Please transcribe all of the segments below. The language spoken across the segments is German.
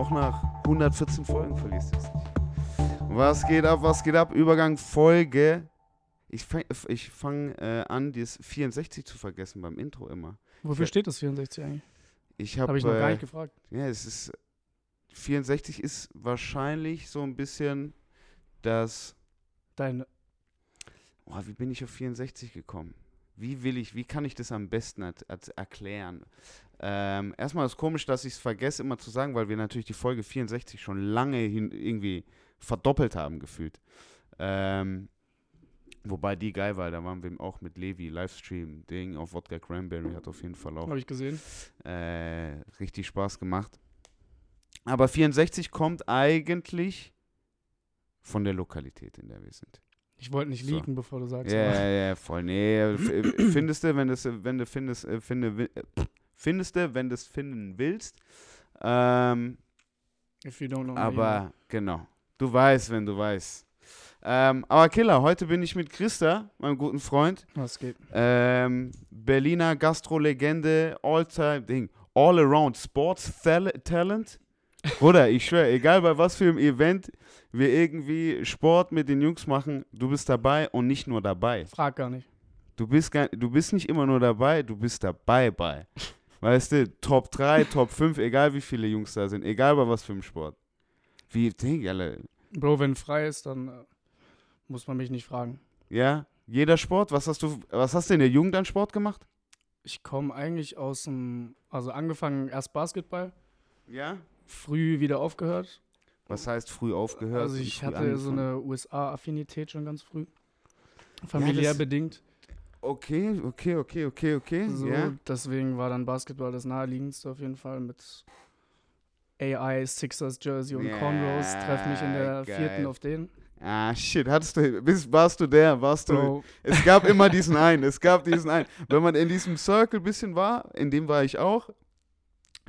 Auch nach 114 Folgen verlierst du es nicht. Was geht ab, was geht ab? Übergang Folge. Ich fange fang, äh, an, das 64 zu vergessen beim Intro immer. Wofür Ich- steht das 64 eigentlich? Ich habe Habe ich noch gar äh, nicht gefragt. Ja, es ist 64 ist wahrscheinlich so ein bisschen das Deine. Oh, wie bin ich auf 64 gekommen? Wie will ich, wie kann ich das am besten at- at- erklären? Ähm, erstmal ist komisch, dass ich es vergesse immer zu sagen, weil wir natürlich die Folge 64 schon lange hin, irgendwie verdoppelt haben gefühlt. Ähm, wobei die geil war, da waren wir auch mit Levi, Livestream, Ding auf Wodka Cranberry, hat auf jeden Fall auch Habe ich gesehen. äh, richtig Spaß gemacht. Aber 64 kommt eigentlich von der Lokalität, in der wir sind. Ich wollte nicht So. liegen, bevor du sagst. Ja, aber- ja, ja, voll. Nee, f- äh, findest du, wenn du wenn du findest, äh, finde, äh, findest du, wenn du es finden willst. Ähm, If you don't know me, aber genau, du weißt, wenn du weißt. Ähm, aber Killer, heute bin ich mit Christa, meinem guten Freund, Was geht? ähm, Berliner Gastro-Legende, All-Time, Ding, All-Around Sports Tal- Talent. Bruder, ich schwöre, egal bei was für einem Event wir irgendwie Sport mit den Jungs machen, du bist dabei und nicht nur dabei. Frag gar nicht. Du bist, gar, du bist nicht immer nur dabei, du bist dabei bei. Weißt du, Top 3, Top 5, egal wie viele Jungs da sind, egal bei was für einem Sport. Wie, Ding, alle, Bro, wenn frei ist, dann äh, muss man mich nicht fragen. ja? Jeder Sport, was hast du, was hast du in der Jugend an Sport gemacht? Ich komme eigentlich aus dem, also angefangen erst Basketball, Ja. früh wieder aufgehört. Was heißt früh aufgehört? also ich hatte so angefangen? eine USA-Affinität schon ganz früh. Familiär das- bedingt. Okay, okay, okay, okay, okay. So, Ja. Deswegen war dann Basketball das naheliegendste auf jeden Fall mit AI, Sixers, Jersey und Ja, Cornrows. Treff mich in der geil. vierten auf den. Ah, shit, hattest du, bist, warst du der, warst du, Bro, es gab immer diesen einen, es gab diesen einen. Wenn man in diesem Circle bisschen war, in dem war ich auch,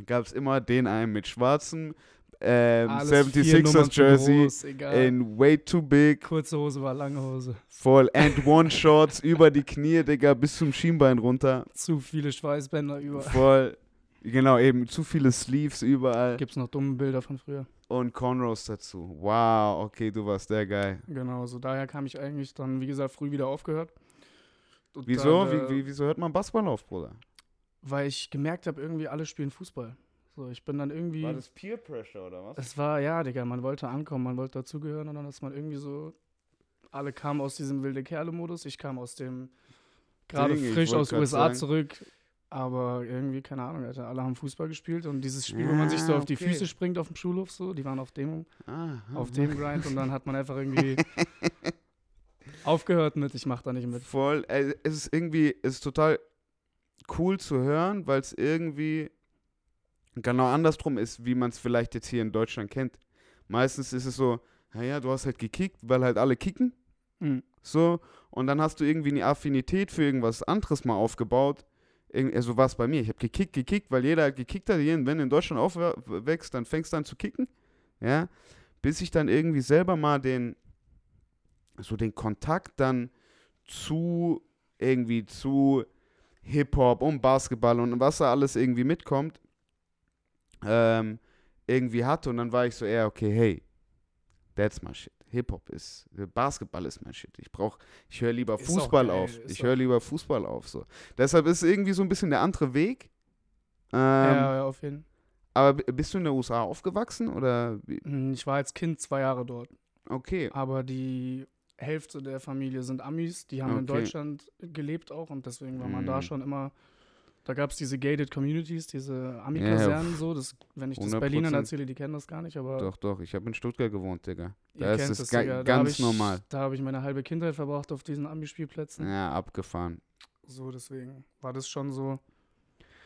gab es immer den einen mit schwarzem ähm, alles vier Nummern 76ers zu Jersey groß, in way too big, Kurze Hose war lange Hose. voll and one Shorts über die Knie, Digga, bis zum Schienbein runter, Zu viele Schweißbänder über. voll, genau, eben zu viele Sleeves überall Gibt's noch dumme Bilder von früher? und Cornrows dazu. Wow, okay, du warst der Guy. Genau, so daher kam ich eigentlich dann, wie gesagt, früh wieder aufgehört. Und Wieso? Dann, äh, wie, wie, wieso hört man Basketball auf, Bruder? Weil ich gemerkt habe, irgendwie alle spielen Fußball. So, ich bin dann irgendwie. Peer Pressure oder was? Es war, ja, Digga, man wollte ankommen, man wollte dazugehören und dann ist man irgendwie so. Alle kamen aus diesem wilde Kerle-Modus, ich kam aus dem. Gerade frisch aus USA sagen. zurück. Aber irgendwie, keine Ahnung, Alter, alle haben Fußball gespielt und dieses Spiel, wo man sich so auf die okay. Füße springt auf dem Schulhof, so, die waren auf dem, Ah, auf dem Grind und dann hat man einfach irgendwie aufgehört mit, ich mach da nicht mit. Voll. Äh, es ist irgendwie, es ist total cool zu hören, weil es irgendwie genau andersrum ist, wie man es vielleicht jetzt hier in Deutschland kennt. Meistens ist es so, naja, du hast halt gekickt, weil halt alle kicken. Mhm. So, und dann hast du irgendwie eine Affinität für irgendwas anderes mal aufgebaut. Also war es bei mir. Ich habe gekickt, gekickt, weil jeder gekickt hat. Wenn du in Deutschland aufwächst, dann fängst du an zu kicken. Ja. Bis ich dann irgendwie selber mal den, so den Kontakt dann zu irgendwie zu Hip-Hop und Basketball und was da alles irgendwie mitkommt, ähm, irgendwie hatte. Und dann war ich so eher, okay, hey, that's my shit. Hip-Hop ist, Basketball ist mein Shit. Ich brauch, ich höre lieber Ist Fußball geil, auf. Ich höre lieber Fußball auf. So. Deshalb ist es irgendwie so ein bisschen der andere Weg. Ähm, ja, ja, auf jeden Aber b- bist du in der USA aufgewachsen oder? Fall. Ich war als Kind zwei Jahre dort. Okay. Aber die Hälfte der Familie sind Amis, die haben in Okay. Deutschland gelebt auch und deswegen war man da Mhm. schon immer. Da gab es diese gated Communities, diese Ja, Ami-Kasernen so. Das, wenn ich das 100%. Berlinern erzähle, die kennen das gar nicht, aber Doch, doch. Ich habe in Stuttgart gewohnt, Digga. ihr Da ist kennt es das, ga-. Da ganz ich, normal. Da habe ich meine halbe Kindheit verbracht auf diesen Ami-Spielplätzen. Ja, abgefahren. So, deswegen war das schon so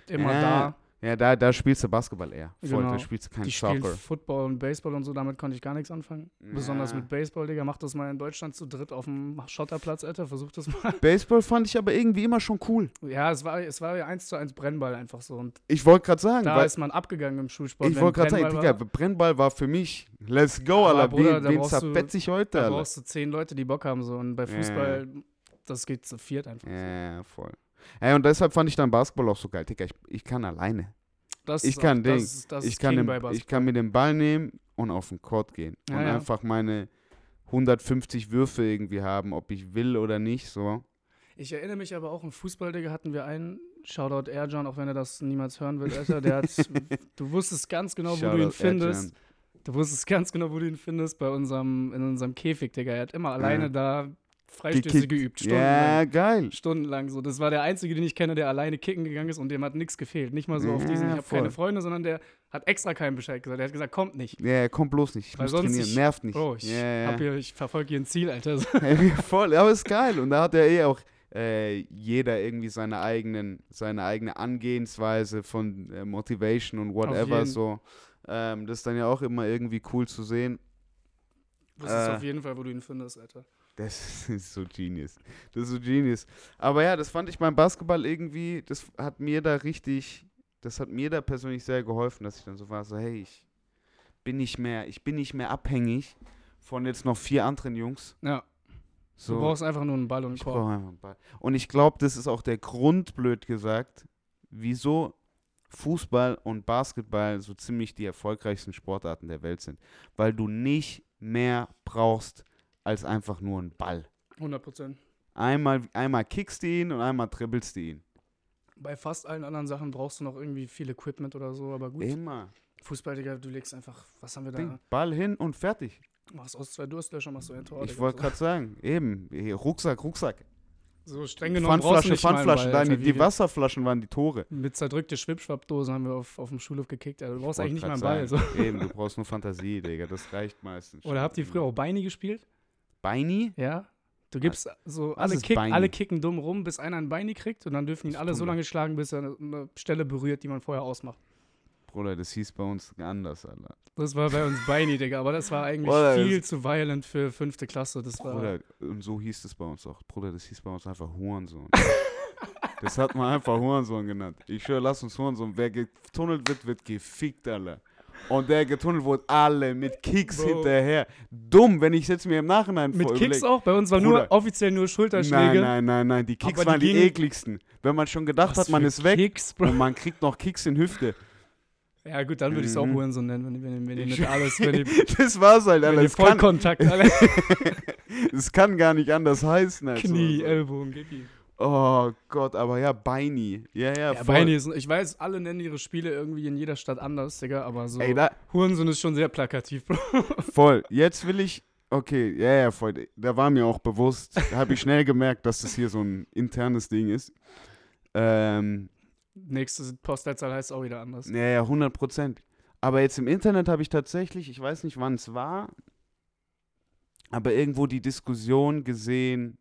immer Ja, da. Ja, da, da spielst du Basketball eher. Voll, Genau. da spielst du kein Die spielen Soccer. Football und Baseball und so, damit konnte ich gar nichts anfangen. Besonders Ja. mit Baseball, Digga. Mach das mal in Deutschland zu dritt auf dem Schotterplatz, Alter. Versuch das mal. Baseball fand ich aber irgendwie immer schon cool. Ja, es war, es war ja eins zu eins Brennball einfach so. Und Ich wollte gerade sagen, da ist man abgegangen im Schulsport. ich wollte gerade sagen, Brennball Digga, war. Brennball war für mich. Let's go, Aber Alter. Bruder, Wen, wen brauchst du- zerfetz ich heute, Da Alter? brauchst du zehn Leute, die Bock haben so. Und bei Ja. Fußball, das geht zu viert einfach. Ja, ja, voll. Ey, und deshalb fand ich dann Basketball auch so geil. Digga, ich, ich kann alleine. Das Ich ist kann auch, das, Ding. ist- das ich, kann den, ich kann mir den Ball nehmen und auf den Court gehen. Ja, und ja. einfach meine 150 Würfe irgendwie haben, ob ich will oder nicht. So. Ich erinnere mich aber auch im Fußball, Digga, hatten wir einen, Shoutout Erjan, auch wenn er das niemals hören wird, Alter, der hat, du wusstest ganz genau, wo du ihn findest. Du wusstest ganz genau, wo du ihn findest, bei unserem, in unserem Käfig, Digga. Er hat immer alleine da Freistöße Gekickt. geübt, stundenlang. Ja, geil. Stundenlang so. Das war der Einzige, den ich kenne, der alleine kicken gegangen ist und dem hat nichts gefehlt. Nicht mal so auf diesen, ich Ja, habe keine. Freunde, sondern der hat extra keinen Bescheid gesagt. Der hat gesagt, kommt nicht. Ja, komm bloß nicht. Ich Weil muss sonst trainieren. ich- Nervt nicht. Bro, ich, ja, ja. hier, ich verfolge hier ein Ziel, Alter. Ey, Voll, aber ist geil. Und da hat er eh auch äh, jeder irgendwie seine eigenen, seine eigene Angehensweise von äh, Motivation und whatever so. Ähm, das ist dann ja auch immer irgendwie cool zu sehen. Das Äh. ist auf jeden Fall, wo du ihn findest, Alter. Das ist so genius. Das ist so genius. Aber ja, das fand ich beim Basketball irgendwie, das hat mir da richtig, das hat mir da persönlich sehr geholfen, dass ich dann so war, so hey, ich bin nicht mehr, ich bin nicht mehr abhängig von jetzt noch vier anderen Jungs. Ja, So. du brauchst einfach nur einen Ball und einen Ich Korb. brauche einfach einen Ball. Und ich glaube, das ist auch der Grund, blöd gesagt, wieso Fußball und Basketball so ziemlich die erfolgreichsten Sportarten der Welt sind. Weil du nicht mehr brauchst als einfach nur einen Ball. 100 Prozent. Einmal, einmal kickst du ihn und einmal dribbelst du ihn. Bei fast allen anderen Sachen brauchst du noch irgendwie viel Equipment oder so, aber gut. Immer. Fußball, Digga, du legst einfach, was haben wir da? Ding, Ball hin und fertig. Machst aus zwei Durstlöchern, machst du ein Tor. ich wollte so. gerade sagen, eben, hier, Rucksack, Rucksack. So streng genommen Pfandflasche, nicht mal einen Pfandflasche, Ball, dann Alter, die, die Wasserflaschen waren die Tore. Mit zerdrückte Schwipschwappdosen haben wir auf, auf dem Schulhof gekickt. Alter. Du brauchst eigentlich nicht mal einen Ball. So. Eben, du brauchst nur Fantasie, Digga, das reicht meistens. Oder habt ihr früher auch Beini gespielt? Beini? Ja. Du gibst so, alle, kick, alle kicken dumm rum, bis einer ein Beini kriegt und dann dürfen ihn alle so lange schlagen, bis er eine, Stelle berührt, die man vorher ausmacht. Bruder, das hieß bei uns anders, Alter. Das war bei uns Beini, Digga, aber das war eigentlich Bruder, viel das- zu violent für fünfte Klasse. Das war. Bruder, und so hieß es bei uns auch. Bruder, das hieß bei uns einfach Hurensohn. das hat man einfach Hurensohn genannt. Ich schwöre, lass uns Hurensohn. Wer getunnelt wird, wird gefickt, Alter. Und der getunnelt wurde alle mit Kicks Bro. hinterher. Dumm, wenn ich jetzt mir im Nachhinein Mit Kicks überleg- auch? Bei uns war Bruder. nur offiziell nur Schulterschläge. Nein, nein, nein, nein. Die Kicks die waren die ekligsten. Wenn man schon gedacht hat, man ist weg Kicks, und man kriegt noch Kicks in Hüfte. Ja, gut, dann würde ich es auch Mhm. Huren so nennen, wenn, wenn, wenn ihr Ich- mit alles, wenn ihr, das war's halt, wenn Alter. kann, Vollkontakt, alle es kann gar nicht anders heißen. Als Knie, so. Ellbogen, ihm. Oh Gott, aber ja, Beini. Ja, ja, Ja. Beini ist, ich weiß, alle nennen ihre Spiele irgendwie in jeder Stadt anders, Digga, aber so. Ey, da, Hurensohn ist schon sehr plakativ, Bro. voll. Jetzt will ich. Okay, ja, ja, voll. Da war mir auch bewusst. Da habe ich schnell gemerkt, dass das hier so ein internes Ding ist. Ähm, Nächste Postleitzahl heißt auch wieder anders. ja, ja, 100 Prozent. Aber jetzt im Internet habe ich tatsächlich, ich weiß nicht, wann es war, aber irgendwo die Diskussion gesehen,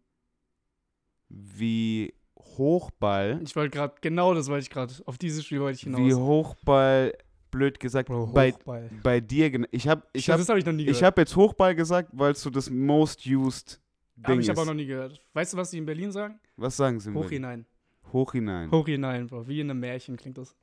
wie Hochball, Ich wollte gerade, genau das wollte ich gerade, auf dieses Spiel wollte ich hinaus. wie Hochball, blöd gesagt, Bro, bei, Hochball. bei dir, gena- ich habe ich hab, das habe ich noch nie gehört. ich hab jetzt Hochball gesagt, weil es so das most used Ding Habe ich ist. aber noch nie gehört. Weißt du, was die in Berlin sagen? Was sagen sie? in Hoch Berlin? hinein. Hoch hinein. Hoch hinein, Bro. Wie in einem Märchen klingt das.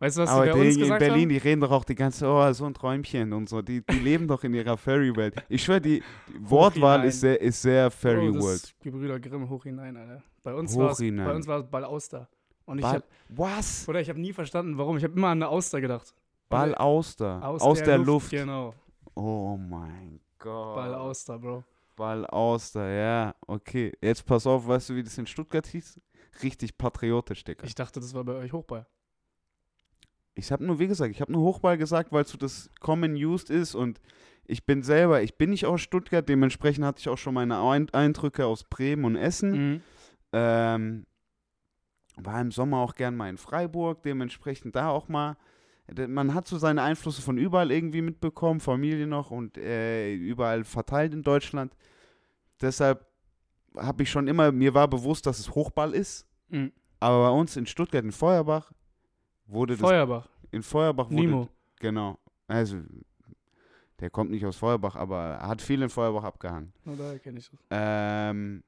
Weißt du, was aber die bei die uns in gesagt Berlin, haben? die reden doch auch die ganze oh, so ein Träumchen und so. Die, die leben doch in ihrer Fairy-Welt. Ich schwöre, die, die Wortwahl ist sehr, ist sehr Bro, Fairy das World. ist Gebrüder Grimm hoch hinein, Alter. Bei uns war es bei uns war es Ball Auster. Und ich Ball, habe was? oder ich habe nie verstanden, warum. Ich habe immer an eine Auster gedacht. Ball Oder- Auster. aus, Aus, der, Luft. Genau. Oh mein Gott. Ball Auster, Bro. Ball Auster, ja. Okay. Jetzt pass auf, weißt du, wie das in Stuttgart hieß? Richtig patriotisch, Digga. Ich dachte, das war bei euch Hochball. Ich habe nur, wie gesagt, ich habe nur Hochball gesagt, weil so das Common Used ist und ich bin selber, ich bin nicht aus Stuttgart, dementsprechend hatte ich auch schon meine Ein Eindrücke aus Bremen und Essen. Mhm. Ähm, war im Sommer auch gern mal in Freiburg, dementsprechend da auch mal. Man hat so seine Einflüsse von überall irgendwie mitbekommen, Familie noch und äh, überall verteilt in Deutschland. Deshalb habe ich schon immer, mir war bewusst, dass es Hochball ist, Mhm. aber bei uns in Stuttgart, in Feuerbach, wurde das Feuerbach. in Feuerbach wurde, Nimo. Genau. Also, der kommt nicht aus Feuerbach, aber er hat viel in Feuerbach abgehangen. Nur daher kenne ich das. Ähm,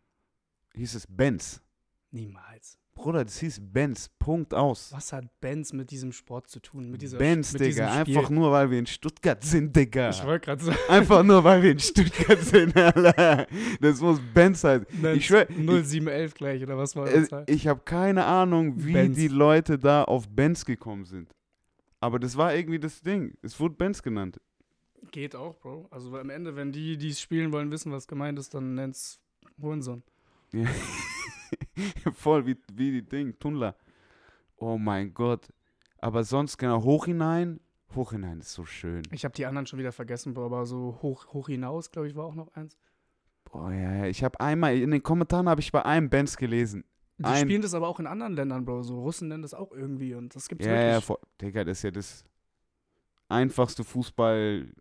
hieß es Benz. Niemals. Bruder, das hieß Benz. Punkt aus. Was hat Benz mit diesem Sport zu tun? Mit dieser Benz, mit Digga. Einfach nur, weil wir in Stuttgart sind, Digga. Ich wollte gerade sagen. Einfach nur, weil wir in Stuttgart sind, Alter. Das muss Benz sein. Ich schwör, ich- 0711 gleich, oder was war Äh, das? Ich habe keine Ahnung, wie Benz. die Leute da auf Benz gekommen sind. Aber das war irgendwie das Ding. Es wurde Benz genannt. Geht auch, Bro. Also am Ende, wenn die, die es spielen wollen, wissen, was gemeint ist, dann nennt's Hurensohn. Voll wie, wie die Ding, Tunnler. Oh mein Gott. Aber sonst, genau, hoch hinein. Hoch hinein ist so schön. Ich habe die anderen schon wieder vergessen, Bro, aber so hoch, hoch hinaus, glaube ich, war auch noch eins. Boah, ja, ja. Ich habe einmal, in den Kommentaren habe ich bei einem Benz gelesen. Die Ein- spielen das aber auch in anderen Ländern, Bro. So Russen nennen das auch irgendwie und das gibt's Ja, ja, wirklich. voll. Digga, das ist ja das einfachste Fußball,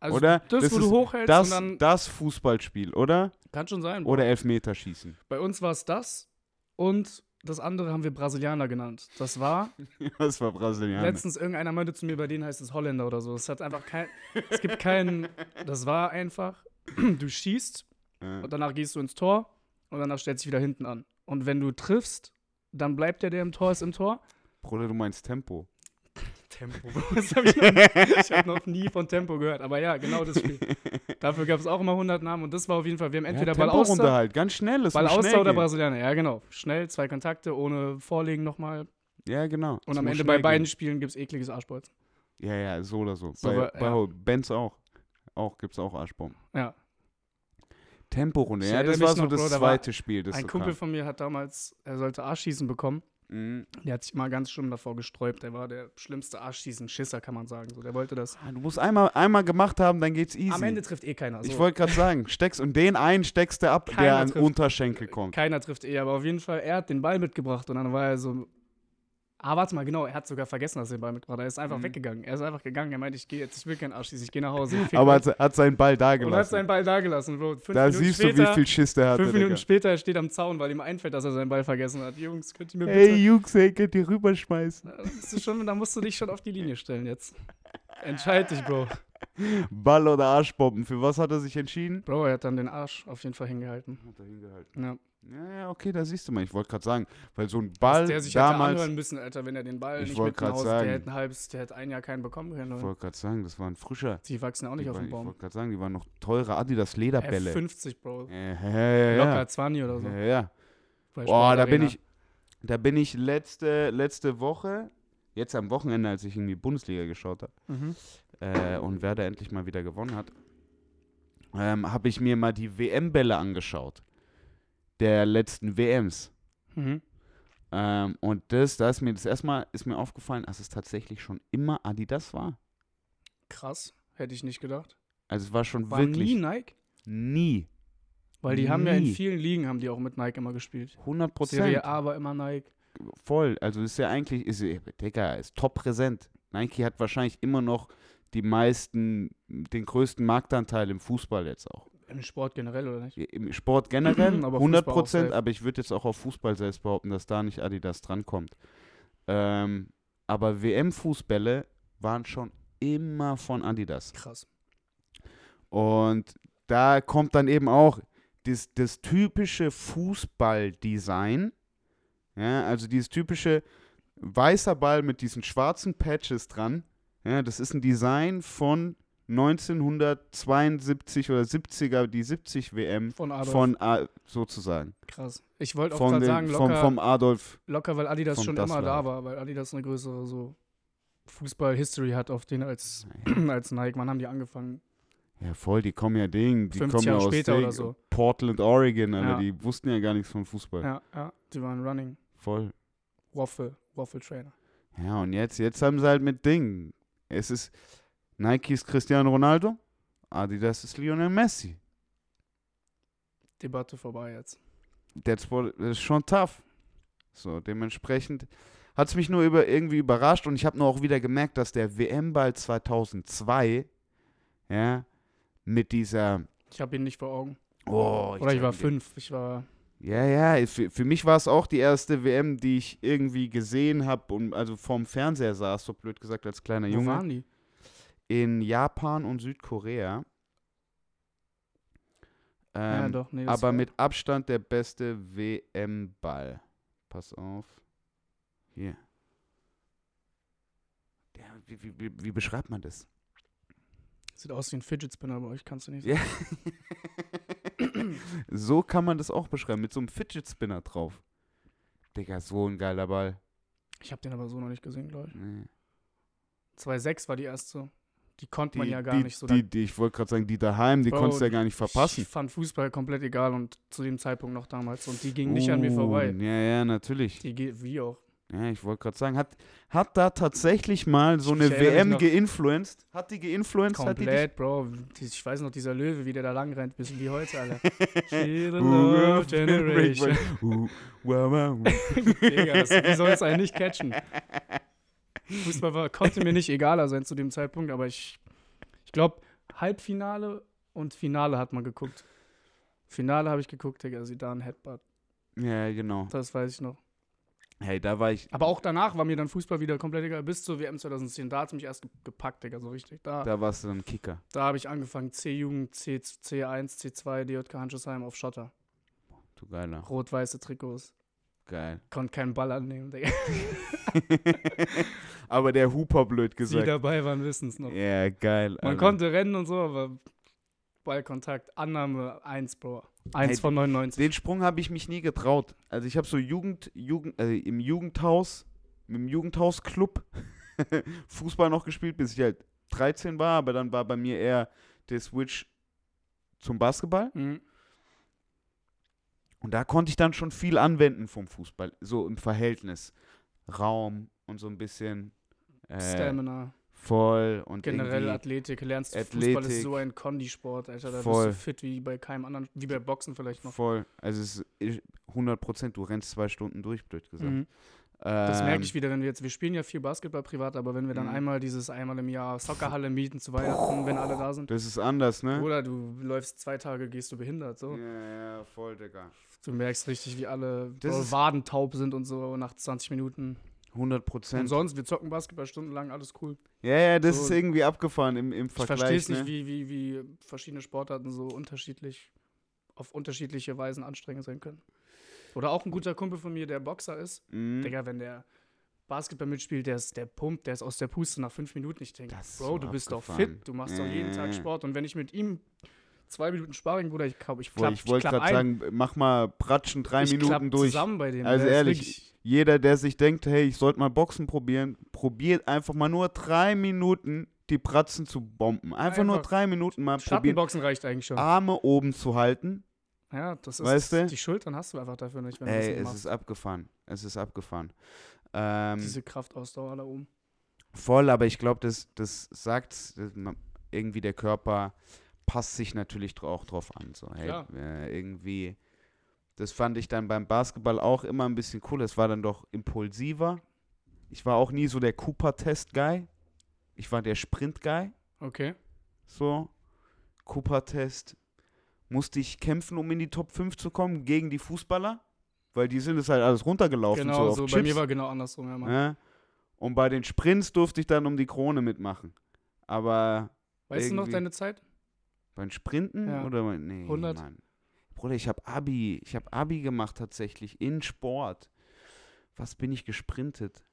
also oder? Das, Das wo du hochhältst das, und dann das Fußballspiel, oder? Kann schon sein. Bro. Oder Elfmeterschießen. Bei uns war es das und das andere haben wir Brasilianer genannt. Das war Das war Brasilianer. letztens irgendeiner meinte zu mir, bei denen heißt es Holländer oder so. Es hat einfach kein, es gibt keinen, das war einfach, du schießt Ja. und danach gehst du ins Tor und danach stellst du dich wieder hinten an. Und wenn du triffst, dann bleibt der, der im Tor ist, im Tor. Bruder, du meinst Tempo. Tempo, hab ich habe noch nie von Tempo gehört. Aber ja, genau das Spiel. Dafür gab es auch immer 100 Namen und das war auf jeden Fall, wir haben entweder ja, Ball außer, halt, ganz schnell. Es Ball außer oder. Brasilianer. Ja, genau. Schnell, zwei Kontakte, ohne Vorlegen nochmal. Ja, genau. Und Es am Ende bei beiden gehen. Spielen gibt es ekliges Arschbolz. Ja, ja, so oder so. So, bei aber- bei ja. Benz auch. Auch gibt's auch Arschbomben. Ja. Temporunde, ja, das war so noch, das Bro, da war zweite Spiel, das Ein so Kumpel kam. von mir hat damals, er sollte Arschschießen bekommen. Mhm. Der hat sich mal ganz schlimm davor gesträubt. Der war der schlimmste Arschschießen-Schisser, kann man sagen. So, der wollte das. Ah, Du musst einmal, einmal gemacht haben, dann geht's easy. Am Ende trifft eh keiner. So. Ich wollte gerade sagen, steckst und den einen steckst du ab, der Keiner an trifft. Unterschenkel kommt. Keiner trifft eh, aber auf jeden Fall, er hat den Ball mitgebracht und dann war er so. Ah, warte mal, genau, er hat sogar vergessen, dass er den Ball mitgebracht hat. Er ist einfach Mhm. weggegangen. Er ist einfach gegangen. Er meinte, ich gehe jetzt, ich will keinen Arschschießen, ich gehe nach Hause. Aber hat, hat seinen Ball da und hat seinen Ball da gelassen, Bro. Fünf Da Minuten siehst später, du, wie viel Schiss der hatte. Fünf Minuten Digga. später, er steht am Zaun, weil ihm einfällt, dass er seinen Ball vergessen hat. Jungs, könnt ihr mir bitte. Hey, Jungs, ey, könnt ihr rüberschmeißen? Da musst, du schon, da musst du dich schon auf die Linie stellen jetzt. Entscheid dich, Bro. Ball oder Arschbomben, für was hat er sich entschieden? Bro, er hat dann den Arsch auf jeden Fall hingehalten. Hat er hingehalten. Ja. Ja, ja, okay, da siehst du mal. Ich wollte gerade sagen, weil so ein Ball der sich hätte damals. anhören müssen, Alter, wenn er den Ball Ich nicht mit nach Hause, sagen. der hätte ein halbes, der hätte ein Jahr keinen bekommen können. Ich wollte gerade sagen, das war ein frischer. Die wachsen ja auch nicht Die auf dem ich Baum. wollte gerade sagen, die waren noch teure Adidas Lederbälle. F50, Bro. Ja, ja, ja. Locker 20 oder so. Ja, ja. Boah, da bin ich, da bin ich letzte, letzte Woche, jetzt am Wochenende, als ich in die Bundesliga geschaut habe Mhm. äh, und Werder endlich mal wieder gewonnen hat, ähm, habe ich mir mal die WM-Bälle angeschaut. Der letzten WMs. Mhm. Ähm, und das, da ist mir das erstmal ist mir aufgefallen, dass es tatsächlich schon immer Adidas war. Krass, hätte ich nicht gedacht. Also es war schon War wirklich nie Nike? nie. Weil die haben ja in Nie. vielen Ligen haben die auch mit Nike immer gespielt. 100 Prozent. Serie A war immer Nike. Voll. Also ist ja eigentlich, ist, Digga, ist top präsent. Nike hat wahrscheinlich immer noch die meisten, den größten Marktanteil im Fußball jetzt auch. Im Sport generell, oder nicht? Im Sport generell Aber 100 Fußball auch Prozent, aber ich würde jetzt auch auf Fußball selbst behaupten, dass da nicht Adidas drankommt. Ähm, aber WM-Fußbälle waren schon immer von Adidas. Krass. Und da kommt dann eben auch das, das typische Fußballdesign. Ja, also dieses typische weißer Ball mit diesen schwarzen Patches dran. Ja, das ist ein Design von 1972 oder 70er, die 70 WM Von Adolf. von A- sozusagen. Krass. Ich wollte auch gerade sagen, vom, locker, vom Adolf. locker, weil Adidas vom schon immer da war, weil Adidas eine größere so Fußball-History hat auf den als, als Nike. Wann haben die angefangen? Ja, voll, die kommen ja Ding, die 50 kommen ja Jahre aus später Ding, oder so. Portland, Oregon, Alter, Ja. die wussten ja gar nichts von Fußball. Ja, ja, die waren Running. Voll. Waffle, Waffle Trainer. Ja, und jetzt, jetzt haben sie halt mit Ding. Es ist Nike ist Cristiano Ronaldo, Adidas ist Lionel Messi. Debatte vorbei jetzt. That's what, das ist schon tough. So, dementsprechend hat es mich nur über, irgendwie überrascht und ich habe nur auch wieder gemerkt, dass der WM-Ball 2002, ja, mit dieser, Ich habe ihn nicht vor Augen. oh, Oder ich war fünf. Ich war. Ja, ja, für, für mich war es auch die erste WM, die ich irgendwie gesehen habe und also vorm Fernseher saß, so blöd gesagt, als kleiner Wo Junge. waren die? In Japan und Südkorea. ja, Ähm, doch, nee, aber mit Abstand der beste WM-Ball. Pass auf. Hier. Der, wie, wie, wie, wie beschreibt man das? Sieht aus wie ein Fidget Spinner, aber ich kann es nicht. Ja. so kann man das auch beschreiben, mit so einem Fidget Spinner drauf. Digga, so ein geiler Ball. Ich habe den aber so noch nicht gesehen, glaube ich. Nee. 2-6 war die erste. Die konnte man Die, ja gar die, nicht so. Die, die, ich wollte gerade sagen, die daheim, die Bro, konntest du ja gar nicht verpassen. Ich fand Fußball komplett egal und zu dem Zeitpunkt noch damals. Und die ging nicht an mir vorbei. Uh, Ja, ja, natürlich. Die geht wie auch. Ja, ich wollte gerade sagen, hat, hat da tatsächlich mal so Ich eine WM geinfluenced? Hat die geinfluenced? Hat die dich? Komplett, Bro. Ich weiß noch, dieser Löwe, wie der da lang rennt, bisschen wie heute, Alter. Uh, love generation. Uh. Digga, wie soll es einen nicht catchen? Fußball war, konnte mir nicht egaler sein zu dem Zeitpunkt, aber ich, ich glaube, Halbfinale und Finale hat man geguckt. Finale habe ich geguckt, Digga, Zidane, Headbutt. Ja, genau. Das weiß ich noch. Hey, da war ich, Aber auch danach war mir dann Fußball wieder komplett egal. Bis zur WM 2010, da hat es mich erst ge- gepackt, Digga, so richtig. Da, da. da warst du dann Kicker. habe ich angefangen, C-Jugend, C, C1, C2, DJK Hanschesheim auf Schotter. Du Geiler. Rot-weiße Trikots. Geil. Konnte keinen Ball annehmen, Digga. Aber der Huper blöd Die gesagt. dabei waren, wissen es noch. Ja, geil. Man Alter. konnte rennen und so, aber Ballkontakt, Annahme 1, Bro. 1 Hey, von 99. Den Sprung habe ich mich nie getraut. Also ich habe so Jugend, Jugend, also im Jugendhaus, im Jugendhausclub Fußball noch gespielt, bis ich halt 13 war, aber dann war bei mir eher der Switch zum Basketball. Mhm. Und da konnte ich dann schon viel anwenden vom Fußball, so im Verhältnis. Raum und so ein bisschen äh, Stamina, voll und generell Athletik. Lernst du Fußball Athletik. ist so ein Kondisport, Alter. Da Voll. bist du fit wie bei keinem anderen, wie bei Boxen vielleicht noch. voll. Also es ist 100 Prozent, du rennst zwei Stunden durch, blöd gesagt. Mhm. Das Ähm, merke ich wieder, wenn wir jetzt, wir spielen ja viel Basketball privat, aber wenn wir dann Mhm. einmal dieses einmal im Jahr Soccerhalle mieten zu Weihnachten, wenn alle da sind. Das ist anders, ne? Oder du läufst zwei Tage, gehst du behindert, so. Ja, ja, voll, Digga. Du merkst richtig, wie alle Das Waden taub sind und so nach 20 Minuten. 100% Und Prozent. sonst, wir zocken Basketball stundenlang, alles cool. Ja, ja, das So- ist irgendwie abgefahren im, im Ich Vergleich. verstehe es ne? nicht, wie, wie, wie verschiedene Sportarten so unterschiedlich, auf unterschiedliche Weisen anstrengend sein können. Oder auch ein guter Kumpel von mir, der Boxer ist. Mhm. Digga, wenn der Basketball mitspielt, der ist der pumpt, der ist aus der Puste nach fünf Minuten. Ich denke, Bro, so du bist doch fit, du machst doch jeden Tag Äh. Sport. Und wenn ich mit ihm zwei Minuten Sparring, Bruder, ich glaube, ich klapp, ich wollte gerade sagen, mach mal Pratschen drei ich Minuten durch. zusammen bei dem. Also ehrlich, Jeder, der sich denkt, hey, ich sollte mal Boxen probieren, probiert einfach mal nur drei Minuten die Pratzen zu bomben. Einfach, nur Einfach. drei Minuten mal probieren, Schattenboxen reicht eigentlich schon. Arme oben zu halten. Ja, das ist, Weißt du? die Schultern hast du einfach dafür nicht, wenn du das Ey, nicht es machst. ist abgefahren. Es ist abgefahren. Ähm, Diese Kraftausdauer da oben. Voll, aber ich glaube, das, das sagt irgendwie der Körper passt sich natürlich auch drauf an. So, hey, Klar. äh, irgendwie, das fand ich dann beim Basketball auch immer ein bisschen cool. Es war dann doch impulsiver. Ich war auch nie so der Cooper-Test-Guy. Ich war der Sprint-Guy. Okay. So, Cooper-Test. Musste ich kämpfen, um in die Top 5 zu kommen gegen die Fußballer? Weil die sind es halt alles runtergelaufen. so Genau auf so. Bei Chips. mir war genau andersrum, ja, Mann. Ja? Und bei den Sprints durfte ich dann um die Krone mitmachen. Aber Weißt du noch deine Zeit? Beim Sprinten Ja. oder bei- nee, 100? Mann. Bruder, ich habe Abi, ich habe Abi gemacht tatsächlich in Sport. Was bin ich gesprintet?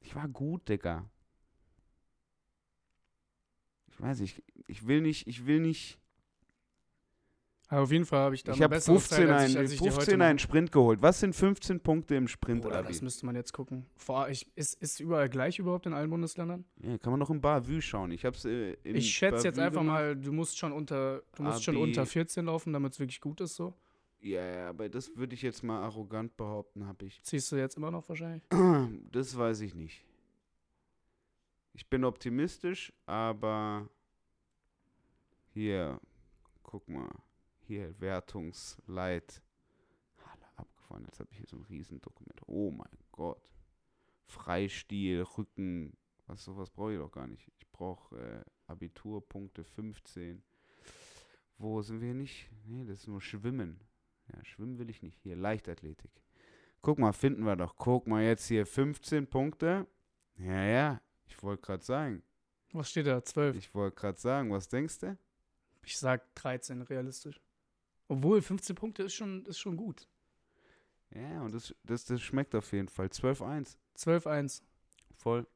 Ich war gut, Digga. Ich weiß nicht, ich will nicht, ich will nicht. Aber auf jeden Fall habe ich da Ich habe bessere 15, Zeit, ich, als ich die 15 heute einen Sprint geholt. Was sind 15 Punkte im Sprint, Oder das müsste man jetzt gucken. Vor, ich, ist, ist überall gleich überhaupt in allen Bundesländern? Ja, kann man noch im Bavü schauen. Ich hab's äh, Ich schätze jetzt einfach gemacht. mal, du musst schon unter, du musst schon unter 14 laufen, damit es wirklich gut ist so. Ja, ja, aber das würde ich jetzt mal arrogant behaupten, habe ich. Ziehst du jetzt immer noch wahrscheinlich? Das weiß ich nicht. Ich bin optimistisch, aber hier, guck mal, hier Wertungsleit. Alle abgefahren. Jetzt habe ich hier so ein Riesendokument. Oh mein Gott. Freistil, Rücken, was sowas brauche ich doch gar nicht. Ich brauche äh, Abiturpunkte 15. Wo sind wir nicht? Nee, das ist nur Schwimmen. Ja, Schwimmen will ich nicht. Hier, Leichtathletik. Guck mal, finden wir doch. Guck mal, jetzt hier 15 Punkte. Ja, ja, ich wollte gerade sagen. Was steht da? 12. Ich wollte gerade sagen, was denkst du? Ich sag 13, realistisch. Obwohl, 15 Punkte ist schon, ist schon gut. Ja, und das, das, das schmeckt auf jeden Fall. 12-1. 12-1. Voll.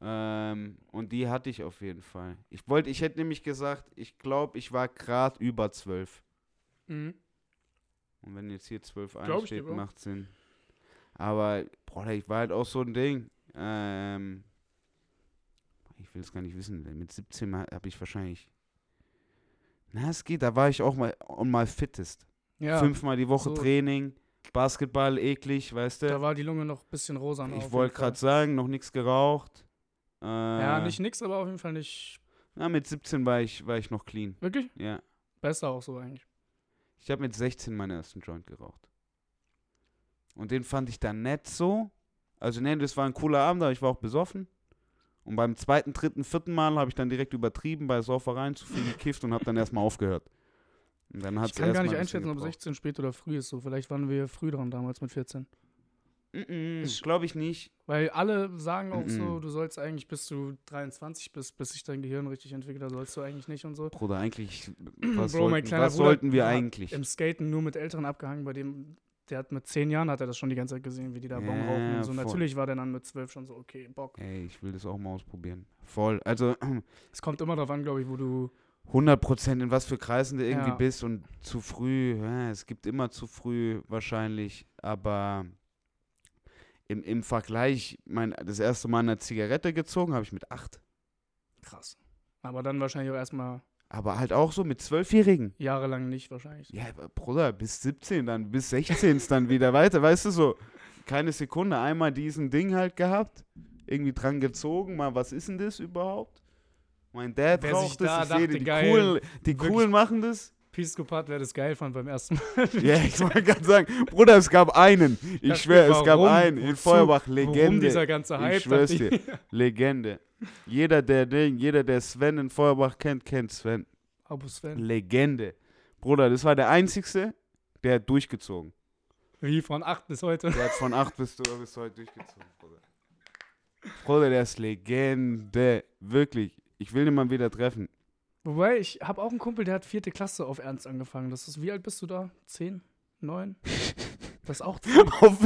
Ähm, und die hatte ich auf jeden Fall. Ich wollte, ich hätte nämlich gesagt, ich glaube, ich war gerade über 12. Mhm. Und wenn jetzt hier 12-1 Glaub ich dir, steht, macht Sinn. Aber, Bruder, ich war halt auch so ein Ding. Ähm, will es gar nicht wissen. Mit 17 habe ich wahrscheinlich. Na, es geht, da war ich auch mal on my fittest. Ja, Fünfmal die Woche so. Training, Basketball, eklig, weißt da du? war die Lunge noch ein bisschen rosa. Ich wollte gerade sagen, noch nichts geraucht. Äh, Ja, nicht nix, aber auf jeden Fall nicht. Na, mit 17 war ich, war ich noch clean. Wirklich? Ja. Besser auch so eigentlich. Ich habe mit 16 meinen ersten Joint geraucht. Und den fand ich dann nett so. Also, ne, das war ein cooler Abend, aber ich war auch besoffen. Und beim zweiten, dritten, vierten Mal habe ich dann direkt übertrieben bei Saufereien, zu viel gekifft und habe dann erstmal aufgehört. Und dann hat's Ich kann gar nicht ein einschätzen, ob gebraucht. 16 spät oder früh ist so. Vielleicht waren wir früh dran damals mit 14. Mm Glaube ich nicht. Weil alle sagen auch so, Mhm. du sollst eigentlich, bis du 23 bist, bis sich dein Gehirn richtig entwickelt, da sollst du eigentlich nicht und so. Bruder, eigentlich, was, Bro, mein sollten, kleiner was Bruder sollten wir eigentlich? Im Skaten nur mit Älteren abgehangen, bei dem, der hat mit 10 Jahren hat er das schon die ganze Zeit gesehen, wie die da Bon Ja, rauchen und so. voll. Natürlich war der dann mit 12 schon so, okay, Bock. Ey, ich will das auch mal ausprobieren. Voll. Also, Es kommt immer darauf an, glaube ich, wo du 100% in was für Kreisen du irgendwie Ja. bist und zu früh, ja, es gibt immer zu früh wahrscheinlich, aber im, im Vergleich, mein, das erste Mal eine Zigarette gezogen habe ich mit 8. krass. Aber dann wahrscheinlich auch erstmal Aber halt auch so mit Zwölfjährigen. jahrelang nicht wahrscheinlich. Ja, aber Bruder, bis 17, dann bis 16 ist dann wieder weiter, weißt du so. Keine Sekunde, einmal diesen Ding halt gehabt, irgendwie dran gezogen, mal, was ist denn das überhaupt? Mein Dad Wer raucht das, da ich sehe, dachte, die, geil, coolen, die coolen machen das. Piscopat wäre das geil fand beim ersten Mal. Ja, ich wollte gerade sagen, Bruder, es gab einen. Ich schwöre, es gab warum? einen. In? Feuerbach, Warum Legende. dieser ganze Hype? ich schwör's dir. Legende. Jeder, der Ding, jeder, der Sven in Feuerbach kennt, kennt Sven. Abu Sven. Legende. Bruder, das war der Einzigste, der hat durchgezogen. Wie von 8 bis heute. Der hat von 8 bis, bis heute durchgezogen, Bruder. Bruder, der ist Legende. Wirklich. Ich will den mal wieder treffen. Wobei, ich habe auch einen Kumpel, der hat vierte Klasse auf Ernst angefangen. Das ist, wie alt bist du da? Zehn? Neun? Das auch Auf,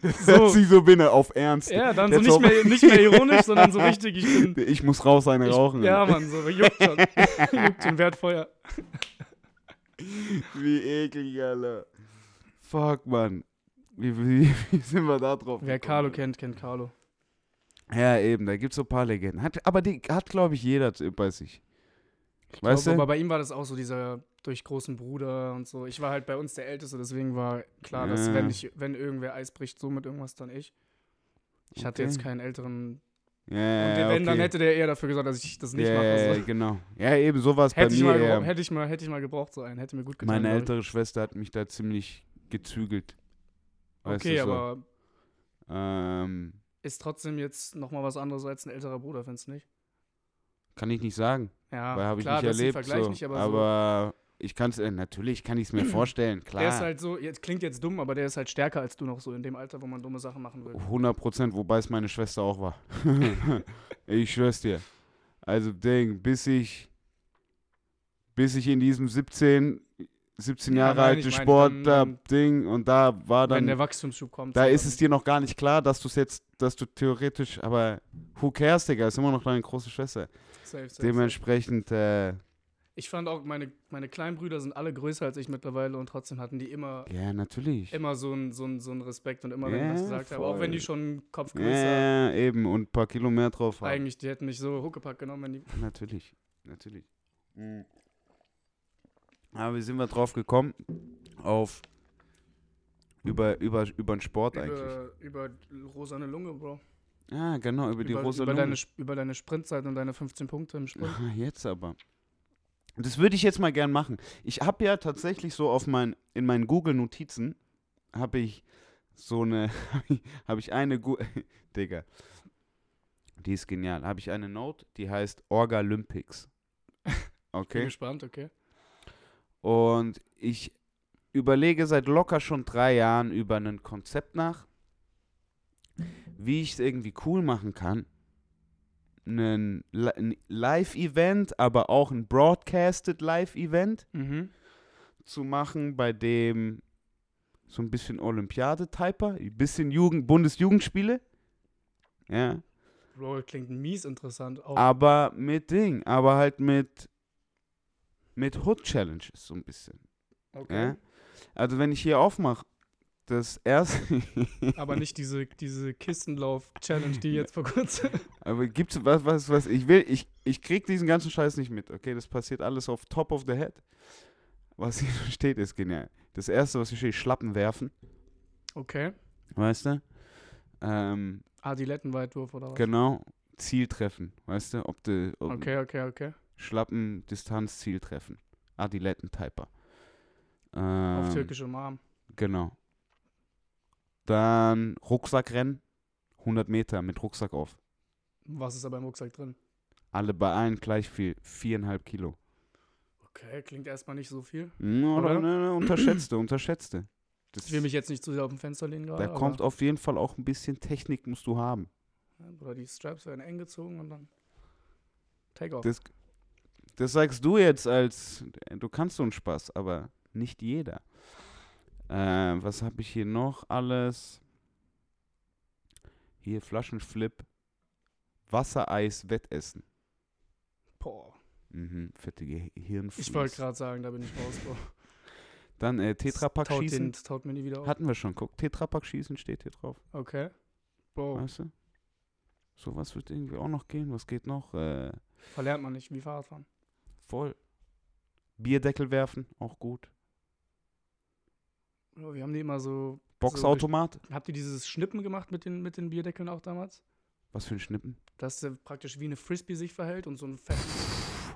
das So. hört sich so bin auf Ernst. Ja, dann so nicht mehr, nicht mehr ironisch, sondern so richtig, ich bin. Ich muss raus eine Ich, rauchen. ja, Mann, so juckt schon. juckt schon, Wertfeuer. Wie eklig, Alter. Fuck, Mann. Wie, wie, wie sind wir da drauf? Wer Carlo kennt, kennt Carlo. Ja, eben, da gibt's so ein paar Legenden. Hat, aber die hat, glaube ich, jeder bei sich. Ich Weißt glaub, du? Aber bei ihm war das auch so dieser durch großen Bruder und so. Ich war halt bei uns der Älteste, deswegen war klar, dass Ja. wenn, ich, wenn irgendwer Eis bricht, so mit irgendwas, dann ich. Ich hatte Okay. jetzt keinen älteren. Ja, Und ja, wenn, dann okay. hätte der eher dafür gesorgt, dass ich das nicht ja, mache. ja, So. genau. Ja, eben, sowas bei Hätte, ich mir. mal, gebra- hätte, ich mal, hätte ich mal gebraucht, so einen. Hätte mir gut getan. Meine ältere Schwester hat mich da ziemlich gezügelt. Weißt Okay, so. aber Ähm, ist trotzdem jetzt nochmal was anderes als ein älterer Bruder, findest du nicht? kann ich nicht sagen, Ja, weil habe ich nicht erlebt. So. nicht, aber, so. Ich kann es, äh, natürlich kann ich es mir vorstellen, klar. Der ist halt so, jetzt klingt jetzt dumm, aber der ist halt stärker als du noch so in dem Alter, wo man dumme Sachen machen will. 100 Prozent, wobei es meine Schwester auch war. ich schwör's dir. Also, Ding, bis ich, bis ich in diesem 17, 17 Ja, Jahre alte ich meine, Sport dann- da Ding und da war Wenn dann, der Wachstumsschub kommt. da ist es dir noch gar nicht klar, dass du es jetzt, dass du theoretisch, aber who cares, Digga, ist immer noch deine große Schwester. Safe, safe, safe. Dementsprechend, äh, Ich fand auch, meine, meine kleinen Brüder sind alle größer als ich mittlerweile und trotzdem hatten die immer, ja, natürlich. immer so einen so ein, so ein Respekt und immer, wenn ich Ja, was gesagt habe, auch voll. wenn die schon einen Kopf größer, Ja, eben, und ein paar Kilo mehr drauf haben. eigentlich, die hätten mich so Huckepack genommen, wenn die. Natürlich, natürlich. Mhm. Aber wie sind wir drauf gekommen? Auf über, über, über den Sport eigentlich. Über, über rosane Lunge, Bro. Ah, genau, über die über, rosa über, Lunge. deine, über deine Sprintzeit und deine 15 Punkte im Sprint. Ah, jetzt aber. Das würde ich jetzt mal gern machen. Ich habe ja tatsächlich so auf mein, in meinen Google-Notizen habe ich so eine, habe ich eine, Gu Digga, die ist genial. Habe ich eine Note, die heißt Orga-Olympics. Bin Okay. gespannt, okay. Und ich überlege seit locker schon drei Jahren über ein Konzept nach, wie ich es irgendwie cool machen kann. Ein Live-Event, aber auch ein Broadcasted Live-Event Mhm. zu machen, bei dem so ein bisschen Olympiade-Typer, ein bisschen Jugend Bundesjugendspiele. Ja. Bro, klingt mies interessant. Auch Aber mit Ding, aber halt mit, mit Hood-Challenges so ein bisschen. okay. Ja? Also wenn ich hier aufmache, das erste. Aber nicht diese, diese Kistenlauf-Challenge, die jetzt vor kurzem. Aber gibt's was, was, was, ich will, ich, ich krieg diesen ganzen Scheiß nicht mit, okay? Das passiert alles auf top of the head. Was hier steht, ist genial. Das erste, was hier steht, Schlappen werfen, Okay. weißt du? Ähm, Adilettenweitwurf oder was? genau, Ziel treffen, weißt du? Ob du ob Okay, okay, okay. Schlappen, Distanz, Ziel treffen. Adiletten-Typer. Auf Ähm, türkischem Arm. Genau. Dann Rucksackrennen, 100 Meter mit Rucksack auf. Was ist da beim Rucksack drin? Alle bei allen gleich viel, viereinhalb Kilo. Okay, klingt erstmal nicht so viel. Oder? oder? Unterschätzte, unterschätzte. Das, Ich will mich jetzt nicht zu sehr auf dem Fenster lehnen gerade. da kommt auf jeden Fall auch ein bisschen Technik, musst du haben. Oder die Straps werden eng gezogen und dann Take off. Das, das sagst du jetzt als, du kannst so einen Spaß, aber nicht jeder. Äh, was habe ich hier noch alles? Hier Flaschenflip, Wassereis, Wettessen. Boah. Mhm, fette Gehirnflies. Ich wollte gerade sagen, da bin ich raus, Bro. Dann äh, Tetrapack schießen. den, taut mir nie wieder auf. Hatten wir schon. Guck, Tetrapack schießen steht hier drauf. Okay. Bro, Weißt du? Sowas wird irgendwie auch noch gehen. Was geht noch? Äh, verlernt man nicht, wie Fahrradfahren. voll. Bierdeckel werfen, auch gut. Wir haben die immer so. Boxautomat. Habt ihr dieses Schnippen gemacht mit den, mit den Bierdeckeln auch damals? Was für ein Schnippen. Dass der praktisch wie eine Frisbee sich verhält und so ein fetten.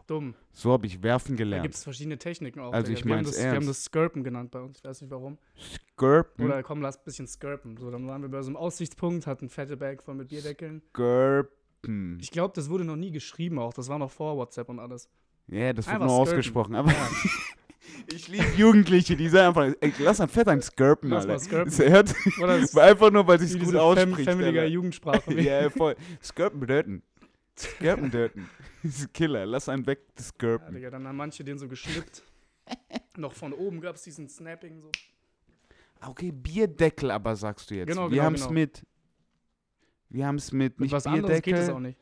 Dumm. So habe ich werfen Da gelernt. gibt es verschiedene Techniken auch. Also ich das, wir haben das Skirpen genannt bei uns. Ich weiß nicht warum. Skirpen. Oder komm, lass ein bisschen skirpen. So, dann waren wir bei so einem Aussichtspunkt, hatten fette Bag voll mit Bierdeckeln. Skirpen. Ich glaube, das wurde noch nie geschrieben auch. Das war noch vor WhatsApp und alles. Ja, das wird Einfach nur skirpen. ausgesprochen. Aber Ja, ich liebe Jugendliche, die sagen einfach, ey, lass ein Fett ein Skirpen, Lass mal Alter. skirpen. Das hört, das einfach nur, weil sich's wie gut ausspricht. Family Alter. Jugendsprache. ja, voll. Skirpen bedeuten. Skirpen bedeuten. Das ist ein Killer. Lass einen weg, das Ja, Skirpen. Digga, dann haben manche den so geschnippt. noch von oben gab es diesen Snapping so. Okay, Bierdeckel aber sagst du jetzt. Genau, wir genau, haben es genau. mit. Wir haben es mit, Mit nicht was anderes geht es Bierdeckel, auch nicht.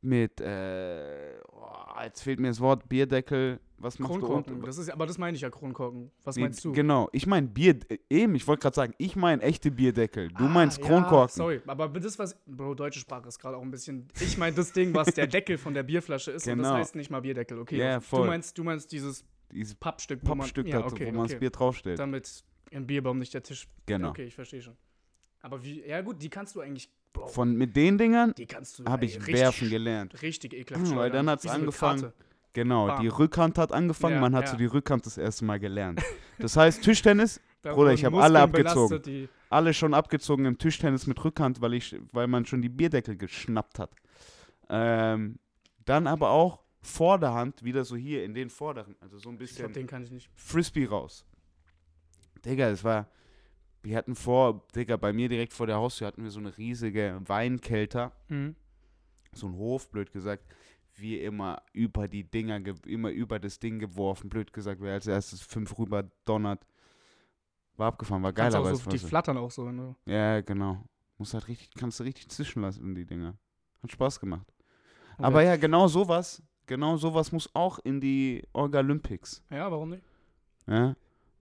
mit, äh, oh, jetzt fehlt mir das Wort, Bierdeckel. Was machst du Kronkorken. unten? Das ist, aber das meine ich ja Kronkorken. Was Nee, meinst du? Genau, ich meine Bier, äh, eben, ich wollte gerade sagen, ich meine echte Bierdeckel. Du Ah, meinst ja, Kronkorken. sorry, aber das, was. Bro, deutsche Sprache ist gerade auch ein bisschen. Ich meine das Ding, was der Deckel von der Bierflasche ist. Und das Genau. heißt nicht mal Bierdeckel, okay. Ja, Du voll. meinst, du meinst dieses Dieses Pappstück, wo man. Pappstück, ja, okay, wo man okay. das Bier draufstellt. Damit im Bierbaum nicht der Tisch. genau. Okay, ich verstehe schon. Aber wie. Ja, gut, die kannst du eigentlich. Bro, Von mit den Dingern die kannst du. habe ich richtig werfen gelernt. Richtig ekelhaft. Weil schleudern. dann so eine angefangen. Karte. Genau, Bam. die Rückhand hat angefangen, Ja, man hat ja. so die Rückhand das erste Mal gelernt. Das heißt, Tischtennis, Bruder, ich hab Muskeln alle abgezogen. Die, alle schon abgezogen im Tischtennis mit Rückhand, weil, ich, weil man schon die Bierdeckel geschnappt hat. Ähm, dann aber auch Vorderhand, wieder so hier in den vorderen, also so ein ich glaube, bisschen den kann ich nicht. Frisbee raus. Digga, es war, wir hatten vor, Digga, bei mir direkt vor der Haustür hatten wir so eine riesige Weinkelter, Mhm. so ein Hof, blöd gesagt, wir immer über die Dinger, ge- immer über das Ding geworfen, blöd gesagt, wer als erstes fünf rüber donnert. War abgefaffen, war geil, aber so, die flattern auch so. Ne? Ja, genau. Muss halt richtig, kannst du richtig zischen lassen in die Dinger. Hat Spaß gemacht. Und Aber ja, genau sowas, genau sowas muss auch in die Orga Olympics. Ja, warum nicht? Ja?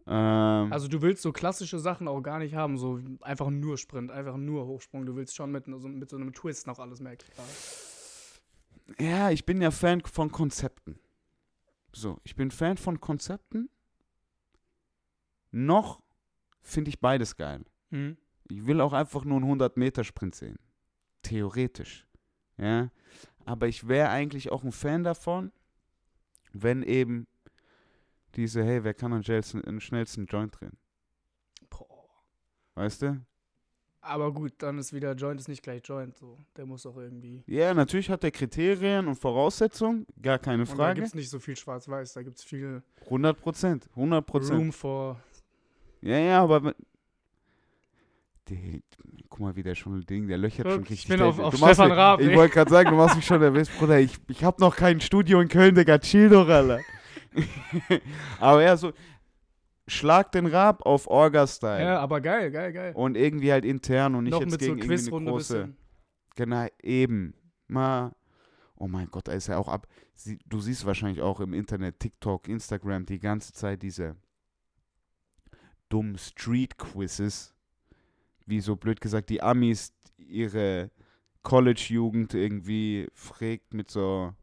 Ähm, Also du willst so klassische Sachen auch gar nicht haben, so einfach nur Sprint, einfach nur Hochsprung. Du willst schon mit, so, mit so einem Twist noch alles mehr klar. Ja, ich bin ja Fan von Konzepten. So, ich bin Fan von Konzepten. Noch finde ich beides geil. Mhm. Ich will auch einfach nur einen 100-Meter-Sprint sehen. Theoretisch. Ja. Aber ich wäre eigentlich auch ein Fan davon, wenn eben diese, hey, wer kann am schnellsten, am schnellsten Joint drehen? Boah. Weißt du? Aber gut, dann ist wieder Joint ist nicht gleich Joint. So. Der muss auch irgendwie. Ja, natürlich hat er Kriterien und Voraussetzungen, gar keine Und da Frage. gibt es nicht so viel Schwarz-Weiß, da gibt es viel 100 Prozent, 100 Prozent. Room for. Ja, ja, aber. Die, guck mal, wie der schon Ding, der löchert schon Ich richtig. bin der- auf- auf Stefan Raab, Ich wollte gerade sagen, du machst mich schon nervös, Bruder. Ich, ich hab noch kein Studio in Köln, Digga. Chill doch, Alter. aber ja, so. Schlag den Raab auf Orga-Style. Ja, aber geil, geil, geil. Und irgendwie halt intern und nicht Noch jetzt mit so gegen irgendwie eine Quizrunde große. bisschen. Genau, eben. Mal. Oh mein Gott, da ist ja auch ab. Sie, du siehst wahrscheinlich auch im Internet, TikTok, Instagram die ganze Zeit diese dummen Street-Quizzes. wie so blöd gesagt, die Amis ihre College-Jugend irgendwie fragt mit so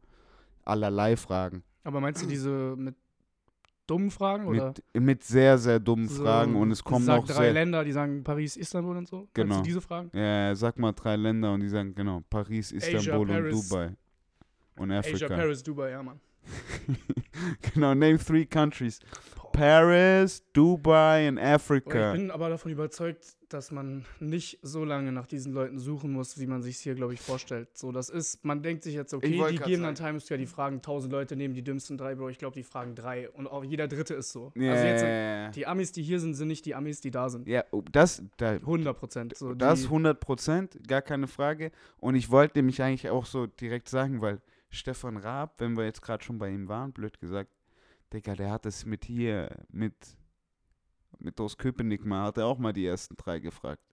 allerlei Fragen. Aber meinst du diese mit dummen Fragen? Oder Mit, mit sehr, sehr dummen so, Fragen und es kommen auch drei sehr. Länder, die sagen Paris, Istanbul und so? Genau. du diese Fragen? Ja, sag mal drei Länder und die sagen, genau, Paris, Istanbul und Paris. Dubai. Und Asia, Afrika. Paris, Dubai, ja, Mann. genau, name three countries. Boah. Paris, Dubai Boah, Africa. ich bin aber davon überzeugt, dass man nicht so lange nach diesen Leuten suchen muss, wie man sich hier, glaube ich, vorstellt. So, das ist, man denkt sich jetzt, okay, die geben dann. Times Square, die fragen tausend Leute, nehmen die dümmsten drei, Bro. Ich glaube, die fragen drei. Und auch jeder dritte ist so. Ja, also jetzt, die Amis, die hier sind, sind nicht die Amis, die da sind. ja, oh, das, da, 100 Prozent. So, das die, 100 Prozent, gar keine Frage. Und ich wollte nämlich eigentlich auch so direkt sagen, weil Stefan Raab, wenn wir jetzt gerade schon bei ihm waren, blöd gesagt, Digga, der hat es mit hier, mit, mit aus Köpenick mal, hat er auch mal die ersten drei gefragt.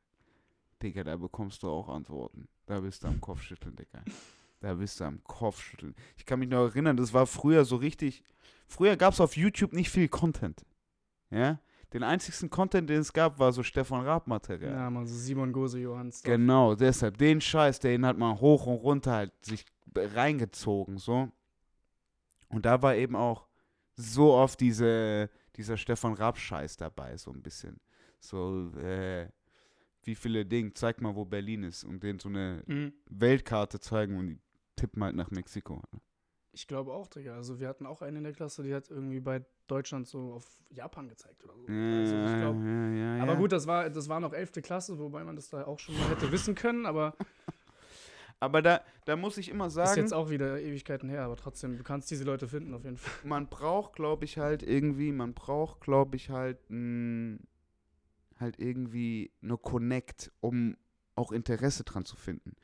Digga, da bekommst du auch Antworten. Da bist du am Kopfschütteln, Digga. Da bist du am Kopfschütteln. Ich kann mich noch erinnern, das war früher so richtig. Früher gab es auf YouTube nicht viel Content. Ja? Den einzigsten Content, den es gab, war so Stefan Raab-Material. Ja, man, so Simon Gose, Johann. Stuff. Genau, deshalb den Scheiß, der ihn halt mal hoch und runter halt sich reingezogen, so. Und da war eben auch so oft diese, dieser Stefan Raab-Scheiß dabei, so ein bisschen. So, äh, wie viele Dinge, zeig mal, wo Berlin ist und denen so eine Mhm. Weltkarte zeigen und die tippen halt nach Mexiko. Ich glaube auch, Digga. Also wir hatten auch eine in der Klasse, die hat irgendwie bei Deutschland so auf Japan gezeigt oder so. Also ich glaub, ja, ja, aber ja. gut, das war, das war noch 11. Klasse, wobei man das da auch schon mal hätte wissen können, aber Aber da, da muss ich immer ist sagen, jetzt auch wieder Ewigkeiten her. Aber trotzdem, du kannst diese Leute finden auf jeden Fall. man braucht, glaube ich, halt irgendwie, man braucht, glaube ich, halt mh, halt irgendwie eine Connect, um auch Interesse dran zu finden.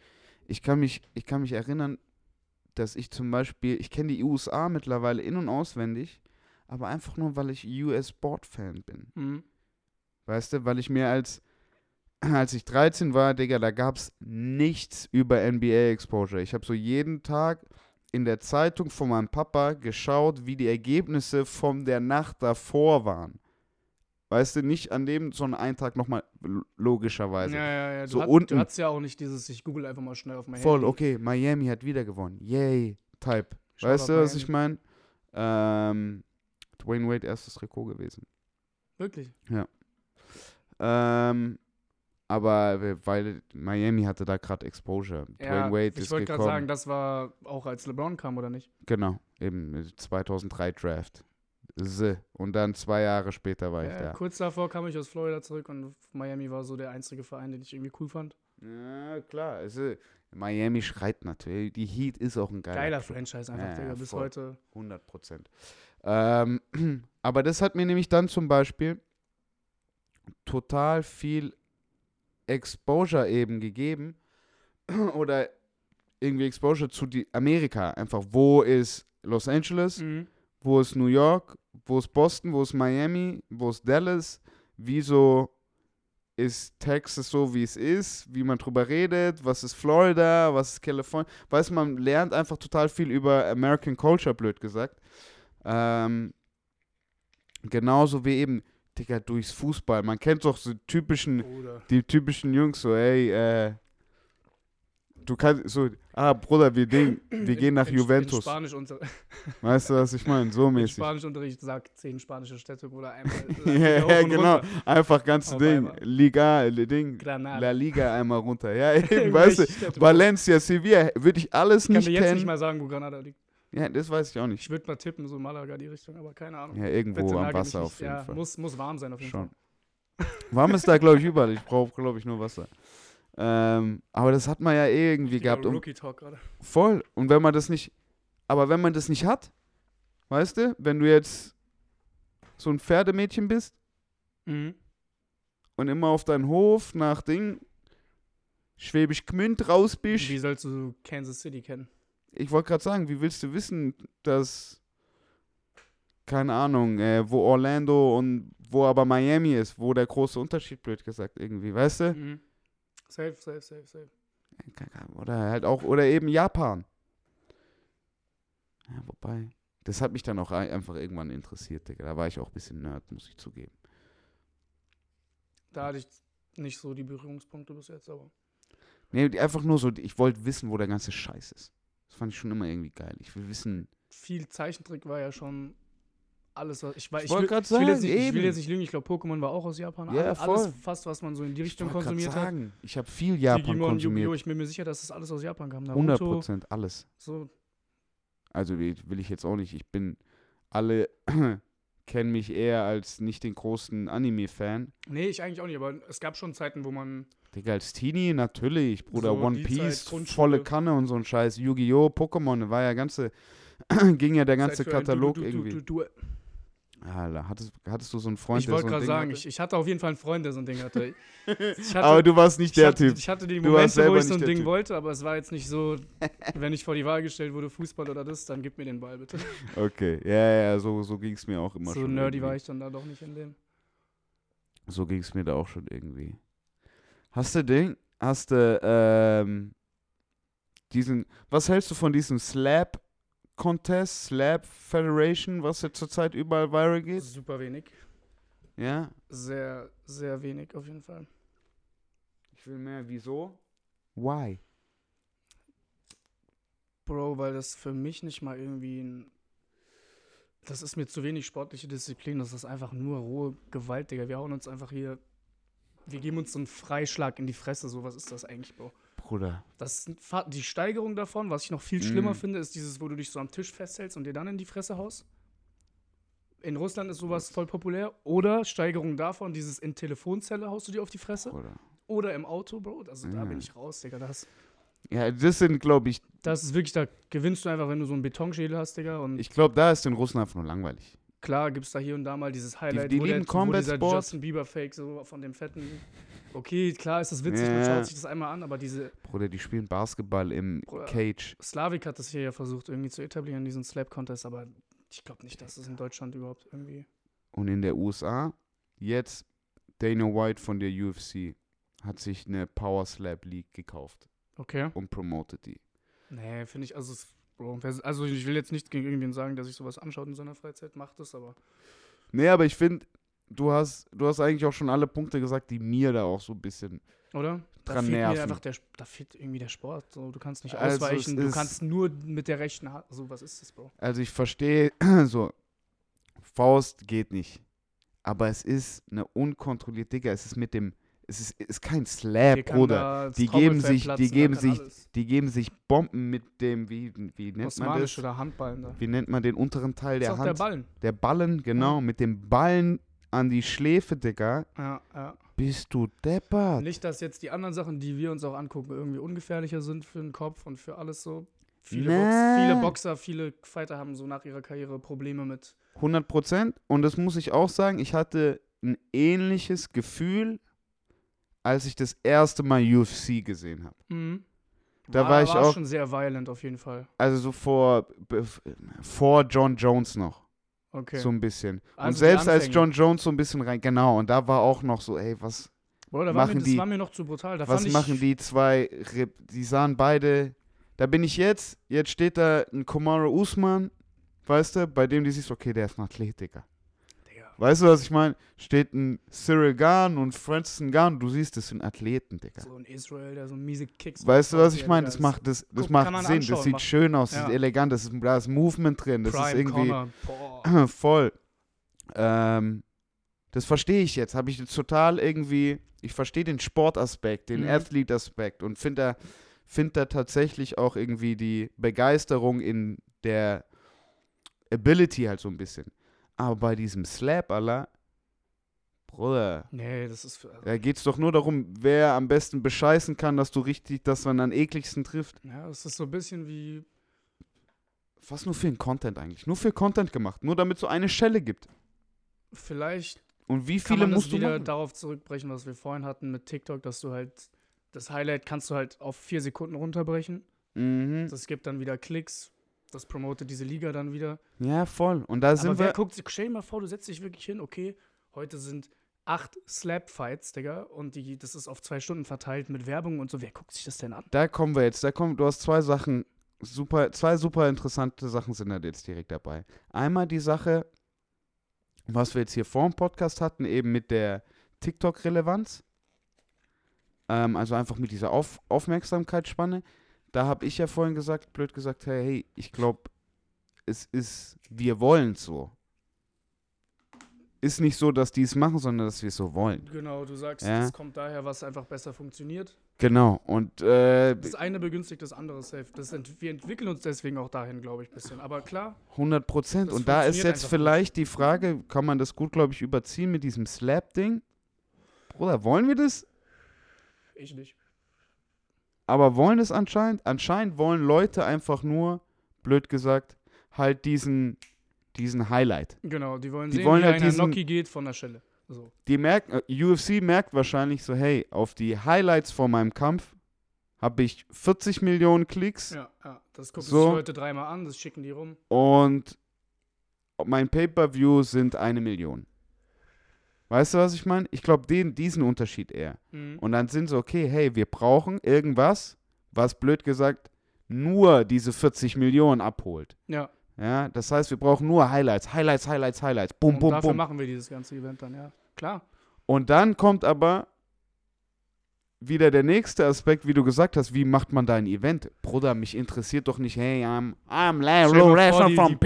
Ich kann mich, ich kann mich erinnern, dass ich zum Beispiel, ich kenne die USA mittlerweile in- und auswendig, aber einfach nur, weil ich US-Sport-Fan bin. Mhm. Weißt du, weil ich mir als, als ich 13 war, Digga, da gab es nichts über NBA-Exposure. Ich habe so jeden Tag in der Zeitung von meinem Papa geschaut, wie die Ergebnisse von der Nacht davor waren. Weißt du, nicht an dem, sondern einen Tag nochmal, logischerweise. Ja, ja, ja. Du, so hat, unten. du hattest ja auch nicht dieses, ich google einfach mal schnell auf mein Voll, okay, Miami hat wieder gewonnen. Yay, Type. Shoutout weißt du, was Miami. ich meine? Ähm, Dwayne Wade erstes Trikot gewesen. Wirklich? Ähm, aber we- weil Miami hatte da gerade Exposure. Ja, Dwayne Wade ich wollte gerade sagen, das war auch als LeBron kam, oder nicht? genau, eben äh, 2003 Draft. Und dann zwei Jahre später war ich Ja, da. kurz davor kam ich aus Florida zurück und Miami war so der einzige Verein, den ich irgendwie cool fand. Ja, klar. Also, Miami schreit natürlich. Die Heat ist auch ein geiler, Geiler Club. Franchise einfach, Ja, Digga, bis heute. 100 Prozent. Ähm, aber das hat mir nämlich dann zum Beispiel total viel Exposure eben gegeben oder irgendwie Exposure zu die Amerika. Einfach, wo ist Los Angeles, Mhm. wo ist New York, wo ist Boston, wo ist Miami, wo ist Dallas, wieso ist Texas so, wie es ist, wie man drüber redet, was ist Florida, was ist Kalifornien. Weißt du, man lernt einfach total viel über American Culture, blöd gesagt. Ähm, genauso wie eben, Digga, durchs Fußball. Man kennt doch so typischen, Bruder. die typischen Jungs, so, ey, äh, du kannst, so, ah, Bruder, wir, Ding, wir gehen nach in, In Juventus. Spanischunter Weißt du, was ich meine? So mäßig. Spanischunterricht sagt zehn spanische Städte oder einmal. Ja, ja, genau. runter. Einfach ganze Auf Ding. einmal. Liga, äh, Ding. Granada. La Liga einmal runter. Ja, eben, weißt du. Valencia, Sevilla, würde ich alles Ich kann nicht dir jetzt kennen. nicht mal sagen, wo Granada liegt. Ja, das weiß ich auch nicht. Ich würde mal tippen, so Malaga die Richtung, aber keine Ahnung. Ja, irgendwo Bitte am Wasser auf jeden ja, Fall. Muss, muss warm sein auf jeden Schon. Fall. Warm ist da, glaube ich, überall. Ich brauche, glaube ich, nur Wasser. Ähm, aber das hat man ja eh irgendwie gehabt. Und Rookie Talk gerade. voll. Und wenn man das nicht, aber wenn man das nicht hat, weißt du, wenn du jetzt so ein Pferdemädchen bist Mhm. und immer auf deinen Hof nach Ding Schwäbisch Gmünd raus bist, Wie sollst du Kansas City kennen? Ich wollte gerade sagen, wie willst du wissen, dass, keine Ahnung, äh, wo Orlando und wo aber Miami ist, wo der große Unterschied, blöd gesagt, irgendwie, weißt du? Mhm. Safe, safe, safe, safe. Oder halt auch, oder eben Japan. Ja, wobei, das hat mich dann auch ein- einfach irgendwann interessiert, Digga. Da war ich auch ein bisschen Nerd, muss ich zugeben. Da hatte ich nicht so die Berührungspunkte bis jetzt, aber. Nee, einfach nur so, ich wollte wissen, wo der ganze Scheiß ist. Das fand ich schon immer irgendwie geil. Ich will wissen. Viel Zeichentrick war ja schon alles, was. Ich, weiß, Ich ich, will, ich, will jetzt nicht, ich will jetzt nicht lügen, ich glaube, Pokémon war auch aus Japan. Ja, Alles- voll. Alles fast, was man so in die Richtung ich konsumiert hat. sagen, ich habe viel Japan Digimon, konsumiert. Ich bin mir sicher, dass das alles aus Japan kam. 100 Naruto, Prozent alles. so. Also will ich jetzt auch nicht. Ich bin alle kennen mich eher als nicht den großen Anime-Fan. Nee, ich eigentlich auch nicht, aber es gab schon Zeiten, wo man. Digga, als Teenie natürlich, Bruder, So, One Piece, Zeit, volle Kanne und so ein Scheiß. Yu-Gi-Oh!, Pokémon, war ja ganze, ging ja der ganze Katalog Du, du, irgendwie. Du. Alter, hattest, hattest du so einen Freund, Ich der wollte so ein gerade Ding sagen, hatte? ich, ich hatte auf jeden Fall einen Freund, der so ein Ding hatte. Hatte Aber du warst nicht ich der hatte, Typ. Ich hatte die Momente, wo ich so ein Ding Typ. wollte, aber es war jetzt nicht so, wenn ich vor die Wahl gestellt wurde, Fußball oder das, dann gib mir den Ball bitte. Okay, ja, ja, so, so ging es mir auch immer so schon. nerdy irgendwie. war ich dann da doch nicht in dem. So ging es mir da auch schon irgendwie. Hast du Ding? Hast du, ähm, diesen, was hältst du von diesem Slap Contest, Slap Federation, was jetzt zurzeit überall viral geht? Super wenig. Ja? Sehr, sehr wenig auf jeden Fall. Ich will mehr, wieso? Why? Bro, weil das für mich nicht mal irgendwie ein. Das ist mir zu wenig sportliche Disziplin. Das ist einfach nur rohe Gewalt, Digga. Wir hauen uns einfach hier. Wir geben uns so einen Freischlag in die Fresse. So, was ist das eigentlich, Bro? Bruder. Das ist die Steigerung davon, was ich noch viel schlimmer Mm. finde, ist dieses, wo du dich so am Tisch festhältst und dir dann in die Fresse haust. In Russland ist sowas voll populär. Oder Steigerung davon, dieses in Telefonzelle haust du dir auf die Fresse. Bruder. Oder im Auto, Bro. Also da Ja. bin ich raus, Digga. Das, Ja, das sind, glaube ich, das ist wirklich, da gewinnst du einfach, wenn du so einen Betonschädel hast, Digga. Und ich glaube, da ist den Russen einfach nur langweilig. Klar gibt es da hier und da mal dieses Highlight, die wo, der, lieben wo dieser Sport. Justin Bieber Fake so von dem fetten. Okay, klar ist das witzig, man Ja. schaut sich das einmal an, aber diese Bruder, die spielen Basketball im Bruder. Cage. Slavik hat das hier ja versucht irgendwie zu etablieren, diesen Slap-Contest, aber ich glaube nicht, dass das in Deutschland überhaupt irgendwie. Und in der USA, jetzt Dana White von der UFC hat sich eine Power Slap League gekauft Okay. und promotet die. Nee, finde ich, also, es- Bro, also ich will jetzt nicht gegen irgendwen sagen, dass ich sowas anschaut in seiner Freizeit, macht das, aber. Nee, aber ich finde, du hast, du hast eigentlich auch schon alle Punkte gesagt, die mir da auch so ein bisschen. Oder? Da Dran fehlt nerven. mir einfach der, da fehlt irgendwie der Sport. So, du kannst nicht Also es ausweichen, du kannst nur mit der rechten Hand. So, was ist das, Bro? Also ich verstehe, so, Faust geht nicht. Aber es ist eine unkontrollierte, Digga, es ist mit dem, es ist, ist kein Slap, Bruder. Die geben sich- die platzen, geben sich alles. Die geben sich Bomben mit dem, wie, wie nennt man das? oder Handballen da. Wie nennt man den unteren Teil Das ist der Hand? der Ballen. Der Ballen, genau, mit dem Ballen an die Schläfe, Digga. Ja, ja. Bist du deppert. Nicht, dass jetzt die anderen Sachen, die wir uns auch angucken, irgendwie ungefährlicher sind für den Kopf und für alles so. Viele, Nee. Box, viele Boxer, viele Fighter haben so nach ihrer Karriere Probleme mit. 100 Prozent. Und das muss ich auch sagen, ich hatte ein ähnliches Gefühl, als ich das erste Mal UFC gesehen habe. Mhm. Da war ich auch- schon sehr violent auf jeden Fall. Also so vor, vor John Jones noch. Okay. So ein bisschen. Also und die selbst als. John Jones so ein bisschen rein, genau, und da war auch noch so, ey, was, Bro, da war machen mir, das die- war mir noch zu brutal. Da was machen die zwei, die sahen beide, da bin ich jetzt, jetzt steht da ein Komaro Usman, weißt du, bei dem du siehst, okay, der ist ein Athletiker. Weißt du, was ich meine? Steht ein Cyril Gahn und Francis Ngannou, du siehst, das sind Athleten, Digga. So ein Israel, der so miese Kicks Weißt du, was ich meine? das macht, das, das guck, macht Sinn, das sieht schön aus, das Ja. ist elegant, das ist, da ist Movement drin, das ist Prime irgendwie Corner. Boah. voll. Ähm, das verstehe ich jetzt, habe ich jetzt total irgendwie, ich verstehe den Sportaspekt, den Mhm. Athlete-Aspekt und finde da, find da tatsächlich auch irgendwie die Begeisterung in der Ability halt so ein bisschen. Aber bei diesem Slap, Allah, Bruder, Nee, das ist für, da geht es doch nur darum, wer am besten bescheißen kann, dass du richtig, dass man am ekligsten trifft. ja, das ist so ein bisschen wie Was nur für ein Content eigentlich? Nur für Content gemacht, nur damit es so eine Schelle gibt. vielleicht Und wie kann viele man das musst du wieder darauf zurückbrechen, was wir vorhin hatten mit TikTok, dass du halt das Highlight kannst du halt auf vier Sekunden runterbrechen. Mhm. Das gibt dann wieder Klicks. Das promotet diese Liga dann wieder. Ja, voll. Und da Aber sind wer wir. guckt sich, stell dir mal vor, du setzt dich wirklich hin, okay, heute sind acht Slap-Fights, Digga, und die, das ist auf zwei Stunden verteilt mit Werbung und so. Wer guckt sich das denn an? Da kommen wir jetzt. Da kommen, du hast zwei Sachen, super, zwei super interessante Sachen sind da jetzt direkt dabei. Einmal die Sache, was wir jetzt hier vor dem Podcast hatten, eben mit der TikTok-Relevanz. Ähm, also einfach mit dieser Auf Aufmerksamkeitsspanne. Da habe ich ja vorhin gesagt, blöd gesagt, hey, hey ich glaube, es ist, wir wollen so. Ist nicht so, dass die es machen, sondern dass wir es so wollen. Genau, du sagst, Ja. es kommt daher, was einfach besser funktioniert. Genau. Und äh, Das eine begünstigt das andere safe. Das ent wir entwickeln uns deswegen auch dahin, glaube ich, ein bisschen. Aber klar, 100 Prozent. Und da ist jetzt vielleicht die Frage, kann man das gut, glaube ich, überziehen mit diesem Slap-Ding? Bruder, wollen wir das? ich nicht. Aber wollen es anscheinend? Anscheinend wollen Leute einfach nur, blöd gesagt, halt diesen, diesen Highlight. Genau, die wollen Die sehen, wollen wie halt einer diesen- Noki geht von der Schelle. So. Die merken, äh, UFC merkt wahrscheinlich so, hey, auf die Highlights vor meinem Kampf habe ich 40 Millionen Klicks Ja, ja. Das gucken So. sich Leute dreimal an, das schicken die rum. und mein Pay-Per-View sind eine Million. Weißt du, was ich meine? Ich glaube, den, diesen Unterschied eher. Mhm. Und dann sind sie, okay, hey, wir brauchen irgendwas, was blöd gesagt nur diese 40 Millionen abholt. Ja, Ja, das heißt, wir brauchen nur Highlights, Highlights, Highlights, Highlights. Bum, und bum, dafür bum. machen wir dieses ganze Event dann, ja. Klar. Und dann kommt aber wieder der nächste Aspekt, wie du gesagt hast, wie macht man da ein Event? Bruder, mich interessiert doch nicht, hey, I'm, I'm Larry die- from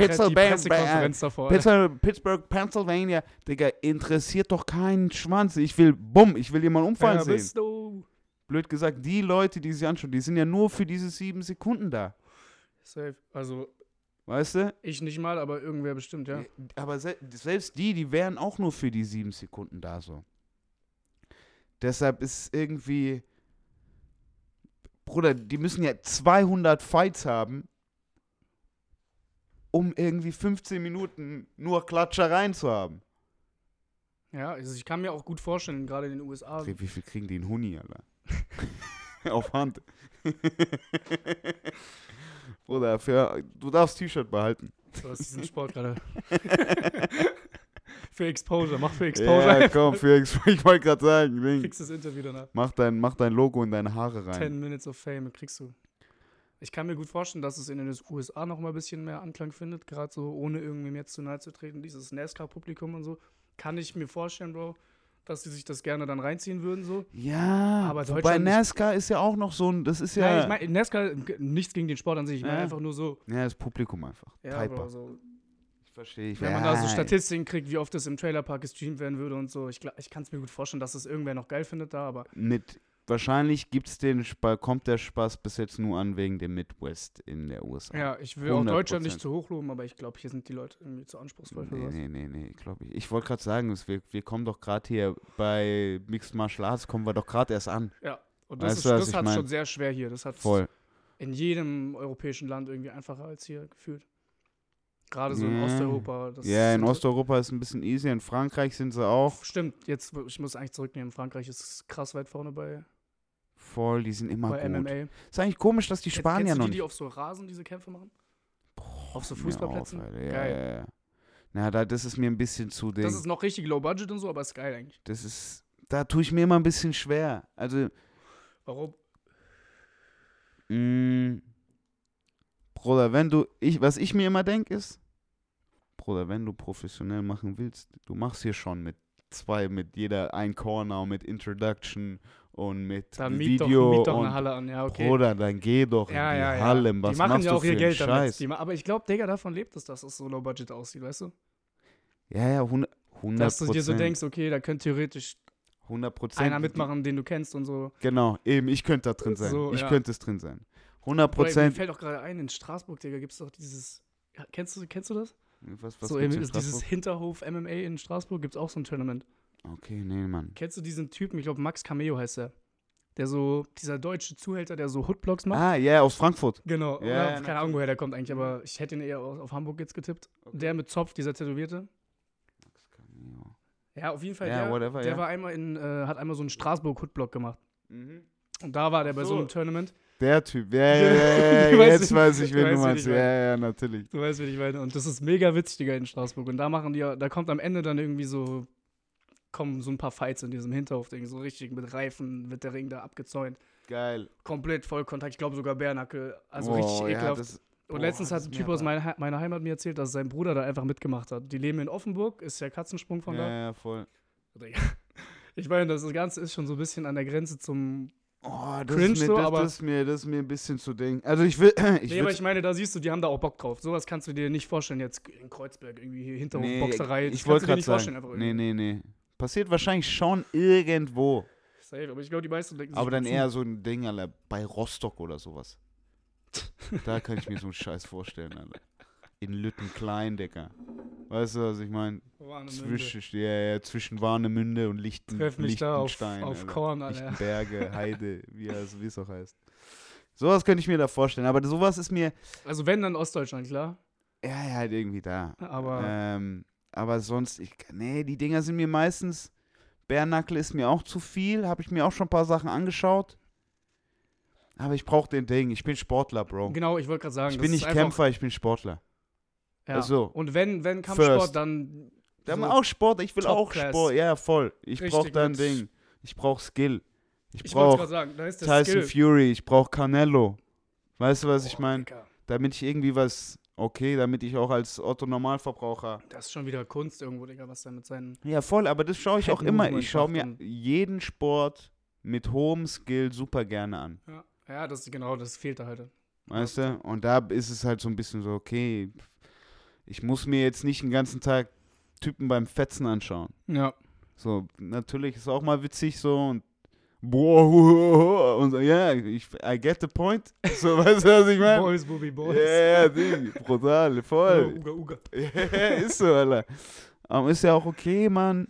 Pittsburgh, Pennsylvania. Digga, interessiert doch keinen Schwanz. Ich will, bumm, ich will jemanden umfallen Wer sehen. bist du? Blöd gesagt, die Leute, die sich anschauen, die sind ja nur für diese sieben Sekunden da. Safe. Also, Weißt du? ich nicht mal, aber irgendwer bestimmt, ja. Aber se selbst die, die wären auch nur für die sieben Sekunden da so. Deshalb ist irgendwie. Bruder, die müssen ja 200 Fights haben, um irgendwie 15 Minuten nur Klatschereien zu haben. Ja, also ich kann mir auch gut vorstellen, gerade in den USA. Wie viel kriegen die in Huni, Alter? Auf Hand. Bruder, für, du darfst T-Shirt behalten. Du hast diesen Sport gerade. für Exposure, mach für Exposure. Ja, komm, für Ex ich wollte gerade sagen, Ding. Kriegst das Interview danach. Mach dein, mach dein Logo in deine Haare rein. 10 Minutes of Fame kriegst du. Ich kann mir gut vorstellen, dass es in den USA noch mal ein bisschen mehr Anklang findet, gerade so, ohne irgendwem jetzt zu nahe zu treten, dieses NASCAR-Publikum und so. Kann ich mir vorstellen, Bro, dass die sich das gerne dann reinziehen würden, so. Ja, Aber Deutschland- NASCAR ist ja auch noch so ein, das ist ja, Ja, ich meine, NASCAR, nichts gegen den Sport an sich, ich meine Ja. einfach nur so. ja, das Publikum einfach. Ja, Typer. Bro, so. Verstehe. Ich Wenn man da so Statistiken kriegt, wie oft das im Trailerpark gestreamt werden würde und so. Ich, ich kann es mir gut vorstellen, dass es irgendwer noch geil findet da, aber Mit, wahrscheinlich gibt's den Spaß, kommt der Spaß bis jetzt nur an wegen dem Midwest in der USA. ja, ich will auch Deutschland 100%. nicht zu hoch loben, aber ich glaube, hier sind die Leute irgendwie zu anspruchsvoll für Nee, sowas. nee, nee, nee, glaube ich. Ich wollte gerade sagen, wir, wir kommen doch gerade hier bei Mixed Martial Arts, kommen wir doch gerade erst an. Ja, und das, Weißt ist, du, was das hat schon sehr schwer hier. Das hat in jedem europäischen Land irgendwie einfacher als hier gefühlt. Gerade so in. Osteuropa. Ja, in sind- Osteuropa ist ein bisschen easy, in Frankreich sind sie auch Stimmt, jetzt, ich muss eigentlich zurücknehmen. Frankreich ist krass weit vorne bei, voll, die sind immer bei gut. MMA. Ist eigentlich komisch, dass die Spanier du noch die, die auf so Rasen diese Kämpfe machen? auf so Fußballplätzen? Auf, ja, Geil. Ja, ja. Na, da, das ist mir ein bisschen zu Ding. Das ist noch richtig low budget und so, aber ist geil eigentlich. Das ist, da tue ich mir immer ein bisschen schwer. Also, Warum? mh, Bruder, wenn du, ich, was ich mir immer denke ist, Bruder, wenn du professionell machen willst, du machst hier schon mit zwei, mit jeder ein Corner mit Introduction und mit Dann miet doch, Video miet doch und eine Halle an. Ja, okay. Bruder, dann geh doch ja, in die ja, ja. Halle. Was die machen machst ja auch ihr Geld damit. Scheiß? Ma- aber ich glaube, Digga, davon lebt es, dass es so low budget aussieht, weißt du? Ja, ja, 100% Dass du dir so denkst, okay, da könnte theoretisch 100 Prozent. einer mitmachen, den du kennst und so. Genau, eben, ich könnte da drin sein. So, ich ja. könnte es drin sein. 100 Boah, Mir Prozent. fällt auch gerade ein, in Straßburg, Digga, gibt es doch dieses. Kennst, du, kennst du das? Was, was so im, in dieses? Hinterhof MMA in Straßburg gibt es auch so ein Tournament. Okay, nee, Mann. Kennst du diesen Typen, ich glaube Max Cameo heißt er. Der so, dieser deutsche Zuhälter, der so Hoodblocks macht. Ah, ja, aus Frankfurt. Genau. Ja, Oder, ja, keine. Ahnung, woher der kommt eigentlich, aber ich hätte ihn eher auf, auf Hamburg jetzt getippt. Der mit Zopf, dieser Tätowierte. Ja, auf jeden Fall. Ja, der whatever, der ja. war einmal in, äh, hat einmal so einen Straßburg-Hoodblock gemacht. Mhm. Und da war der bei so so. einem Tournament. Der Typ, ja, ja, ja, ja, jetzt weiß ich, wen du wen meinst. Ja, ja, natürlich. Du weißt, wie ich meine. Und das ist mega witzig, Digga, in Straßburg. Und da machen die, ja- da kommt am Ende dann irgendwie so, kommen so ein paar Fights in diesem Hinterhof, Ding, so richtig mit Reifen wird der Ring da abgezäunt. Geil. Komplett Vollkontakt, ich glaube sogar Bärnackel. Also Oh, richtig ja, ekelhaft. das- Und letztens hat ein Typ aus meiner, meiner Heimat mir erzählt, dass sein Bruder da einfach mitgemacht hat. Die leben in Offenburg, ist ja Katzensprung von ja, da. ja, voll. Ich meine, das Ganze ist schon so ein bisschen an der Grenze zum. Oh, das, Cringe ist mir, so, das, aber- das, ist mir, das ist mir ein bisschen zu denken. Also ich will, ich nee, aber will ich meine, da siehst du, die haben da auch Bock drauf. Sowas kannst du dir nicht vorstellen, jetzt in Kreuzberg, irgendwie hier hinter nee, Boxerei. ich wollte gerade vorstellen, sagen, nee, nee, nee. Passiert wahrscheinlich schon irgendwo. Safe, aber ich glaube, die meisten denken Aber dann "Puh, eher so ein Ding, Alter, bei Rostock oder sowas. da kann ich mir so einen Scheiß vorstellen, Alter. In Lüttenklein, Digga. Weißt du, was ich meine? Zwischen, ja, ja, zwischen Warnemünde und Lichten, Treff mich da auf, Lichtenstein. auf. Korn, Alter. Lichtenberge, Heide, wie es, wie es auch heißt. Sowas könnte ich mir da vorstellen. Aber sowas ist mir, Also wenn, dann Ostdeutschland, klar. ja, ja, halt irgendwie da. Aber Ähm, aber sonst, ich, nee, die Dinger sind mir meistens, Bärnackel ist mir auch zu viel, habe ich mir auch schon ein paar Sachen angeschaut. Aber ich brauche den Ding, ich bin Sportler, Bro. genau, ich wollte gerade sagen, Ich bin nicht Kämpfer, ich bin Sportler. Ja. Also, Und wenn, wenn Kampfsport, First. dann Dann so auch Sport, ich will auch Class. Sport, ja, voll. Ich brauche da ein mit- Ding. Ich brauche Skill. Ich Ich wollte gerade brauche sagen, da ist Tyson Skill. Fury, ich brauche Canelo. Weißt du, was ich Boah, meine? Damit ich irgendwie was, okay, damit ich auch als Otto-Normalverbraucher Das ist schon wieder Kunst irgendwo, Digga, was da mit seinen. Ja, voll, aber das schaue ich auch immer. Ich schaue mir jeden Sport mit hohem Skill super gerne an. Ja, ja das genau, das fehlt da halt. Weißt du? Und da ist es halt so ein bisschen so, okay, ich muss mir jetzt nicht den ganzen Tag Typen beim Fetzen anschauen. Ja. So, natürlich ist auch mal witzig so und boah, und so, ja, ich, I get the point. So, weißt du, was ich meine? Boys, Booby, Boys. Ja, ja, Ding, brutal, voll. Uga, Uga. Ja, ist so, Alter. Aber ist ja auch okay, Mann.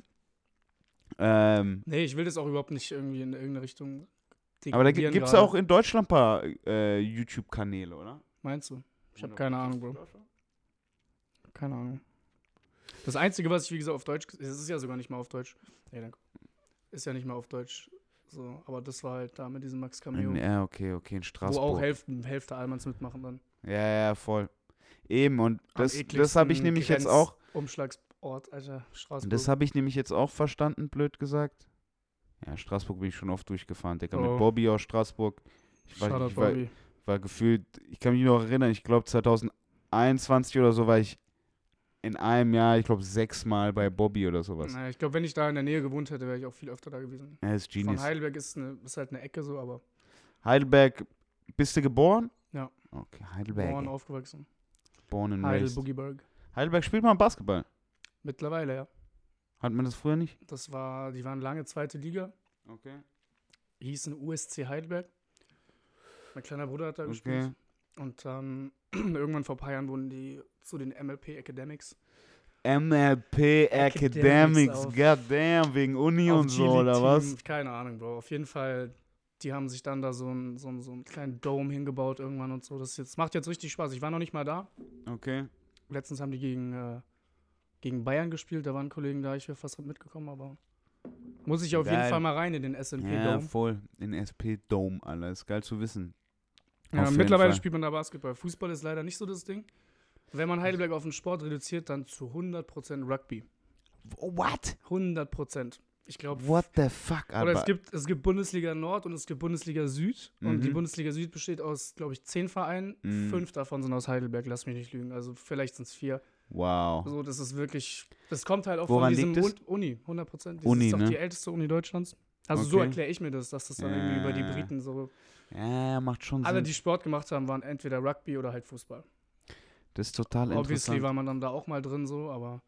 Ähm, Nee, ich will das auch überhaupt nicht irgendwie in irgendeine Richtung. Aber da gibt es auch in Deutschland ein paar äh, YouTube-Kanäle, oder? Meinst du? Ich habe keine Ahnung, Bro. Keine Ahnung. Das Einzige, was ich, wie gesagt, auf Deutsch. Es ist ja sogar nicht mal auf Deutsch. Nee, danke. Ist ja nicht mal auf Deutsch. So, aber das war halt da mit diesem Max Cameo. Ja, okay, okay, in wo Straßburg. auch Hälfte, Hälfte Allmanns mitmachen dann. ja, ja, voll. Eben, und das, das habe ich nämlich jetzt Grenz- auch, Umschlagsort, Alter. Straßburg. das habe ich nämlich jetzt auch verstanden, blöd gesagt. Ja, Straßburg bin ich schon oft durchgefahren, Digga, Oh. mit Bobby aus Straßburg. Ich war, ich war, Bobby. war gefühlt, ich kann mich noch erinnern, ich glaube 2021 oder so war ich in einem Jahr, ich glaube sechsmal bei Bobby oder sowas. Naja, ich glaube, wenn ich da in der Nähe gewohnt hätte, wäre ich auch viel öfter da gewesen. Er ist Von Genius. Heidelberg ist, eine, ist halt eine Ecke so, aber Heidelberg, bist du geboren? Ja. Okay, Heidelberg. geboren, Born, aufgewachsen. and Heidel, raised. Boogieberg. Heidelberg spielt man Basketball. Mittlerweile, ja. Hat man das früher nicht? Das war, die waren lange zweite Liga, Okay. hießen USC Heidelberg. Mein kleiner Bruder hat da Okay. gespielt. Und dann irgendwann vor ein paar Jahren wurden die zu den MLP Academics. MLP Academics Academics, goddamn, wegen Uni und so, oder was? Keine Ahnung, Bro. Auf jeden Fall, die haben sich dann da so einen so so einen kleinen Dome hingebaut irgendwann und so. Das jetzt, macht jetzt richtig Spaß. Ich war noch nicht mal da. Okay. Letztens haben die gegen, äh, gegen Bayern gespielt, da waren Kollegen da, ich wäre fast mitgekommen, aber muss ich auf jeden Geil. Fall mal rein in den Ja, Dome. voll. In SP Dome, Alter. Ist geil zu wissen. Ja, mittlerweile Fall. spielt man da Basketball. Fußball ist leider nicht so das Ding. Wenn man Heidelberg auf den Sport reduziert, dann zu 100% Rugby. What? 100%. Ich glaube, What the fuck, oder Alter? es gibt, es gibt Bundesliga Nord und es gibt Bundesliga Süd. Und die Mhm. Bundesliga Süd besteht aus, glaube ich, zehn Vereinen. Mhm. Fünf davon sind aus Heidelberg, lass mich nicht lügen. Also vielleicht sind es vier. Wow. So, das ist wirklich, das kommt halt auch Woran von diesem Uni, 100%. Das Uni, ist doch ne? die älteste Uni Deutschlands. Also so Okay. erkläre ich mir das, dass das dann irgendwie über die Ja. Briten so. Ja, macht schon Alle, Sinn. die Sport gemacht haben, waren entweder Rugby oder halt Fußball. das ist total Obviously interessant. war man dann da auch mal drin so, aber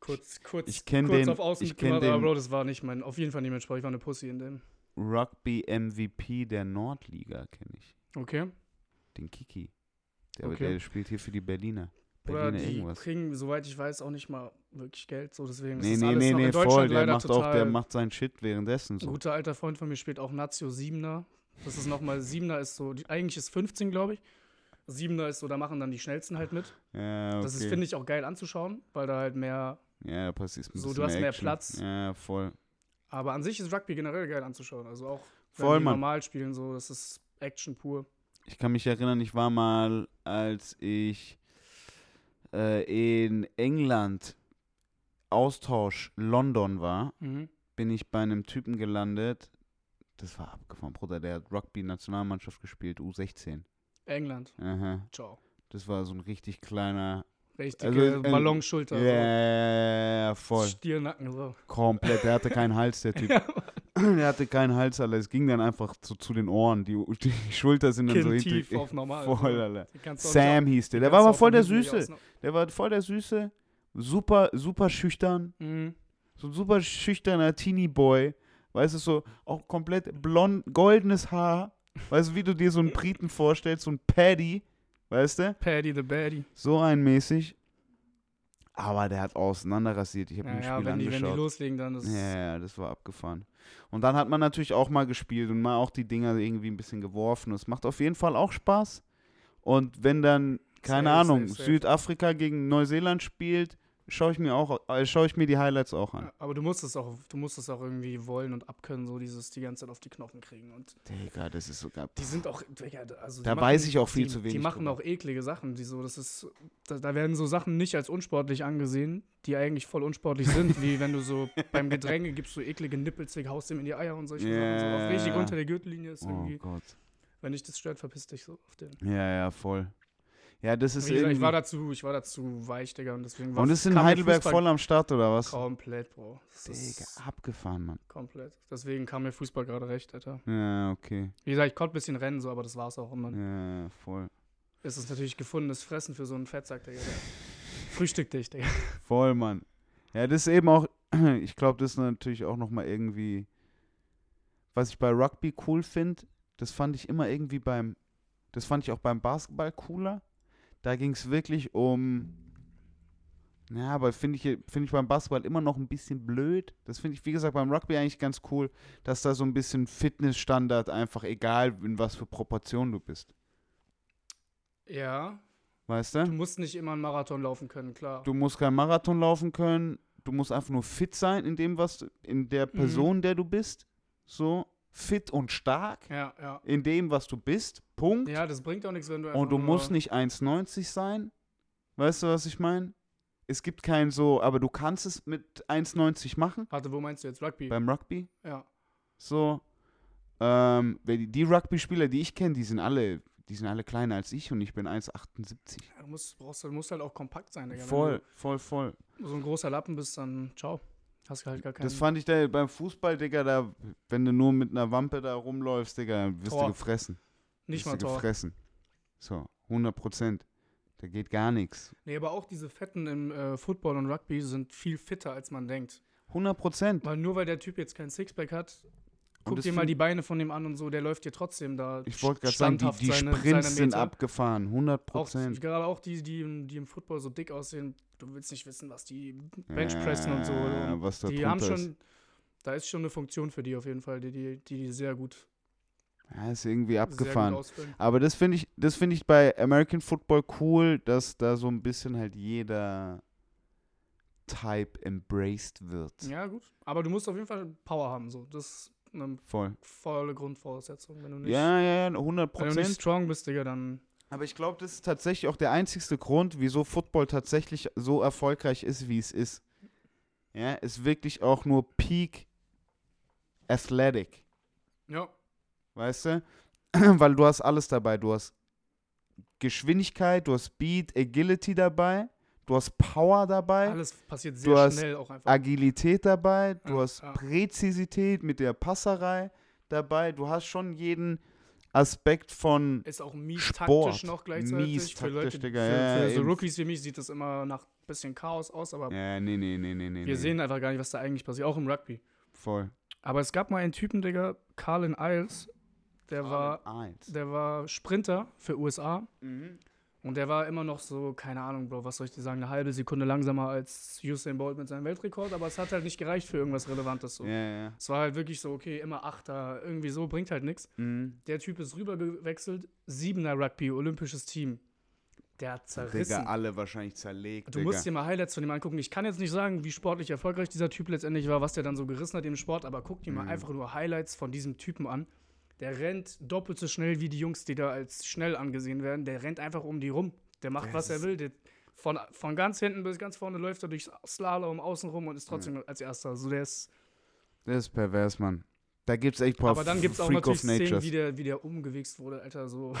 kurz, kurz, Ich kurz den- auf Außen ich kenn mitgemacht, aber den- Bro, das war nicht mein, auf jeden Fall nicht mein Sport. Ich war eine Pussy in dem. Rugby MVP der Nordliga kenne ich. Okay. Den Kiki. Der, Okay. der spielt hier für die Berliner. Oder Berliner die irgendwas. kriegen, soweit ich weiß, auch nicht mal wirklich Geld. So, deswegen Nee, ist nee, alles nee, noch nee, in Deutschland voll. Der macht auch, der macht seinen Shit währenddessen Ein so. guter alter Freund von mir spielt auch Nazio Siebener. Das ist nochmal, Siebener ist so, die, eigentlich ist 15, glaube ich. Siebener ist so, da machen dann die Schnellsten halt mit. Ja, okay. Das ist, finde ich, auch geil anzuschauen, weil da halt mehr. Ja, da passiert So, du hast mehr Action. Platz. Ja, voll. Aber an sich ist Rugby generell geil anzuschauen. Also auch wenn Voll, die Mann. normal spielen, so, das ist Action pur. Ich kann mich erinnern, ich war mal, als ich äh, in England Austausch London war, Mhm. bin ich bei einem Typen gelandet. Das war abgefahren, Bruder, der hat Rugby-Nationalmannschaft gespielt, U16. England. Aha. Ciao. Das war so ein richtig kleiner Richtige Also, äh, Ballonschulter. Ja, so. voll. Stiernacken, so. Komplett. Der hatte keinen Hals, der Typ. Der hatte keinen Hals, Alter. Es ging dann einfach so zu den Ohren. Die, die Schulter sind dann so Kinn hinter. tief auf normal. Voll, Alter. Sam hieß der. Der war aber voll der Süße. aus- Der war voll der Süße. Super, super schüchtern. Mhm. So ein super schüchterner Teenie-Boy. Weißt du, so auch komplett blond, goldenes Haar. Weißt du, wie du dir so einen Briten vorstellst, so ein Paddy. Weißt du? Paddy the Baddie. So ein mäßig. Aber der hat auseinanderrasiert. Ich habe Ja, mir das ja Spiel wenn, die, wenn die loslegen, dann ist Ja, ja, das war abgefahren. Und dann hat man natürlich auch mal gespielt und mal auch die Dinger irgendwie ein bisschen geworfen. Es macht auf jeden Fall auch Spaß. Und wenn dann, keine Safe, Ahnung, safe, safe. Südafrika gegen Neuseeland spielt, schaue ich mir auch, äh, schaue ich mir die Highlights auch an. Aber du musst es auch, du musst es auch irgendwie wollen und abkönnen, so dieses die ganze Zeit auf die Knochen kriegen. Und Digga, das ist sogar. die sind auch, Digga, also Da die weiß ich auch viel die, zu wenig Die machen drüber. auch eklige Sachen, die so, das ist, da, da werden so Sachen nicht als unsportlich angesehen, die eigentlich voll unsportlich sind, wie wenn du so beim Gedränge gibst so eklige Nippelzig, haust dem in die Eier und solche Sachen, so auf richtig unter der Gürtellinie ist Oh irgendwie, Gott. wenn dich das stört, verpiss dich so auf den. Ja, ja, voll. Ja, das ist gesagt, ich war dazu, ich war dazu weich, Digga, und deswegen war und ist in Heidelberg Fußball voll am Start oder was? Komplett, Bro. Das Digga, ist abgefahren, Mann. komplett. Deswegen kam mir Fußball gerade recht, Alter. Ja, okay. Wie gesagt, ich konnte ein bisschen rennen, so, aber das war's auch. Dann Ja, voll. ist es natürlich gefundenes Fressen für so einen Fettsack, Digga. Frühstück dich, Digga. Voll, Mann. Ja, das ist eben auch, ich glaube, das ist natürlich auch nochmal irgendwie, was ich bei Rugby cool finde, das fand ich immer irgendwie beim, das fand ich auch beim Basketball cooler. Da ging es wirklich um, ja, aber finde ich, find ich beim Basketball immer noch ein bisschen blöd. Das finde ich, wie gesagt, beim Rugby eigentlich ganz cool, dass da so ein bisschen Fitnessstandard einfach, egal in was für Proportionen du bist. Ja, Weißt du du? musst nicht immer einen Marathon laufen können, klar. Du musst kein Marathon laufen können. Du musst einfach nur fit sein in dem, was du, in der Person, der du bist. So fit und stark ja, ja. in dem, was du bist. Punkt. Ja, das bringt auch nichts, wenn du einfach und du musst nicht 1,90 sein. Weißt du, was ich meine? Es gibt kein so, aber du kannst es mit 1,90 machen Warte, wo meinst du jetzt Rugby? beim Rugby. ja. So. Ähm, die, die Rugby-Spieler, die ich kenne, die sind alle, die sind alle kleiner als ich und ich bin 1,78. Ja, Du musst, brauchst, du musst halt auch kompakt sein, Digga. Voll, voll, voll. So ein großer Lappen bist, dann ciao. Hast halt gar keinen. Das fand ich da beim Fußball, Digga, da, wenn du nur mit einer Wampe da rumläufst, Digga, dann wirst Tor. du gefressen. Nicht mal Tor. gefressen. So, 100 Prozent. Da geht gar nichts. Nee, aber auch diese Fetten im äh, Football und Rugby sind viel fitter, als man denkt. 100 Prozent. Weil nur weil der Typ jetzt kein Sixpack hat, guck dir mal die Beine von dem an und so, der läuft dir trotzdem da Ich wollte gerade sagen, die, standhaft die seine- Sprints seine sind abgefahren. 100 Auch, Prozent. gerade auch die, die, im- die im Football so dick aussehen, du willst nicht wissen, was die Benchpressen und so. Ja, Und was da die haben schon, ist. da ist schon eine Funktion für die auf jeden Fall, die, die, die sehr gut, Ja, ist irgendwie abgefahren. Aber das finde ich, das finde ich bei American Football cool, dass da so ein bisschen halt jeder Type embraced wird. Ja, gut. Aber du musst auf jeden Fall Power haben, so. Das ist eine Voll. volle Grundvoraussetzung. Wenn du nicht, Ja, ja, ja, 100 wenn du nicht Prozent. strong bist, Digga, dann. Aber ich glaube, das ist tatsächlich auch der einzigste Grund, wieso Football tatsächlich so erfolgreich ist, wie es ist. Ja, ist wirklich auch nur Peak Athletic. Ja. Weißt du? Weil du hast alles dabei. Du hast Geschwindigkeit, du hast Speed, Agility dabei, du hast Power dabei, Alles passiert du sehr hast schnell auch einfach. Agilität dabei, du Ja, hast ja. Präzisität mit der Passerei dabei. Du hast schon jeden Aspekt von Ist auch mies Sport. taktisch noch gleichzeitig. Mies für Leute, Digga, für, ja, für so. Rookies wie mich sieht das immer nach bisschen Chaos aus, aber Ja, nee, nee, nee, nee, nee. wir nee. sehen einfach gar nicht, was da eigentlich passiert, auch im Rugby. voll. Aber es gab mal einen Typen, Digga, Carlin Isles, der war, der war Sprinter für USA Mhm. und der war immer noch so, keine Ahnung, Bro, was soll ich dir sagen, eine halbe Sekunde langsamer als Usain Bolt mit seinem Weltrekord, aber es hat halt nicht gereicht für irgendwas Relevantes so. Ja, ja. Es war halt wirklich so, okay, immer Achter, irgendwie so, bringt halt nichts. Mhm. Der Typ ist rübergewechselt, Siebener Rugby, olympisches Team. Der hat zerrissen. Digga, alle wahrscheinlich zerlegt, Du Digga. musst dir mal Highlights von ihm angucken. Ich kann jetzt nicht sagen, wie sportlich erfolgreich dieser Typ letztendlich war, was der dann so gerissen hat im Sport, aber guck dir mal Mhm. einfach nur Highlights von diesem Typen an. Der rennt doppelt so schnell wie die Jungs, die da als schnell angesehen werden. Der rennt einfach um die rum. Der macht, Das was er will. Der, von, von ganz hinten bis ganz vorne läuft er durch Slalom außen rum und ist trotzdem als erster. Also der ist, Das ist pervers, Mann. Da gibt's echt paar aber dann gibt es auch Freak natürlich Szenen, wie der, wie der umgewichst wurde, Alter. So.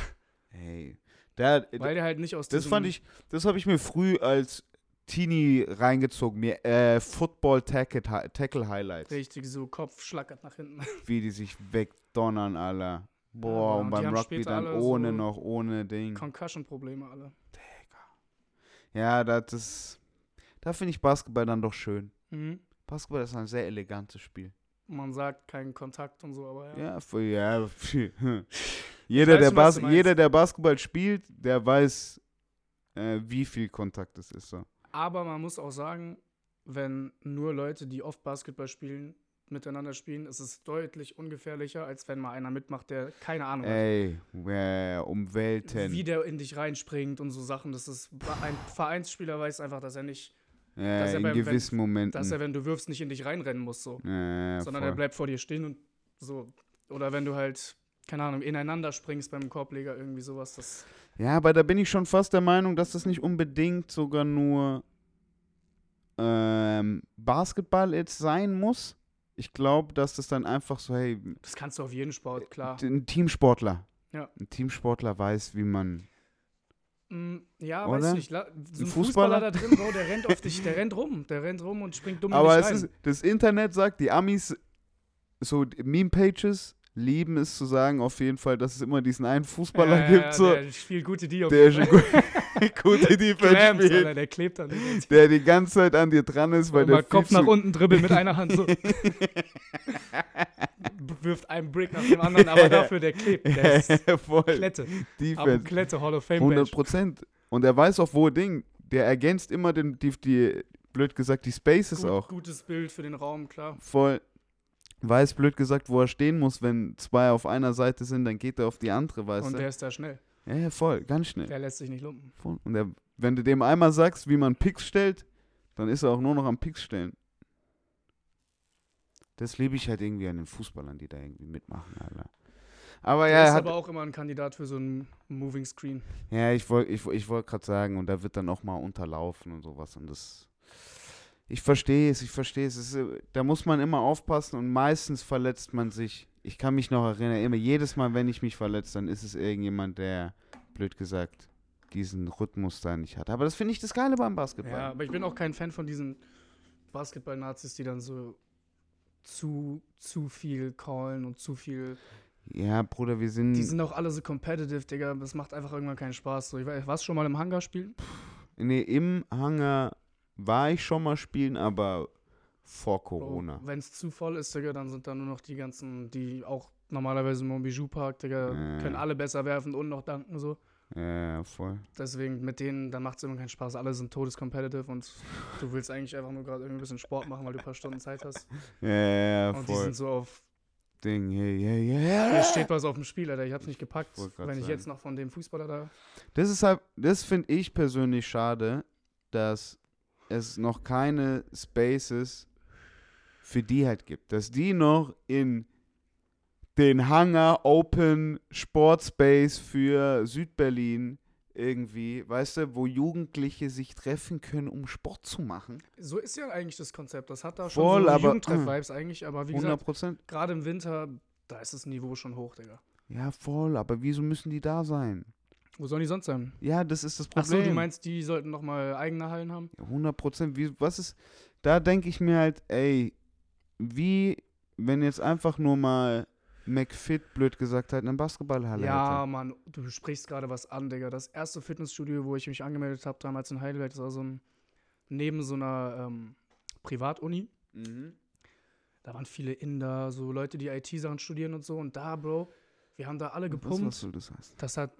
Hey, Der, Weil der halt nicht aus das fand ich, das habe ich mir früh als Teenie reingezogen. Mir äh, Football Tackle, Highlights. richtig so Kopf schlackert nach hinten. Wie die sich wegdonnern, Alter. Boah, Ja, und und die beim Rugby dann alle ohne so noch, ohne Ding. Concussion-Probleme alle. Ja, das ist, da finde ich Basketball dann doch schön. Mhm. Basketball ist ein sehr elegantes Spiel. Man sagt keinen Kontakt und so, aber ja. Ja, für, ja. jeder, der schon, jeder, der Basketball spielt, der weiß, äh, wie viel Kontakt es ist. So. Aber man muss auch sagen, wenn nur Leute, die oft Basketball spielen, miteinander spielen, ist es deutlich ungefährlicher, als wenn mal einer mitmacht, der keine Ahnung Ey, äh, um hat. Welten. Wie der in dich reinspringt und so Sachen. Das ist ein Vereinsspieler weiß einfach, dass er nicht, Ja, dass er in beim- wenn- gewissen Momenten. dass er, wenn du wirfst, nicht in dich reinrennen muss, so. ja, sondern voll. er bleibt vor dir stehen und so. Oder wenn du halt, keine Ahnung, ineinander springst beim Korbleger, irgendwie sowas. Das Ja, aber da bin ich schon fast der Meinung, dass das nicht unbedingt sogar nur ähm, Basketball jetzt sein muss. Ich glaube, dass das dann einfach so, hey, Das kannst du auf jeden Sport, klar. ein Teamsportler. Ja. Ein Teamsportler weiß, wie man. Mm, ja, Oder? weiß nicht. So ein Fußballer? Fußballer da drin, Bro, der rennt auf dich, der rennt rum. Der rennt rum und springt dumm Aber es rein. ist, das Internet sagt, die Amis, so Meme-Pages, lieben es zu sagen, auf jeden Fall, dass es immer diesen einen Fußballer Ja, gibt, so, Der spielt gute die auf der Fall. gut, gute Clams, spielt, Alter, der klebt dann. der die ganze Zeit an dir dran ist, weil der Kopf nach unten dribbelt mit einer Hand so. wirft einen Brick nach dem anderen, aber dafür der klebt. Der ist Voll. Klette. Defense. Klette, Hall of Fame 100 Badge. Prozent. Und er weiß auch, wo Ding. Der ergänzt immer den, die, die, blöd gesagt, die Spaces Gut, auch. Gutes Bild für den Raum, klar. Voll. Weiß, blöd gesagt, wo er stehen muss. Wenn zwei auf einer Seite sind, dann geht er auf die andere, weißt Und du? der ist da schnell. Ja, ja, voll. Ganz schnell. Der lässt sich nicht lumpen. Voll. Und der, wenn du dem einmal sagst, wie man Picks stellt, dann ist er auch nur noch am Picks stellen. Das liebe ich halt irgendwie an den Fußballern, die da irgendwie mitmachen, Alter. Aber Der ja, ist er hat, aber auch immer ein Kandidat für so einen Moving Screen. Ja, ich wollte ich, ich wollt gerade sagen, und da wird dann auch mal unterlaufen und sowas. Und das. Ich verstehe es, ich verstehe es. ist, äh, Da muss man immer aufpassen und meistens verletzt man sich. Ich kann mich noch erinnern, immer jedes Mal, wenn ich mich verletze, dann ist es irgendjemand, der, blöd gesagt, diesen Rhythmus da nicht hat. Aber das finde ich das Geile beim Basketball. Ja, aber ich bin auch kein Fan von diesen Basketball-Nazis, die dann so zu, zu viel callen und zu viel. Ja, Bruder, wir sind. Die sind auch alle so competitive, Digga. Das macht einfach irgendwann keinen Spaß. So, ich weiß, warst du schon mal im Hangar spielen? nee, im Hangar war ich schon mal spielen, aber vor Corona. Wenn es zu voll ist, Digga, dann sind da nur noch die ganzen, die auch normalerweise im Montbijou Park, Digga, Ja. können alle besser werfen und noch danken so. Ja, voll. Deswegen mit denen, dann macht es immer keinen Spaß. Alle sind todescompetitive und du willst eigentlich einfach nur gerade irgendwie ein bisschen Sport machen, weil du ein paar Stunden Zeit hast. Ja, ja, Und die voll. sind so auf, Ding, ja, ja, ja. hier steht was auf dem Spiel, Alter. Ich hab's nicht gepackt. Grad Wenn ich sagen. jetzt noch von dem Fußballer da. Das ist halt, das finde ich persönlich schade, dass es noch keine Spaces für die halt gibt. Dass die noch in den Hangar Open Sport Space für Südberlin irgendwie, weißt du, wo Jugendliche sich treffen können, um Sport zu machen. So ist ja eigentlich das Konzept. Das hat da schon Voll, so aber- Jugendtreff-Vibes eigentlich. Aber wie 100 gesagt, Prozent. gerade im Winter, da ist das Niveau schon hoch, Digga. Ja, voll, aber wieso müssen die da sein? Wo sollen die sonst sein? Ja, das ist das Problem. so, du meinst, die sollten noch mal eigene Hallen haben? 100 Prozent. Was ist, da denke ich mir halt, ey, wie, wenn jetzt einfach nur mal McFit, blöd gesagt, halt eine Basketballhalle Ja, hätte. Mann, du sprichst gerade was an, Digga. Das erste Fitnessstudio, wo ich mich angemeldet habe, damals in Heidelberg, das war so ein, neben so einer ähm, Privatuni. Mhm. Da waren viele Inder, so Leute, die IT-Sachen studieren und so. Und da, Bro, wir haben da alle Was, was gepumpt. soll das heißen? Das hat,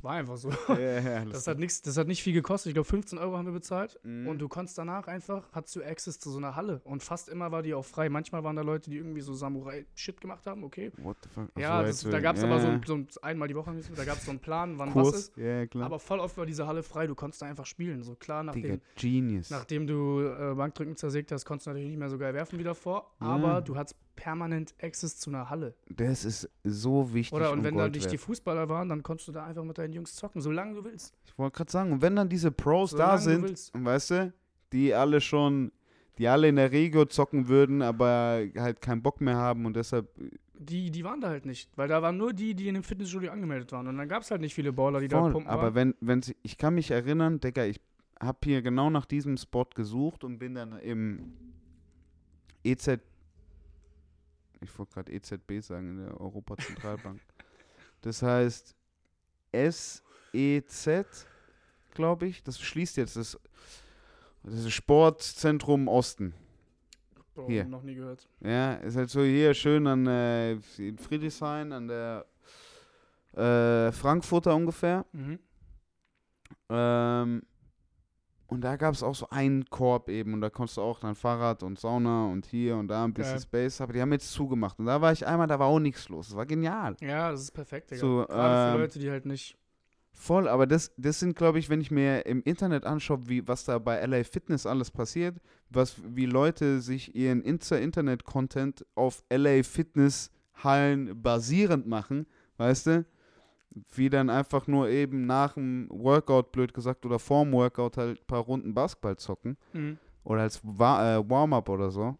war einfach so. ja, ja, Das hat, nix, das hat nicht viel gekostet. Ich glaube, 15 Euro haben wir bezahlt. Mhm. Und du konntest danach einfach, hattest du Access zu so einer Halle. Und fast immer war die auch frei. Manchmal waren da Leute, die irgendwie so Samurai-Shit gemacht haben, okay. What the fuck? Ach ja, das, da gab es aber so, ein- so ein, einmal die Woche, da gab es so einen Plan, wann Kurs. was ist. Ja, klar. Aber voll oft war diese Halle frei. Du konntest da einfach spielen. So klar, Digga, nachdem, Genius. nachdem du äh, Bankdrücken zersägt hast, konntest du natürlich nicht mehr so geil werfen wie davor. Ja. Aber du hattest permanent Access zu einer Halle. das ist so wichtig Oder und und wenn da Gold nicht die wert. Fußballer waren, dann konntest du da einfach mit deinen Jungs zocken, solange du willst. Ich wollte gerade sagen, und wenn dann diese Pros da Solange du sind, willst. weißt du, die alle schon, die alle in der Regio zocken würden, aber halt keinen Bock mehr haben und deshalb die, die waren da halt nicht. Weil da waren nur die, die in dem Fitnessstudio angemeldet waren. Und dann gab es halt nicht viele Baller, die da Voll, pumpen aber waren. wenn, wenn sie, ich kann mich erinnern, Digga, ich habe hier genau nach diesem Spot gesucht und bin dann im EZ, ich wollte gerade EZB sagen, in der Europazentralbank. das heißt SEZ, glaube ich, das schließt jetzt das, das Sportzentrum Osten. Bro, hier. noch nie gehört. Ja, ist halt so hier schön an äh, in Friedrichshain, an der äh, Frankfurter ungefähr. Mhm. Ähm, und da gab es auch so einen Korb eben und da konntest du auch dann Fahrrad und Sauna und hier und da ein bisschen Geil. Space, aber die haben jetzt zugemacht. Und da war ich einmal, da war auch nichts los. Das war genial. Ja, das ist perfekt, Digga. So, Gerade für ähm, Leute, die halt nicht. Voll, aber das, das sind, glaube ich, wenn ich mir im Internet anschaue, wie, was da bei LA Fitness alles passiert, was, wie Leute sich ihren Insta-Internet-Content auf LA Fitness-Hallen basierend machen, weißt du? Wie dann einfach nur eben nach dem Workout, blöd gesagt, oder vorm Workout halt ein paar Runden Basketball zocken. Mhm. Oder als Wa äh, Warm-up oder so.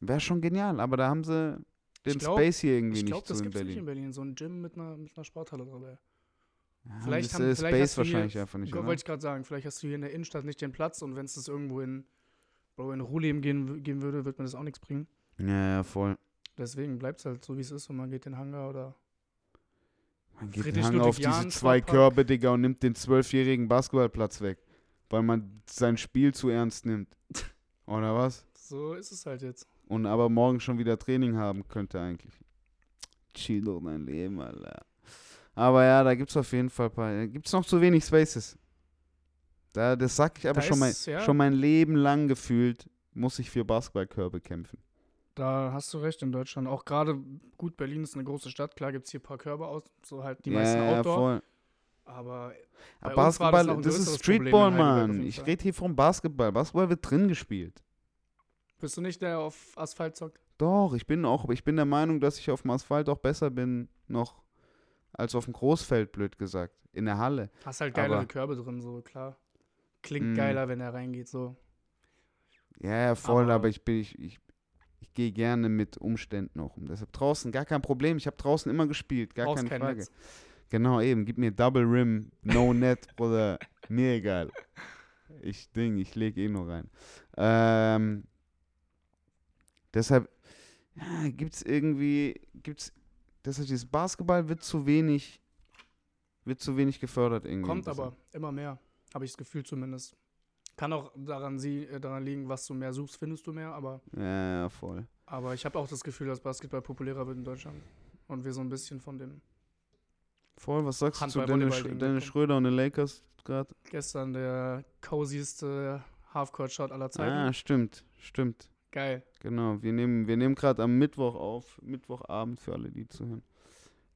Wäre schon genial, aber da haben sie den Ich glaub- Space hier irgendwie Ich glaube, nicht das so in gibt es nicht Berlin. in Berlin. So ein Gym mit einer, mit einer Sporthalle dabei. Ja, Vielleicht das haben- ist vielleicht Space hier- wahrscheinlich einfach nicht, Wollte ich gerade sagen, vielleicht hast du hier in der Innenstadt nicht den Platz und wenn es das irgendwo in, Bro, in Ruhleben gehen, gehen würde, wird mir das auch nichts bringen. Ja, ja, voll. Deswegen bleibt es halt so, wie es ist und man geht den Hangar oder. Man geht Friedrich Hang auf diese zwei. Körbe, Digga, und nimmt den zwölfjährigen Basketballplatz weg. Weil man sein Spiel zu ernst nimmt. Oder was? So ist es halt jetzt. Und aber morgen schon wieder Training haben könnte eigentlich. Chill doch dein Leben, Alter. Aber ja, da gibt's auf jeden Fall ein paar. Da gibt's noch zu wenig Spaces. Da, das sag ich aber Da schon, mein, ist- ja. schon mein Leben lang gefühlt, muss ich für Basketballkörbe kämpfen. Da hast du recht in Deutschland. Auch gerade, gut, Berlin ist eine große Stadt. Klar gibt es hier ein paar Körbe aus, so halt die ja, meisten ja, Outdoor. voll. Aber Aber das Basketball, ein das, ist Streetball, Mann. Ich rede hier vom Basketball. Basketball wird drin gespielt. bist du nicht der der auf Asphalt zockt? Doch, ich bin auch, ich bin der Meinung, dass ich auf dem Asphalt auch besser bin noch als auf dem Großfeld, blöd gesagt. In der Halle. Hast halt geilere Aber- Körbe drin, so klar. Klingt Mm. geiler, wenn er reingeht, so. Ja, ja, voll, aber, Aber- ich bin, ich, ich, ich gehe gerne mit Umständen auch um. Deshalb draußen gar kein Problem. Ich habe draußen immer gespielt, gar Brauchst keine kein Frage. Netz. Genau, eben. Gib mir Double Rim, No Net, Bruder. Mir egal. Ich Ding, ich lege eh nur rein. Ähm, deshalb ja, gibt es irgendwie, gibt's, deshalb dieses Basketball wird zu wenig, wird zu wenig gefördert irgendwie. Kommt aber immer mehr, habe ich das Gefühl zumindest. Kann auch daran, sie, äh, daran liegen, was du mehr suchst, findest du mehr, aber, Ja, ja, voll. aber ich habe auch das Gefühl, dass Basketball populärer wird in Deutschland. Und wir so ein bisschen von dem Voll, was sagst du zu Handball, Dennis, Sch Dennis. Schröder und den Lakers gerade? gestern der cozyste Halfcourt-Shot aller Zeiten. Ah, stimmt, stimmt. Geil. Genau, wir nehmen, wir nehmen gerade am Mittwoch auf, Mittwochabend für alle, die zuhören.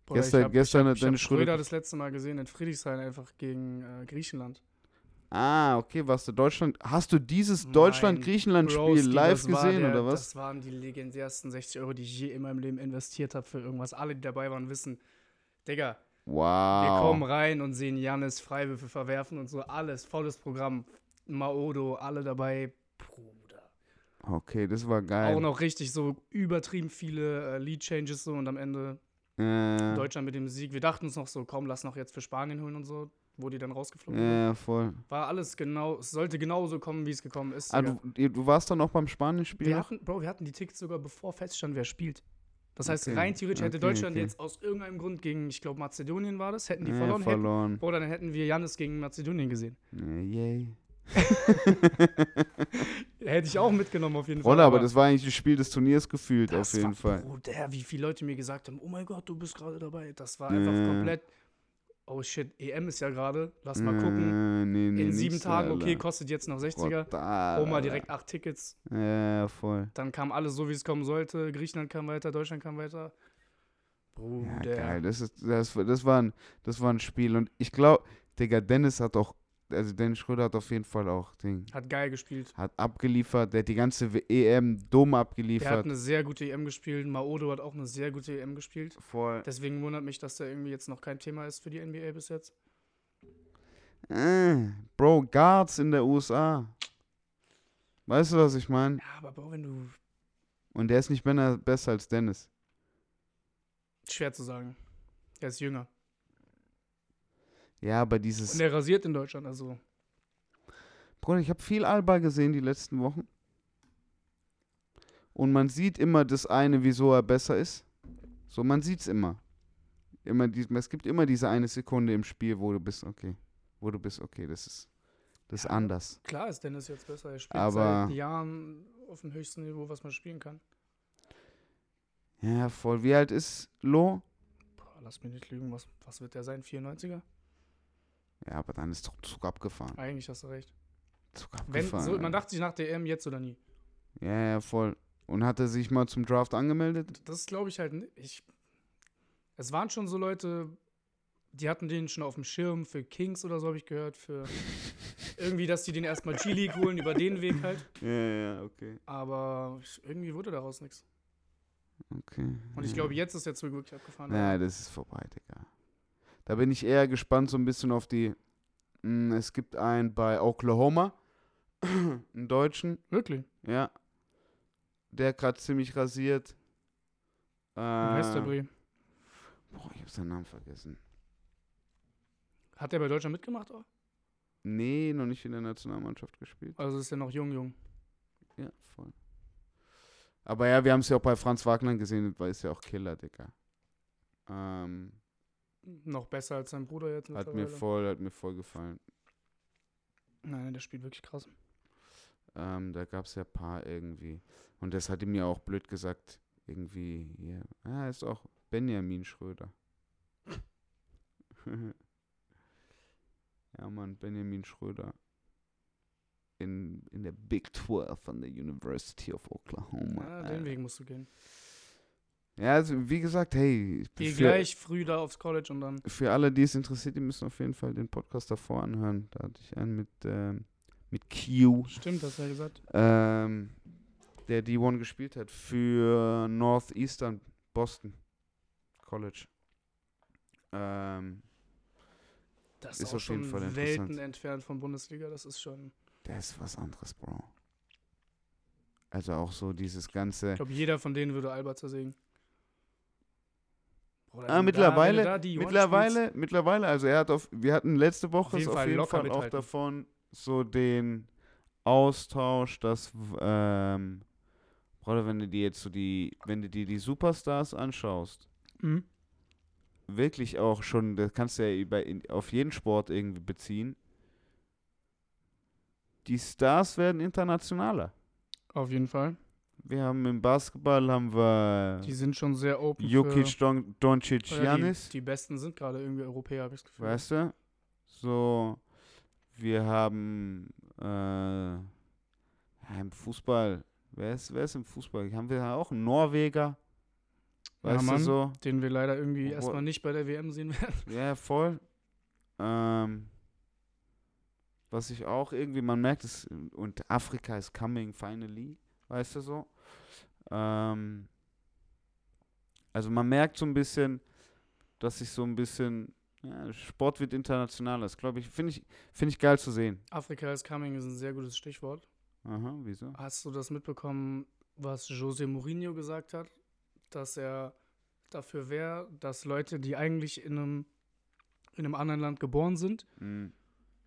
Bruder, Gestern- hab, gestern ich hab, hat Dennis Schröder- Schröder das letzte Mal gesehen in Friedrichshain einfach gegen äh, Griechenland. Ah, okay, was du Deutschland. Hast du dieses Deutschland-Griechenland-Spiel live gesehen der, oder was? Das waren die legendärsten 60 Euro, die ich je in meinem Leben investiert habe für irgendwas. Alle, die dabei waren, wissen, Digga, Wow. wir kommen rein und sehen Jannis Freiwürfe verwerfen und so. Alles, volles Programm. Maodo, alle dabei. Bruder. Okay, das war geil. Auch noch richtig so übertrieben viele äh, Lead-Changes so und am Ende äh, Deutschland mit dem Sieg. Wir dachten uns noch so, komm, lass noch jetzt für Spanien holen und so, wo die dann rausgeflogen sind. ja, voll. War alles genau, es sollte genauso kommen, wie es gekommen ist. Ah, du, du warst dann auch beim Spanien-Spiel? wir hatten, Bro, wir hatten die Tickets sogar bevor feststand, wer spielt. Das heißt, Okay, rein theoretisch hätte okay, Deutschland okay. jetzt aus irgendeinem Grund gegen, ich glaube, Mazedonien war das, hätten die Ja, verloren, hätten, verloren. Oder dann hätten wir Jannis gegen Mazedonien gesehen. Yay. Hätte ich auch mitgenommen auf jeden Fall. Rolle, aber das war eigentlich das Spiel des Turniers gefühlt, auf jeden war, Fall. Bruder, wie viele Leute mir gesagt haben, oh mein Gott, du bist gerade dabei. Das war einfach Ja. komplett, oh shit, EM ist ja gerade, lass mal gucken. Äh, nee, nee, In sieben Tagen, okay, Alter. kostet jetzt noch 60er. Brutal, Oma direkt acht Tickets. Ja, voll. Dann kam alles so, wie es kommen sollte. Griechenland kam weiter, Deutschland kam weiter. Ja, Bruder. geil. Das, ist, das, das, war ein, das war ein Spiel. Und ich glaube, Digga, Dennis hat auch, also Dennis Schröder hat auf jeden Fall auch Ding, Hat geil gespielt. hat abgeliefert, der hat die ganze EM dumm Der hat abgeliefert. eine sehr gute EM gespielt. Maodo hat auch eine sehr gute EM gespielt. Voll. Deswegen wundert mich, dass der irgendwie jetzt noch kein Thema ist für die NBA bis jetzt. Äh, Bro, Guards in der USA. Weißt du, was ich meine? Ja, aber Bro, wenn du. Und der ist nicht besser als Dennis. Schwer zu sagen. Er ist jünger. Ja, aber dieses. Und er rasiert in Deutschland, also. Bruder, ich habe viel Alba gesehen die letzten Wochen. Und man sieht immer das eine, wieso er besser ist. So, man sieht's immer. Immer die, es gibt immer diese eine Sekunde im Spiel, wo du bist, okay. Wo du bist, okay, das ist, das ist Ja. anders. Klar ist Dennis jetzt besser. Er spielt Aber- seit Jahren auf dem höchsten Niveau, was man spielen kann. Ja, voll. Wie alt ist Lo? Boah, lass mich nicht lügen. Was, was wird der sein? 94er? Ja, aber dann ist doch Zug abgefahren. Eigentlich hast du recht. Zug Wenn, abgefahren. so, man dachte sich nach EM jetzt oder nie. ja, ja, voll. Und hat er sich mal zum Draft angemeldet? Das glaube ich halt nicht. Ich, es waren schon so Leute, die hatten den schon auf dem Schirm für Kings oder so, habe ich gehört. Für irgendwie, dass die den erstmal G-League holen, über den Weg halt. Ja, ja, okay. Aber irgendwie wurde daraus nichts. Okay. Und ich ja. glaube, jetzt ist der Zug wirklich abgefahren. Naja, das ist vorbei, Digga. Da bin ich eher gespannt so ein bisschen auf die. Mh, es gibt einen bei Oklahoma, einen Deutschen, Wirklich? ja. Der gerade ziemlich rasiert. Äh, Wie heißt der Brie? Boah, ich hab seinen Namen vergessen. Hat der bei Deutschland mitgemacht? Auch? Nee, noch nicht in der Nationalmannschaft gespielt. Also ist der noch jung, jung. Ja, voll. Aber ja, wir haben es ja auch bei Franz Wagner gesehen, weil ist ja auch Killer, Digga. Ähm, Noch besser als sein Bruder jetzt hat mir voll, hat mir voll gefallen. Nein, der spielt wirklich krass. Ähm, da gab es ja ein paar irgendwie. Und das hat ihm ja auch blöd gesagt, irgendwie, hier. Ah, ist auch Benjamin Schröder. ja, Mann, Benjamin Schröder. In, in der Big 12 von der University of Oklahoma. Ja, den Weg musst du gehen. Ja, also wie gesagt, hey, Geh gleich früh da aufs College und dann. für alle, die es interessiert, die müssen auf jeden Fall den Podcast davor anhören. Da hatte ich einen mit, ähm, mit Q. Stimmt, hast du ja gesagt. ähm, der D1 gespielt hat für Northeastern Boston College. Ähm, Das Ist ist auch auf jeden schon Fall Welten entfernt von Bundesliga. Das ist schon. das ist was anderes, Bro. Also auch so dieses ganze. Ich glaube, jeder von denen würde Albert zersägen. Ah, mittlerweile, da mittlerweile, mittlerweile, also er hat auf, wir hatten letzte Woche Auf jeden auf Fall jeden locker Fall auch davon so den Austausch, dass, ähm, Bruder, wenn du dir jetzt so die, wenn du dir die Superstars anschaust. Mhm. wirklich auch schon, das kannst du ja über, in, auf jeden Sport irgendwie beziehen. Die Stars werden internationaler. Auf jeden Fall. Wir haben im Basketball haben wir Die sind schon sehr open. Jokic, Don, Doncic, Giannis. Die, die Besten sind gerade irgendwie Europäer, habe ich das Gefühl. Weißt du? So, wir haben äh, ja, im Fußball, wer ist, wer ist im Fußball? Haben wir auch einen Norweger? Ja, Weißt du Mann. so? Den wir leider irgendwie Wo- erstmal nicht bei der WM sehen werden. Ja, voll. Ähm, was ich auch irgendwie, man merkt es, und Afrika is coming finally, weißt du so? Ähm, also man merkt so ein bisschen, dass sich so ein bisschen, ja, Sport wird internationaler. Das glaube ich, finde ich, finde ich geil zu sehen. Afrika is coming ist ein sehr gutes Stichwort. Aha, wieso? Hast du das mitbekommen, was Jose Mourinho gesagt hat? Dass er dafür wäre, dass Leute, die eigentlich in einem, in einem anderen Land geboren sind, Mhm.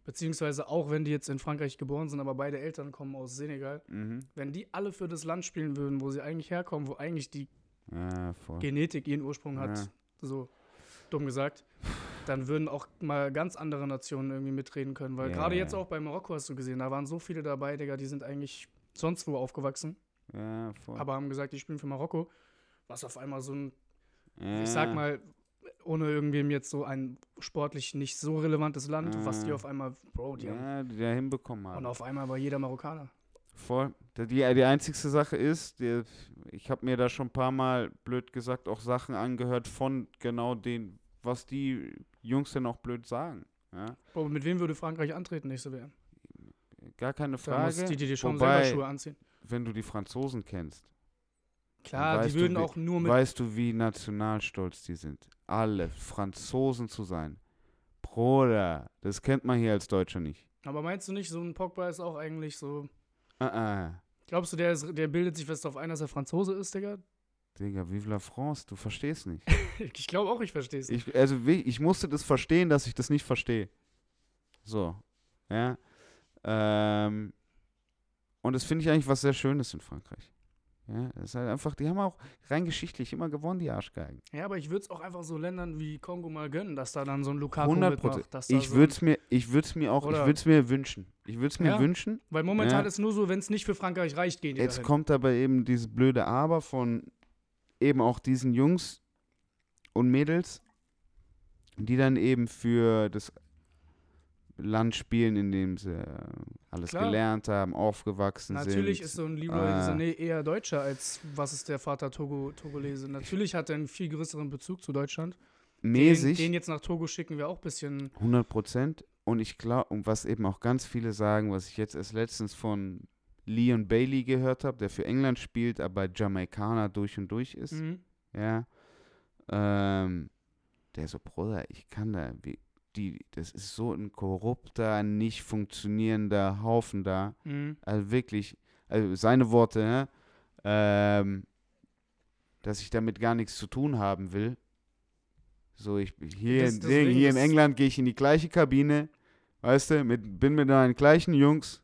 Beziehungsweise auch wenn die jetzt in Frankreich geboren sind, aber beide Eltern kommen aus Senegal, Mhm. wenn die alle für das Land spielen würden, wo sie eigentlich herkommen, wo eigentlich die Ja. Genetik ihren Ursprung hat, Ja. so dumm gesagt, dann würden auch mal ganz andere Nationen irgendwie mitreden können. Weil Ja, gerade jetzt auch bei Marokko hast du gesehen, da waren so viele dabei, Digga, die sind eigentlich sonst wo aufgewachsen, aber haben gesagt, die spielen für Marokko. Was auf einmal so ein, ich sag mal, ohne irgendwem jetzt so ein sportlich nicht so relevantes Land, was die Ja. auf einmal, Bro, die haben. ja, die da hinbekommen haben. Und auf einmal war jeder Marokkaner. Voll. Die, die die einzigste Sache ist, die, ich habe mir da schon ein paar Mal, blöd gesagt, auch Sachen angehört von genau den, was die Jungs denn auch blöd sagen. Ja? Bro, mit wem würde Frankreich antreten nächste WM? Gar keine Da muss Frage. die, die dir schon Wobei- selber Schuhe anziehen. Wenn du die Franzosen kennst, Klar, die du, würden wie- auch nur mit weißt du, wie nationalstolz die sind. Alle Franzosen zu sein. Bruder, das kennt man hier als Deutscher nicht. Aber meinst du nicht, so ein Pogba ist auch eigentlich so. Uh -uh. Glaubst du, der, ist, der bildet sich fest darauf ein, dass er Franzose ist, Digga? Digga, vive la France, du verstehst nicht. Ich glaube auch, ich verstehe es. Ich, also ich musste das verstehen, dass ich das nicht verstehe. So, ja. Ähm, und das finde ich eigentlich was sehr Schönes in Frankreich. Ja, das ist halt einfach, die haben auch rein geschichtlich immer gewonnen, die Arschgeigen. Ja, aber ich würde es auch einfach so Ländern wie Kongo mal gönnen, dass da dann so ein Lukaku 100 Prozent. mitmacht. Dass da Ich so würde es mir, ich würde es mir auch, ich würde es mir wünschen. Ich würde es mir Ja. wünschen. Weil momentan Ja. ist nur so, wenn es nicht für Frankreich reicht, gehen die Jetzt dahin. kommt aber eben dieses blöde Aber von eben auch diesen Jungs und Mädels, die dann eben für das Land spielen, in dem sie äh, alles Klar. gelernt haben, aufgewachsen Natürlich sind. ist so ein Leroy äh, Sané eher Deutscher als was ist der Vater Togo, Togolese. Natürlich hat er einen viel größeren Bezug zu Deutschland. mäßig. Den, den jetzt nach Togo schicken wir auch ein bisschen. 100 Prozent. Und ich glaube, und was eben auch ganz viele sagen, was ich jetzt erst letztens von Leon Bailey gehört habe, der für England spielt, aber Jamaikaner durch und durch ist, Mhm. ja, ähm, der so, Bruder, ich kann da, wie, die, das ist so ein korrupter, nicht funktionierender Haufen da, Mhm. also wirklich, also seine Worte, ne, ähm, dass ich damit gar nichts zu tun haben will. So, ich hier, Das- in- hier in England gehe ich in die gleiche Kabine, weißt du, mit, bin mit meinen gleichen Jungs,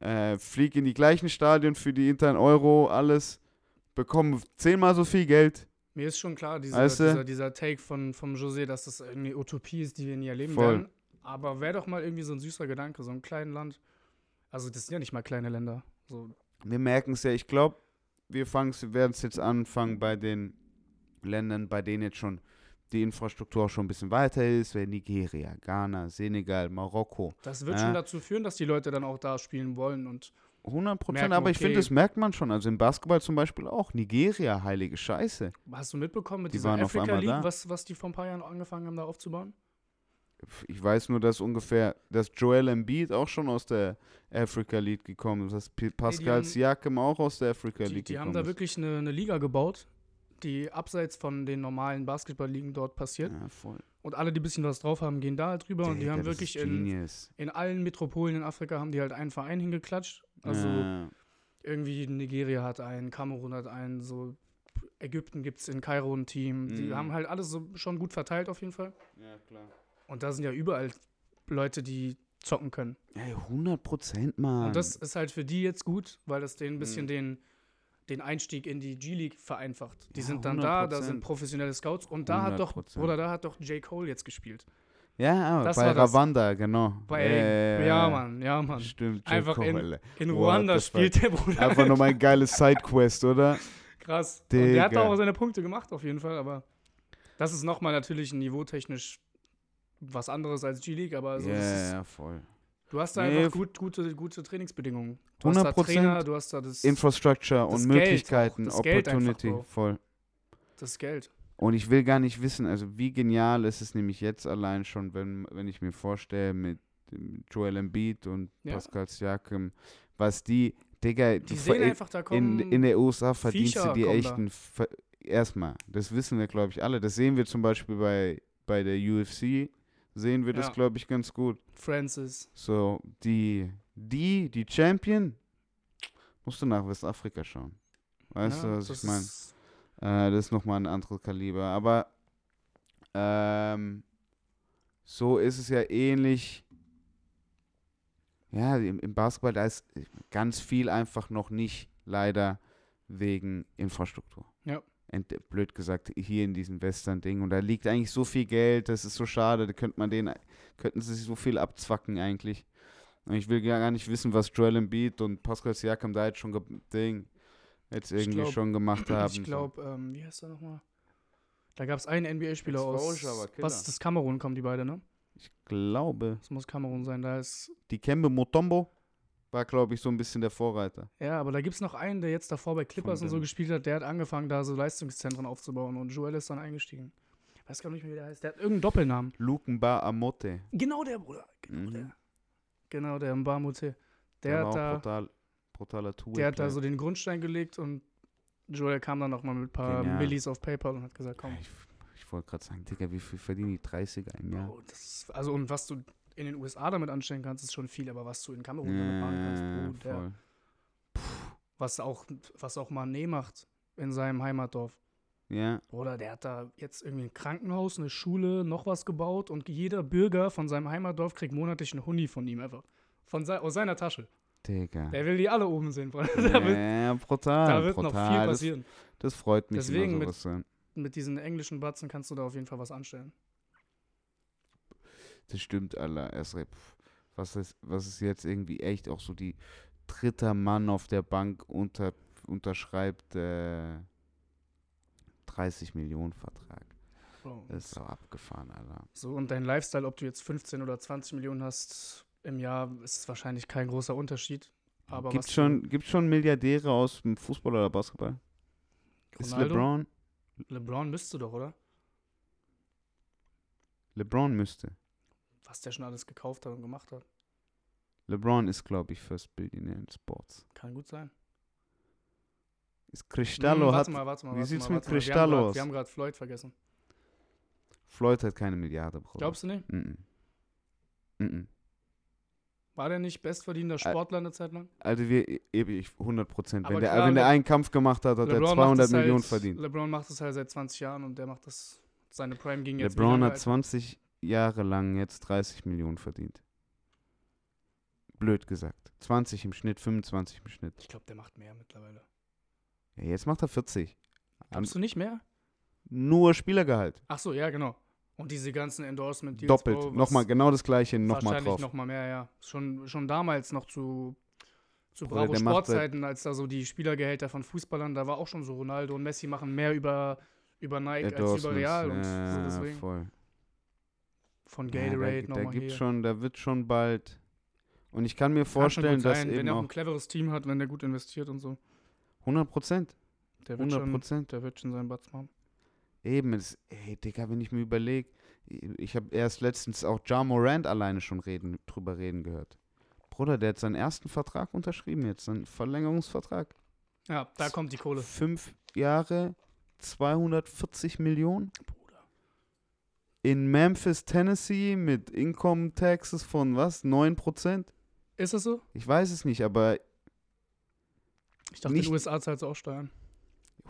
äh, fliege in die gleichen Stadien für die internen Euro, alles, bekomme zehnmal so viel Geld. Mir ist schon klar, dieser, Weißt du? dieser, dieser Take von, vom José, dass das irgendwie Utopie ist, die wir nie erleben Voll. werden. Aber wäre doch mal irgendwie so ein süßer Gedanke, so ein kleines Land. Also, das sind ja nicht mal kleine Länder. So, Wir merken es ja, ich glaube, wir werden es jetzt anfangen bei den Ländern, bei denen jetzt schon die Infrastruktur auch schon ein bisschen weiter ist, wie Nigeria, Ghana, Senegal, Marokko. das wird Ja. schon dazu führen, dass die Leute dann auch da spielen wollen. Und 100 Prozent, aber ich okay. finde, das merkt man schon. Also im Basketball zum Beispiel auch. Nigeria, heilige Scheiße. hast du mitbekommen mit Die dieser Africa League, da. was, was die vor ein paar Jahren angefangen haben, da aufzubauen? Ich weiß nur, dass ungefähr, dass Joel Embiid auch schon aus der Africa League gekommen ist, dass Pascal Siakam auch aus der Africa Die, League die haben gekommen da ist. wirklich eine, eine Liga gebaut, die abseits von den normalen Basketballligen dort passiert. Ja, voll. Und alle, die ein bisschen was drauf haben, gehen da halt drüber. und die Digga, haben wirklich in, in allen Metropolen in Afrika haben die halt einen Verein hingeklatscht. Also ja. irgendwie Nigeria hat einen, Kamerun hat einen, so Ägypten gibt es in Kairo ein Team. Die Mhm. haben halt alles so schon gut verteilt auf jeden Fall. ja, klar. Und da sind ja überall Leute, die zocken können. Ey, 100 Prozent, Mann. Und das ist halt für die jetzt gut, weil das denen ein bisschen Mhm. den, den Einstieg in die G-League vereinfacht. Die Ja, sind dann da, da 100%. sind professionelle Scouts und da hat doch, 100%. oder da hat doch J. Cole jetzt gespielt. ja, das bei. Ravanda, genau. Bei, Ja, ja, Mann, ja, Mann. Stimmt, J. Einfach in- Cole. In What Ruanda fuck. spielt der Bruder. Einfach nochmal ein geiles Sidequest, oder? Krass. Und der hat da auch seine Punkte gemacht, auf jeden Fall, aber das ist nochmal natürlich niveautechnisch was anderes als G-League, aber so ist es, ja, voll. Du hast da Nee, einfach gut, gute, gute Trainingsbedingungen. Du hast da 100% Trainer, du hast da das, Infrastructure das und Geld Möglichkeiten, Opportunity, voll. das Geld. Und ich will gar nicht wissen, also wie genial ist es nämlich jetzt allein schon, wenn, wenn ich mir vorstelle, mit Joel Embiid und Ja. Pascal Siakam, was die, Digga, Die du sehen einfach, da kommen in, in der USA verdienst du Viecher die kommen da. echten, erstmal, das wissen wir, glaube ich, alle. Das sehen wir zum Beispiel bei, bei der UFC, sehen wir das, Ja. glaube ich, ganz gut. Francis. So, die, die, die Champion, musst du nach Westafrika schauen. Weißt ja, du, was das ich meine? Äh, das ist nochmal ein anderes Kaliber. Aber ähm, so ist es ja ähnlich. Ja, im, im Basketball, da ist ganz viel einfach noch nicht, leider, wegen Infrastruktur. Ja. Blöd gesagt, hier in diesem Western-Ding. Und da liegt eigentlich so viel Geld, das ist so schade, da könnte man den, könnten sie sich so viel abzwacken eigentlich. Und ich will gar nicht wissen, was Joel Embiid und Pascal Siakam da jetzt schon Ding, jetzt irgendwie glaub- schon gemacht haben. Ich glaube, ähm, wie heißt er nochmal? Da gab es einen NBA-Spieler aus. Was ist das? Kamerun kommen die beide, ne? Ich glaube, Das muss Kamerun sein. Da ist. die Kembe Motombo war, glaube ich, so ein bisschen der Vorreiter. Ja, aber da gibt es noch einen, der jetzt davor bei Clippers und so gespielt hat. Der hat angefangen, da so Leistungszentren aufzubauen und Joel ist dann eingestiegen. Ich weiß gar nicht mehr, wie der heißt. Der hat irgendeinen Doppelnamen. Lukenba Amote. Genau der, Bruder. Genau Mhm. der. Genau der, Mbamute. Der, Der, hat da, brutal, brutaler der hat da so den Grundstein gelegt und Joel kam dann nochmal mit ein paar Genial. Millis auf PayPal und hat gesagt, komm. Ich, ich wollte gerade sagen, Digga, wie viel verdienen die 30er im Jahr? Das ist, also und was du in den USA damit anstellen kannst, ist schon viel, aber was du in Kamerun damit machen kannst, Ja, Bruder. voll. Was auch, was auch Mané macht in seinem Heimatdorf. Ja. Oder der hat da jetzt irgendwie ein Krankenhaus, eine Schule, noch was gebaut und jeder Bürger von seinem Heimatdorf kriegt monatlich einen Huni von ihm einfach. Von sei, aus seiner Tasche. Digga. Der will die alle oben sehen, Freunde. Da wird, Ja, brutal. da wird brutal. noch viel Das, passieren. das freut mich Deswegen immer mit- sowas hören. Mit diesen englischen Batzen kannst du da auf jeden Fall was anstellen. Das stimmt. Erst pf, was ist, was ist jetzt irgendwie echt auch so die dritter Mann auf der Bank unter, unterschreibt äh, 30 Millionen Vertrag. So, Das ist auch abgefahren, Alter. so, und dein Lifestyle, ob du jetzt 15 oder 20 Millionen hast im Jahr, ist wahrscheinlich kein großer Unterschied. Aber Gibt schon, gibt's schon Milliardäre aus dem Fußball oder Basketball? Ist Ronaldo? LeBron? LeBron müsste doch, oder? LeBron müsste. Was der schon alles gekauft hat und gemacht hat. LeBron ist, glaube ich, First Billionaire in Sports. Kann gut sein. Ist Cristallo Hm, hat. warte mal, warte mal. wie sieht's mal, mit. Cristallo aus? Wir haben gerade Floyd vergessen. Floyd hat keine Milliarde, Bruder. Glaubst du nicht? Mhm. Mhm. War der nicht bestverdienender Sportler eine Zeit lang? Also wir ewig 100 Prozent. Wenn, der, klar, wenn der einen Kampf gemacht hat, hat er LeBron 200 macht das Millionen halt, verdient. LeBron macht das halt seit 20 Jahren und der macht das. Seine Prime ging jetzt. LeBron hat Alter? 20 Jahre lang jetzt 30 Millionen verdient. Blöd gesagt. 20 im Schnitt, 25 im Schnitt. Ich glaube, der macht mehr mittlerweile. Ja, jetzt macht er 40. Glaubst du nicht mehr? Nur Spielergehalt. Ach so, ja, genau. Und diese ganzen Endorsement Deals. Doppelt. Was Nochmal, genau das gleiche nochmal wahrscheinlich drauf. Nochmal mehr, ja. Schon, schon damals noch zu, zu Bravo Sportzeiten, als da so die Spielergehälter von Fußballern, da war auch schon so Ronaldo und Messi machen mehr über, über Nike als über. Real und so ja, deswegen. voll. Von Ja, Gatorade da, da nochmal gibt's hier. schon, da wird schon bald. Und ich kann mir Kann vorstellen, gut dass sein, wenn eben er auch ein cleveres Team hat, wenn der gut investiert und so. 100 Prozent. Der wird, 100 schon, Prozent. der wird schon seinen Batz machen. Eben, es, ey, Digga, wenn ich mir überlege, ich habe erst letztens auch Ja Morant alleine schon reden, drüber reden gehört. Bruder, der hat seinen ersten Vertrag unterschrieben jetzt, seinen Verlängerungsvertrag. Ja, da kommt die Kohle. Fünf Jahre, 240 Millionen. In Memphis, Tennessee mit Income Taxes von was? 9%? Ist das so? Ich weiß es nicht, aber Ich dachte, Nicht- in den USA zahlst du auch Steuern.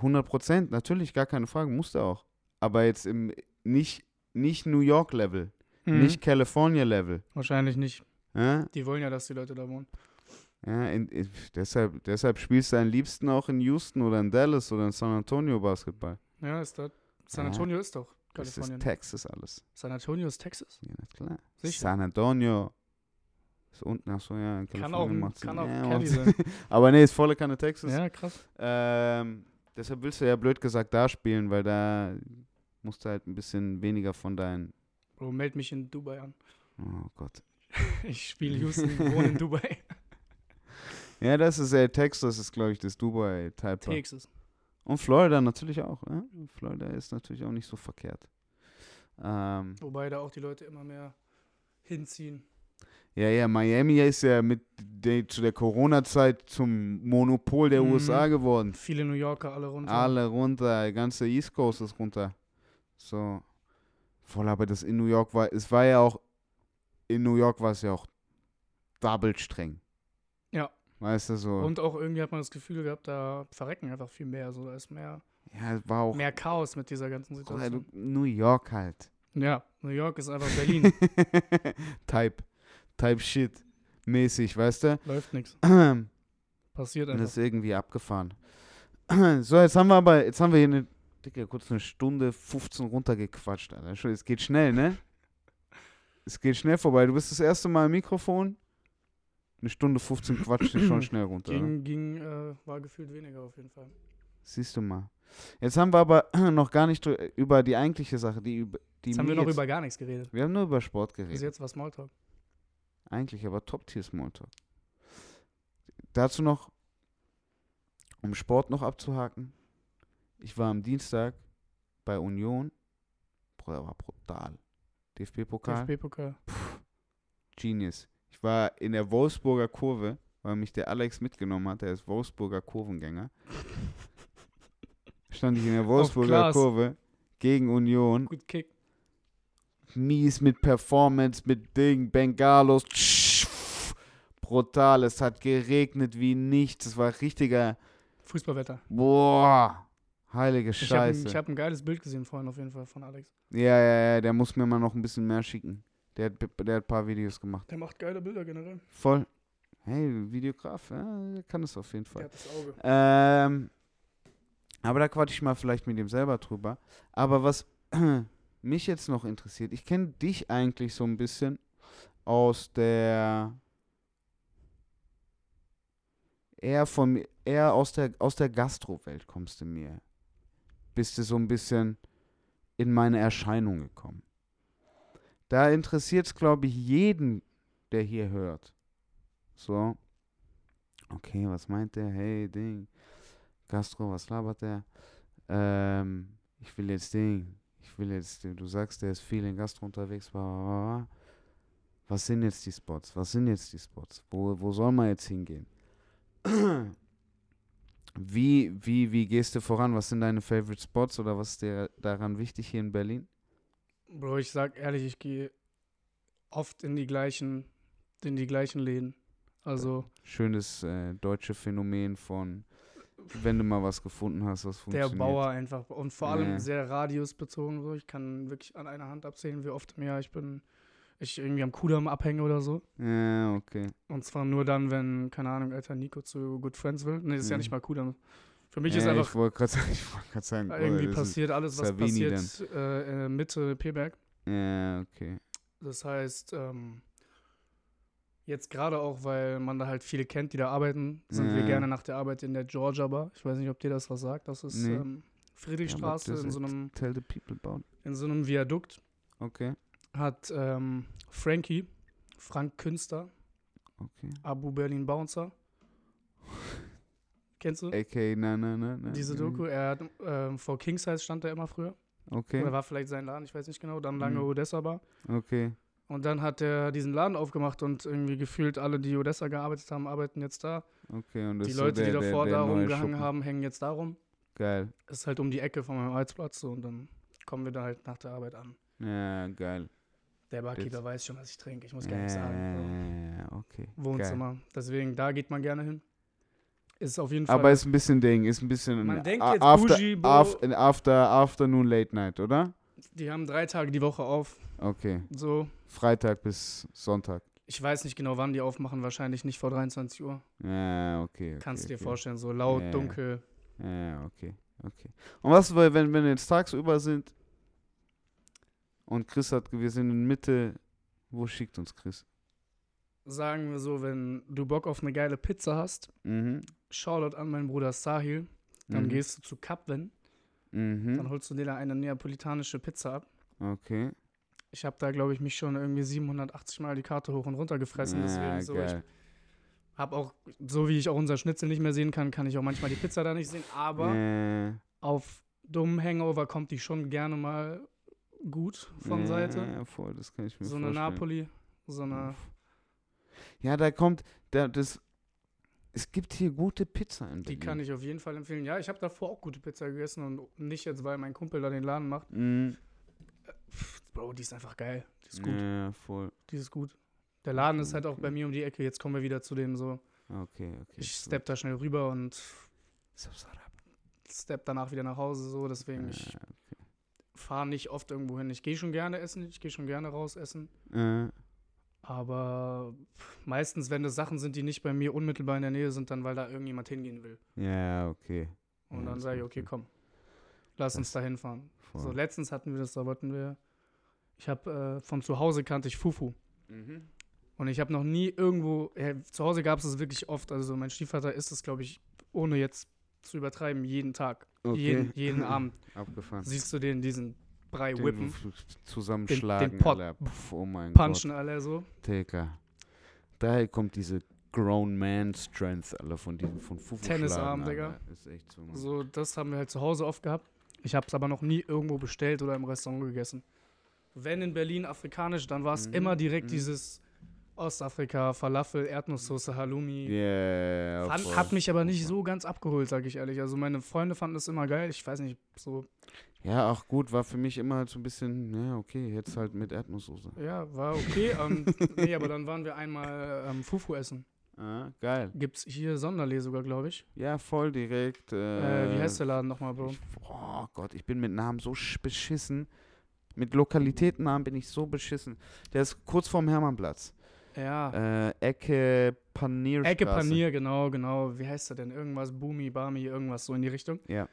100%, natürlich, gar keine Frage, musste auch. Aber jetzt im nicht, nicht New York Level, Mhm. nicht California Level. Wahrscheinlich nicht. Ja? Die wollen ja, dass die Leute da wohnen. Ja, in, in, deshalb, deshalb spielst du am liebsten auch in Houston oder in Dallas oder in San Antonio Basketball. Ja, ist das. San Ja. Antonio ist doch Das ist Kalifornien. Texas alles. San Antonio ist Texas. Ja, klar. Sicher. San Antonio ist unten, achso, ja, in Kann Kalifornien auch, macht's- kann auch ja, Cali sein. Aber nee, ist volle Kanne Texas. ja, krass. Ähm, deshalb willst du ja blöd gesagt da spielen, weil da musst du halt ein bisschen weniger von deinen. Bro, meld mich in Dubai an. Oh Gott. Ich spiele Houston, wohne in Dubai. Ja, das ist ja Texas, ist glaube ich das Dubai-Type. Texas. Und Florida natürlich auch. Ja? Florida ist natürlich auch nicht so verkehrt. Ähm, Wobei da auch die Leute immer mehr hinziehen. ja, ja, Miami ist ja mit de, zu der Corona-Zeit zum Monopol der Mhm. USA geworden. Viele New Yorker alle runter. Alle runter, die ganze East Coast ist runter. So. Voll, aber das in New York war, es war ja auch, in New York war es ja auch double streng. Weißt du, so. Und auch irgendwie hat man das Gefühl gehabt, da verrecken einfach viel mehr. So, da ist mehr, ja, war auch mehr Chaos mit dieser ganzen Situation. New York halt. Ja, New York ist einfach Berlin. Type. Type Shit. Mäßig, weißt du? Läuft nichts. Und Passiert das einfach. ist irgendwie abgefahren. So, jetzt haben wir aber, jetzt haben wir hier eine, Dicke, kurz eine Stunde 15 runtergequatscht, Alter. Es geht schnell, ne? Es geht schnell vorbei. Du bist das erste Mal im Mikrofon. Eine Stunde 15 quatscht dich schon schnell runter. Ging, ging äh, war gefühlt weniger auf jeden Fall. Siehst du mal. Jetzt haben wir aber noch gar nicht über die eigentliche Sache, die über die Jetzt haben wir noch über gar nichts geredet. Wir haben nur über Sport Bis geredet. jetzt war Smalltalk. Eigentlich aber Top-Tier Smalltalk. Dazu noch, um Sport noch abzuhaken. Ich war am Dienstag bei Union. Bruder, war brutal. DFB-Pokal. DFB-Pokal. Genius. Ich war in der Wolfsburger Kurve, weil mich der Alex mitgenommen hat. Der ist Wolfsburger Kurvengänger. Stand ich in der Wolfsburger. Kurve gegen Union. Gut Kick. mies mit Performance, mit Ding, Bengalos. Brutal, es hat geregnet wie nichts. Es war richtiger, Fußballwetter. boah, Heilige Ich habe Scheiße. hab ein geiles Bild gesehen vorhin auf jeden Fall von Alex. ja, ja, ja, der muss mir mal noch ein bisschen mehr schicken. Der hat, der hat ein paar Videos gemacht. Der macht geile Bilder generell. Voll. Hey, Videograf, ja, der kann es auf jeden Der Fall. hat das Auge. Ähm, aber da quatsch ich mal vielleicht mit ihm selber drüber. Aber was mich jetzt noch interessiert, ich kenne dich eigentlich so ein bisschen aus der eher von eher aus der aus der Gastrowelt kommst du mir. Bist du so ein bisschen in meine Erscheinung gekommen. Da interessiert es, glaube ich, jeden, der hier hört. So. Okay, was meint der? Hey, Ding. Gastro, was labert der? Ähm, ich will jetzt Ding. Ich will jetzt, du sagst, der ist viel in Gastro unterwegs. Bla, bla, bla. Was sind jetzt die Spots? Was sind jetzt die Spots? Wo, wo soll man jetzt hingehen? Wie, wie, wie gehst du voran? Was sind deine Favorite Spots oder was ist dir daran wichtig hier in Berlin? Bro, ich sag ehrlich, ich gehe oft in die gleichen, in die gleichen Läden. Also Schönes äh, deutsche Phänomen von, wenn du mal was gefunden hast, was der funktioniert. Bauer einfach. Und vor allem Ja. sehr radiusbezogen. So. Ich kann wirklich an einer Hand abzählen, wie oft im Jahr ich bin, ich irgendwie am Kudamm abhänge oder so. Ja, okay. Und zwar nur dann, wenn, keine Ahnung, alter Nico zu Good Friends will. Nee, das ist ja Mhm. nicht mal Kudamm. Für mich ja, ist einfach Ich wollte gerade sagen, ich wollt grad sagen irgendwie passiert alles, was Savini passiert äh, Mitte Peberg. Ist, ja, okay. Das heißt, ähm, jetzt gerade auch, weil man da halt viele kennt, die da arbeiten, sind wir Ja. gerne nach der Arbeit in der Georgia Bar. Ich weiß nicht, ob dir das was sagt. Das ist Nee. ähm, Friedrichstraße Ja, in, so einem, Tell the people about. in so einem Viadukt. Okay, Hat ähm, Frankie, Frank Künster, okay. Abu Berlin Bouncer. Kennst du? AK, na, na, na, na. Diese. Doku, er hat ähm, vor King Size stand er immer früher. Okay, Oder war vielleicht sein Laden, ich weiß nicht genau. Dann lange Mhm. Odessa Bar. okay. Und dann hat er diesen Laden aufgemacht und irgendwie gefühlt alle, die Odessa gearbeitet haben, arbeiten jetzt da. Okay, und das Die ist so Leute, die der- davor der, der da rumgehangen haben, hängen jetzt da rum. Geil. Ist halt um die Ecke von meinem Arbeitsplatz so, und dann kommen wir da halt nach der Arbeit an. Ja, geil. Der Barkeeper weiß schon, was ich trinke. Ich muss gar nicht sagen. Ja, okay. Wohnzimmer. Deswegen, da geht man gerne hin. Ist auf jeden Fall. Aber ist ein bisschen Ding, ist ein bisschen Man denkt jetzt after, Bougie, Bro. after, after, Afternoon Late Night, oder? die haben drei Tage die Woche auf. Okay. So. Freitag bis Sonntag. Ich weiß nicht genau, wann die aufmachen. Wahrscheinlich nicht vor 23 Uhr. Ja, okay. okay Kannst du dir okay. vorstellen. So laut, Ja, ja. dunkel. Ja, okay, okay. Und was, wenn, wenn wir jetzt tagsüber sind und Chris hat, wir sind in Mitte, wo schickt uns Chris? Sagen wir so, wenn du Bock auf eine geile Pizza hast, Mhm. Shoutout an meinen Bruder Sahil. Dann mhm. gehst du zu. Dann Mhm. holst du dir da eine neapolitanische Pizza ab. Okay. Ich habe da, glaube ich, mich schon irgendwie 780 Mal die Karte hoch und runter gefressen. ja, Deswegen so. Ich geil. habe auch, so wie ich auch unser Schnitzel nicht mehr sehen kann, kann ich auch manchmal die Pizza da nicht sehen. Aber Äh, auf dummen Hangover kommt die schon gerne mal gut von ja, Seite. Ja, voll, das kann ich mir So eine vorstellen. Napoli, so eine. Ja, da kommt, da, das, es gibt hier gute Pizza in Berlin. Die kann ich auf jeden Fall empfehlen. Ja, ich habe davor auch gute Pizza gegessen und nicht jetzt, weil mein Kumpel da den Laden macht. Pff, Bro, die ist einfach geil. Die ist gut. Ja, voll. Die ist gut. Der Laden ist halt auch Okay. bei mir um die Ecke. Jetzt kommen wir wieder zu dem so. Okay, okay. Ich so. step da schnell rüber und Sabsarab. step danach wieder nach Hause so. Deswegen, ich Ja, fahre nicht oft irgendwo hin. Ich gehe schon gerne essen, ich gehe schon gerne raus essen. Äh, Aber meistens, wenn das Sachen sind, die nicht bei mir unmittelbar in der Nähe sind, dann weil da irgendjemand hingehen will. ja, okay. Und Ja, dann das sage ich, okay, komm, lass uns Das- da hinfahren. So, letztens hatten wir das, da wollten wir. Ich habe äh, von zu Hause kannte ich Fufu. Mhm. Und ich habe noch nie irgendwo, äh, zu Hause gab es es wirklich oft. Also mein Stiefvater isst es, glaube ich, ohne jetzt zu übertreiben, jeden Tag. Okay. Jeden, jeden Abend. Abgefahren. Siehst du den, diesen Brei Den whippen, zusammenschlagen, den Pot Alter. Pff, oh mein punchen alle so. Gott, Digga. Daher kommt diese Grown Man Strength, Alter, von diesem von Fufu Tennisarm, Digga. Ist echt so, Mann. So, das haben wir halt zu Hause oft gehabt. Ich habe es aber noch nie irgendwo bestellt oder im Restaurant gegessen. Wenn in Berlin afrikanisch, dann war es Mhm, immer direkt mhm. dieses Ostafrika, Falafel, Erdnusssoße, Halloumi. Yeah, Fand, hat mich aber nicht so ganz abgeholt, sage ich ehrlich. Also meine Freunde fanden es immer geil. Ich weiß nicht, so, Ja, auch gut, war für mich immer halt so ein bisschen, ja, okay, jetzt halt mit Erdnusssoße. ja, war okay. ähm, nee, aber dann waren wir einmal ähm, Fufu essen. Ah, geil. Gibt's hier Sonderlee sogar, glaube ich. Ja, voll direkt. Äh, Äh, wie heißt der Laden nochmal, Bro? Ich, oh Gott, ich bin mit Namen so sch- beschissen. Mit Lokalitätennamen bin ich so beschissen. Der ist kurz vorm Hermannplatz. Ja. Äh, Ecke Panierstraße. Ecke Panier, genau, genau. Wie heißt der denn? Irgendwas, Boomy, Bami, irgendwas so in die Richtung. Ja,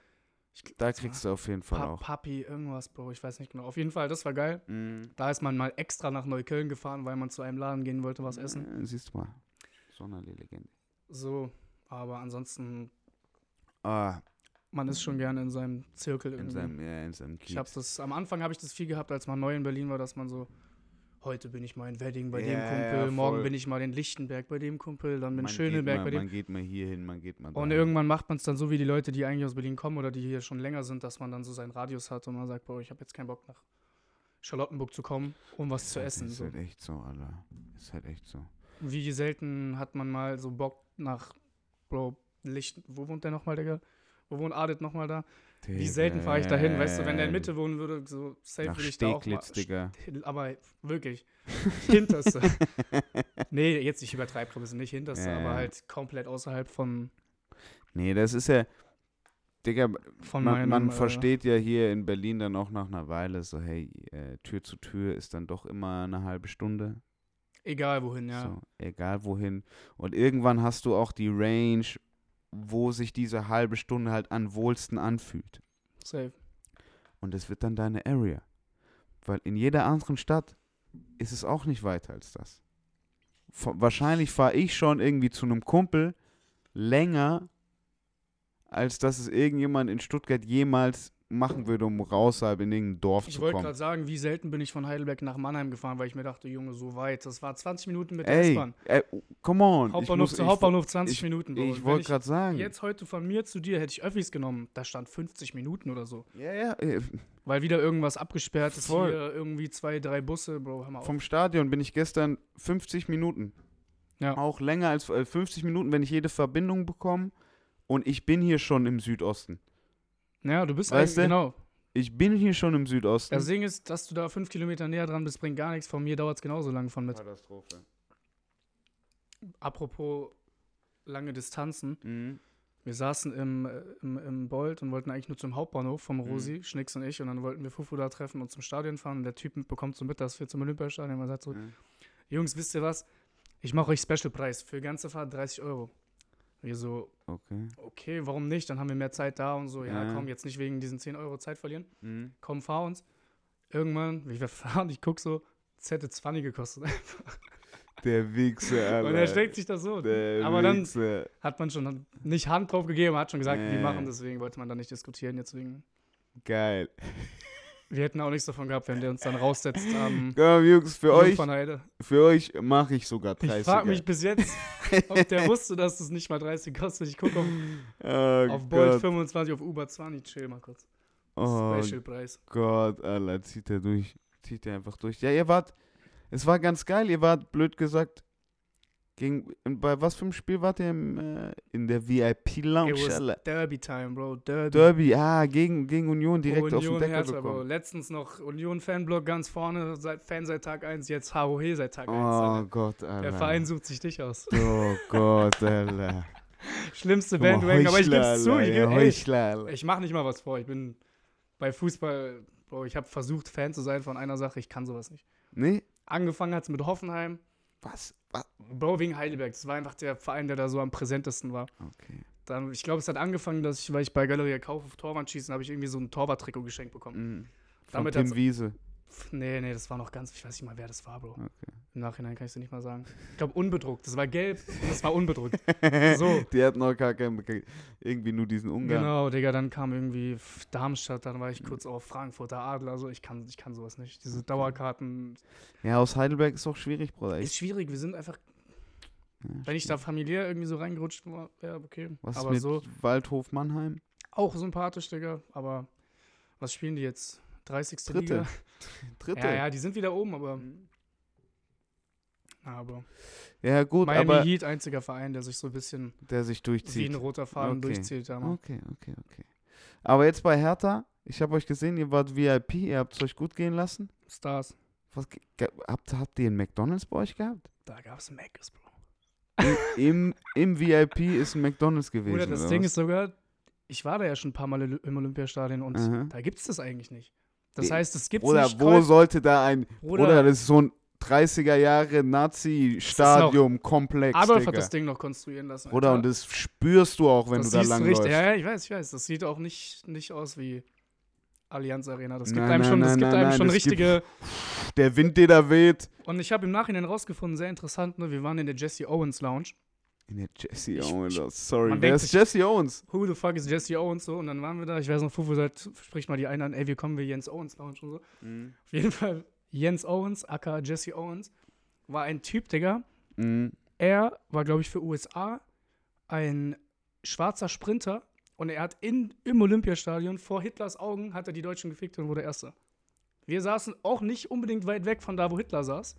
Ich, da kriegst du auf jeden Fall Pa auch. Papi, irgendwas, Bro. Ich weiß nicht genau. Auf jeden Fall, das war geil. Mm. Da ist man mal extra nach Neukölln gefahren, weil man zu einem Laden gehen wollte, was essen. Äh, siehst du mal. Sonderlee-Legende. So, aber ansonsten, Ah, man ist schon gerne in seinem Zirkel in irgendwie. seinem, ja, in seinem ich hab's Kiez. das, am Anfang habe ich das viel gehabt, als man neu in Berlin war, dass man so, heute bin ich mal in Wedding bei dem Ja, Kumpel, ja, morgen bin ich mal in Lichtenberg bei dem Kumpel, dann in Man Schöneberg geht bei mal, dem. Man geht mal hier hin, man geht mal da. Und irgendwann macht man es dann so wie die Leute, die eigentlich aus Berlin kommen oder die hier schon länger sind, dass man dann so seinen Radius hat und man sagt, boah, ich habe jetzt keinen Bock nach Charlottenburg zu kommen, um was zu essen. Ist So. halt echt so, Alter. Ist halt echt so. Wie selten hat man mal so Bock nach, Bro, Licht, wo wohnt der nochmal, Digga? Wo wohnt Adit nochmal da? Wie selten fahre ich da hin, weißt du, wenn der in Mitte wohnen würde, so safe Nach würde ich da auch mal. Digga. Aber wirklich, hinterste. nee, jetzt ich übertreibe ein bisschen, nicht hinterste, Ja, aber halt komplett außerhalb von, Nee, das ist ja. Digga, von man, meinem. man versteht ja hier in Berlin dann auch nach einer Weile so, hey, äh, Tür zu Tür ist dann doch immer eine halbe Stunde. Egal wohin, ja. So, egal wohin. Und irgendwann hast du auch die Range, wo sich diese halbe Stunde halt am wohlsten anfühlt. Safe. Und das wird dann deine Area. Weil in jeder anderen Stadt ist es auch nicht weiter als das. Wahrscheinlich fahre ich schon irgendwie zu einem Kumpel länger, als dass es irgendjemand in Stuttgart jemals machen würde, um raushalb in irgendein Dorf Ich zu wollte kommen. gerade sagen, wie selten bin ich von Heidelberg nach Mannheim gefahren, weil ich mir dachte, Junge, so weit. Das war 20 Minuten mit der Ey, S-Bahn. äh, come on. Hauptbahnhof ich zu muss, Hauptbahnhof 20 ich- Minuten. Bro. Ich, ich wollte gerade sagen. Jetzt heute von mir zu dir hätte ich Öffis genommen. Da stand 50 Minuten oder so. Ja, ja. äh, Weil wieder irgendwas abgesperrt ist. Voll. Hier irgendwie zwei, drei Busse, Bro, hör mal auf. Vom Stadion bin ich gestern 50 Minuten. Ja. Auch länger als äh, 50 Minuten, wenn ich jede Verbindung bekomme. Und ich bin hier schon im Südosten. Ja, du bist Weißt eigentlich, genau. Ich bin hier schon im Südosten. Das Ding ist, dass du da fünf Kilometer näher dran bist, bringt gar nichts. Von mir dauert es genauso lange von mit. Katastrophe. Apropos lange Distanzen. Mhm. Wir saßen im, äh, im, im Bolt und wollten eigentlich nur zum Hauptbahnhof vom Mhm. Rosi, Schnicks und ich. Und dann wollten wir Fufu da treffen und zum Stadion fahren. Und der Typ bekommt so mit, dass wir zum Olympiastadion. Man sagt so, Ja. Jungs, wisst ihr was? Ich mache euch Special-Preis für ganze Fahrt 30 Euro. Wir so, Okay. okay, warum nicht? Dann haben wir mehr Zeit da und so. Ja, Ja. komm, jetzt nicht wegen diesen 10 Euro Zeit verlieren. Mhm. Komm, fahr uns. Irgendwann, wie wir fahren, ich guck so, es hätte 20 gekostet. Der Wichser, Alter. Und er steckt sich das so. Der Aber dann Wichser. hat man schon nicht Hand drauf gegeben, hat schon gesagt, Ja, wir machen, deswegen wollte man da nicht diskutieren. Deswegen, Geil. Wir hätten auch nichts davon gehabt, wenn der uns dann raussetzt am Komm, Jungs, für euch, für euch mache ich sogar Ich 30. frage mich bis jetzt, ob der wusste, dass es nicht mal 30 kostet. Ich gucke auf, oh auf Bolt Gott. 25, auf Uber 20. Chill mal kurz. Oh Special-Preis. Gott, Alter, zieht er durch. Zieht er einfach durch. Ja, ihr wart, es war ganz geil, ihr wart, blöd gesagt, gegen, bei was für einem Spiel wart ihr im, äh, in der VIP-Lounge? Alter? Derby-Time, Bro. Derby. Derby, ah, gegen, gegen Union direkt auf den Union Deckel Hertha, Bro. Letztens noch Union-Fanblock ganz vorne, seit, Fan seit Tag 1, jetzt HOH seit Tag 1. Oh. Gott, Alter. Der Verein sucht sich dich aus. Oh Gott, Alter. Schlimmste Bandwagon, aber ich geb's zu. Ich, geb, ey, ich mach nicht mal was vor. Ich bin bei Fußball, Bro, ich habe versucht, Fan zu sein von einer Sache. Ich kann sowas nicht. Nee? Angefangen hat's mit Hoffenheim. Was? Was? Bro, wegen Heidelberg. Das war einfach der Verein, der da so am präsentesten war. Okay. Dann, ich glaube, es hat angefangen, dass ich, weil ich bei Galeria Kauf auf Torwand schießen, habe ich irgendwie so ein Torwarttrikot geschenkt bekommen. Mhm. Von Damit Tim Wiese. Nee, nee, das war noch ganz, ich weiß nicht mal, wer das war, Bro. Okay. Im Nachhinein kann ich es nicht mal sagen. Ich glaube, unbedruckt. Das war gelb und das war unbedruckt. So. Die hatten noch gar keinen, irgendwie nur diesen Ungarn. Genau, Digga, dann kam irgendwie Darmstadt, dann war ich kurz auf Frankfurter Adler. Also ich kann, ich kann sowas nicht. Diese Dauerkarten Ja, aus Heidelberg ist auch schwierig, Bruder. ist schwierig. Wir sind einfach, Ja, wenn ich da familiär irgendwie so reingerutscht war, ja, okay. Was aber mit so Waldhof Mannheim? auch sympathisch, Digga. Aber was spielen die jetzt? 30. Dritte. Liga? Dritte. Ja, ja, die sind wieder oben, aber. Aber. Ja, gut, Miami aber Heat, einziger Verein, der sich so ein bisschen der sich wie ein durchzieht. roter Faden Okay. durchzieht. Ja, Mann. Okay, okay, okay. Aber jetzt bei Hertha, ich habe euch gesehen, ihr wart VIP, ihr habt es euch gut gehen lassen. Stars. Was, habt, habt ihr einen McDonalds bei euch gehabt? Da gab es Macs, Bro. Im, Im VIP ist ein McDonalds gewesen. Oder das oder Ding was? ist sogar, ich war da ja schon ein paar Mal im Olympiastadion und Aha. da gibt es das eigentlich nicht. Das Die- heißt, es gibt Oder wo Käuf- sollte da ein. Oder das ist so ein 30er Jahre Nazi-Stadium-Komplex. Adolf Digga. hat das Ding noch konstruieren lassen. Alter. und das spürst du auch, wenn das du da siehst lang richtig, läufst. Ja, ja, ich weiß, ich weiß. Das sieht auch nicht, nicht aus wie Allianz Arena. Das gibt Nein, einem nein, schon, das nein, gibt nein, einem schon das gibt- richtige. Der Wind, der da weht. Und ich habe im Nachhinein rausgefunden, sehr interessant, ne? Wir waren in der Jesse Owens Lounge. In der Jesse Owens. Sorry, wer denkt ist Jesse Owens? Who the fuck is Jesse Owens so? Und dann waren wir da. Ich weiß noch, Fufu sagt, spricht mal die einen an, ey, wir kommen wir Jens Owens Lounge und so. Auf jeden Fall, Jens Owens, aka Jesse Owens, war ein Typ, Digga. Mhm. Er war, glaube ich, für USA ein schwarzer Sprinter und er hat in, im Olympiastadion vor Hitlers Augen hat er die Deutschen gefickt und wurde Erster. Wir saßen auch nicht unbedingt weit weg von da, wo Hitler saß.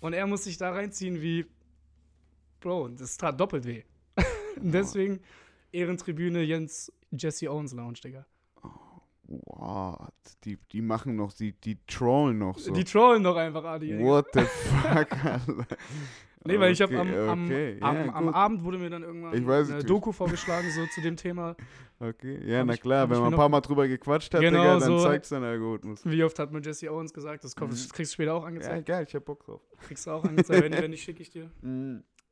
Und er muss sich da reinziehen wie, Bro, das tat doppelt weh. deswegen Ehrentribüne Jens Jesse Owens Lounge, Digga. What? Die, die machen noch, die, die trollen noch so. Die trollen doch einfach Adi. Digga. What the fuck, Alter. Nee, weil ich habe Okay, am, am, okay, am, ja, am. Abend wurde mir dann irgendwann Ich weiß eine es. Doku vorgeschlagen, so zu dem Thema. Okay, ja, Hab na ich- klar, wenn man ein paar noch- Mal drüber gequatscht hat, Genau, Digga, dann so- zeigt's deinen Algorithmus. Wie oft hat mir Jesse Owens gesagt? Das, kommt, Mhm. das kriegst du später auch Ja, angezeigt. geil, ich hab Bock drauf. Kriegst du auch angezeigt. wenn, wenn nicht, schicke ich dir.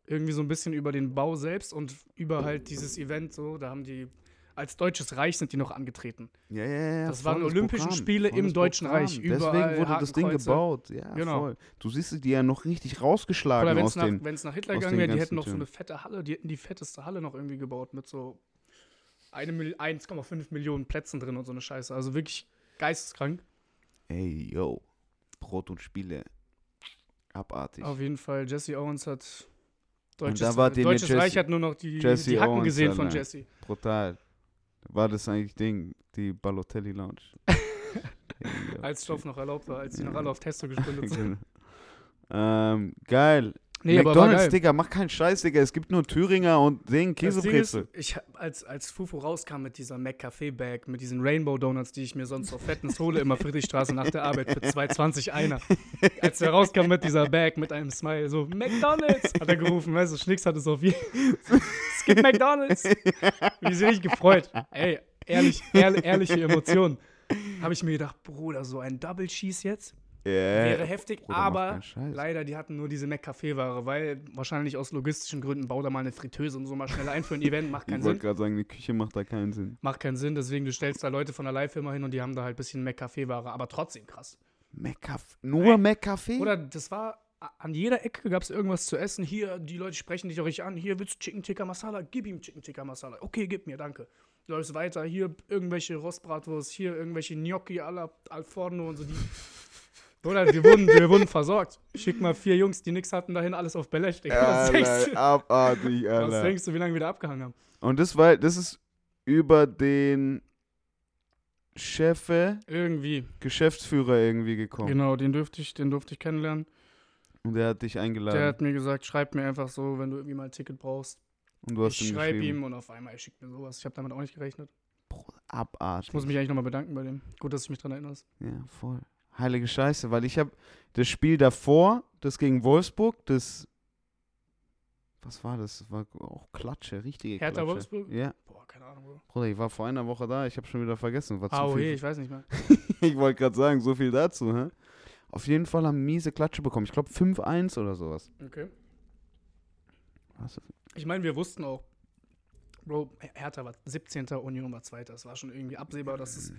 Irgendwie so ein bisschen über den Bau selbst und über halt dieses Event so. Da haben die, als Deutsches Reich sind die noch angetreten. Ja, ja, ja. Das waren volles Olympische Programm, Spiele im Deutschen Programm. Reich. Überall Deswegen wurde das Ding Hakenkreuze. gebaut. Ja, Genau. voll. Du siehst die ja noch richtig rausgeschlagen Oder wenn aus es nach, den. wenn's nach Hitler gegangen wäre, die hätten noch so Türen. eine fette Halle, die hätten die fetteste Halle noch irgendwie gebaut mit so eine Mil- 1,5 Millionen Plätzen drin und so eine Scheiße. Also wirklich geisteskrank. Ey, yo. Brot und Spiele. Abartig. Auf jeden Fall, Jesse Owens hat Deutsches, da mit Deutsches Jesse- Reich hat nur noch die, Jesse die Hacken Owens, gesehen von. Jesse. Brutal. War das eigentlich Ding? Die Balotelli Lounge. Als Stoff noch erlaubt war, als die noch alle auf Testo gesprintet sind. Genau. ähm, geil. Nee, McDonalds. Digga, mach keinen Scheiß, Digga. Es gibt nur Thüringer und Ding Käsebrezel. ich, als, als Fufu rauskam mit dieser McCafé-Bag, mit diesen Rainbow Donuts, die ich mir sonst auf Fettens hole, immer Friedrichstraße nach der Arbeit für 2,20 einer. Als er rauskam mit dieser Bag, mit einem Smile, so, McDonalds, hat er gerufen, weißt du, Schnicks hat es auf jeden Es gibt McDonalds. Wie sie richtig gefreut. Ey, ehrlich, ehrlich ehrliche Emotionen. Habe ich mir gedacht, Bruder, so ein Double Cheese jetzt? Wäre Ja. heftig, Bruder, aber leider, die hatten nur diese McCafé-Ware, weil wahrscheinlich aus logistischen Gründen bau da mal eine Fritteuse und so mal schnell ein für ein Event, macht keinen Ich wollte Sinn. gerade sagen, die Küche macht da keinen Sinn. Macht keinen Sinn, deswegen du stellst da Leute von der Live-Firma hin und die haben da halt ein bisschen McCafé-Ware, aber trotzdem krass. McCafe. Nur McCafe? Oder das war, an jeder Ecke gab es irgendwas zu essen. Hier, die Leute sprechen dich auch richtig an. Hier willst du Chicken Tikka Masala? Gib ihm Chicken Tikka Masala. Okay, gib mir, danke. Du läufst weiter. Hier irgendwelche Rostbratwurst, hier irgendwelche Gnocchi alla al forno und so. Die Oder wir wurden, wir wurden versorgt. Schick mal vier Jungs, die nichts hatten, dahin alles auf. Was, denkst Alter, du, abartig, was denkst du, wie lange wir da abgehangen haben? Und das war, das ist über den Chefe, Irgendwie. Geschäftsführer irgendwie gekommen. Genau, den durfte ich, den durfte ich kennenlernen. Und der hat dich eingeladen. Der hat mir gesagt, schreib mir einfach so, wenn du irgendwie mal ein Ticket brauchst. und du hast ich schreibe ihm und auf einmal er schickt mir sowas. Ich habe damit auch nicht gerechnet. Abartig. Ich muss mich eigentlich nochmal bedanken bei dem. Gut, dass du mich dran erinnerst. Ja, voll. Heilige Scheiße, weil ich habe das Spiel davor, das gegen Wolfsburg, das. Was war das? Das war auch Klatsche, richtige Hertha Klatsche. Wolfsburg? Ja, Boah, keine Ahnung, Bro. Bruder, ich war vor einer Woche da, ich habe schon wieder vergessen. War zu Ah, oh viel. je, ich weiß nicht mehr. Ich wollte gerade sagen, so viel dazu, hä? Auf jeden Fall haben miese Klatsche bekommen. Ich glaube 5-1 oder sowas. Okay. Was? Ich meine, wir wussten auch, Bro, Hertha war 17. Union war 2. Es war schon irgendwie absehbar, dass es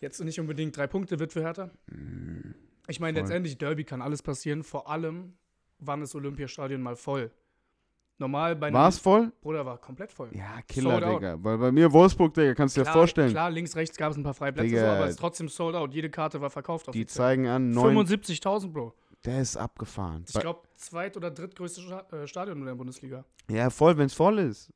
jetzt nicht unbedingt drei Punkte wird für Hertha. Ich meine, Voll. letztendlich Derby kann alles passieren. Vor allem, wann ist Olympiastadion mal voll? Normal bei einem- War es voll? Bruder war komplett voll. Ja, Killer, Sold out. Digga. Weil bei mir Wolfsburg, Digga, kannst du dir vorstellen. Klar, links, rechts gab es ein paar Freiplätze, so, aber es ist trotzdem sold out. Jede Karte war verkauft. Die zeigen an, 9, 75.000, Bro. der ist abgefahren. Ich glaube, zweit- oder drittgrößte äh, Stadion in der Bundesliga. Ja, voll, wenn es voll ist.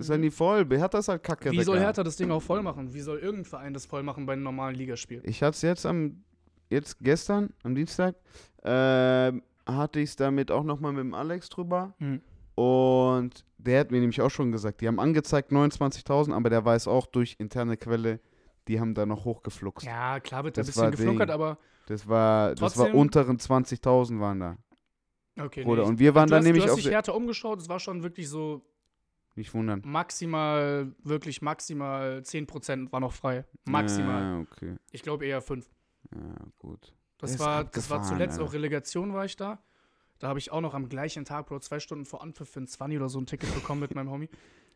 Ist ja nie voll. Hertha ist halt kacke. Wie soll Digga. Hertha das Ding auch voll machen? Wie soll irgendein Verein das voll machen bei einem normalen Ligaspiel? Ich hatte es jetzt am, jetzt gestern, am Dienstag, ähm, hatte ich es damit auch nochmal mit dem Alex drüber. Hm. Und der hat mir nämlich auch schon gesagt, die haben angezeigt 29.000, aber der weiß auch durch interne Quelle, die haben da noch hochgefluxt. Ja, klar wird da ein bisschen war geflunkert, Ding. aber Das war, das war unteren 20.000 waren da. Okay, Bruder. ich- Und wir waren hast, nämlich du hast auf dich härter umgeschaut, es war schon wirklich so Nicht wundern. maximal, wirklich maximal 10% war noch frei. Maximal. Ja, okay. Ich glaube eher 5. Ja, gut. Das war, das war zuletzt Alter. auch Relegation, war ich da. Da habe ich auch noch am gleichen Tag, Bro, zwei Stunden vor Anpfiff für ein 20 oder so ein Ticket bekommen mit meinem Homie.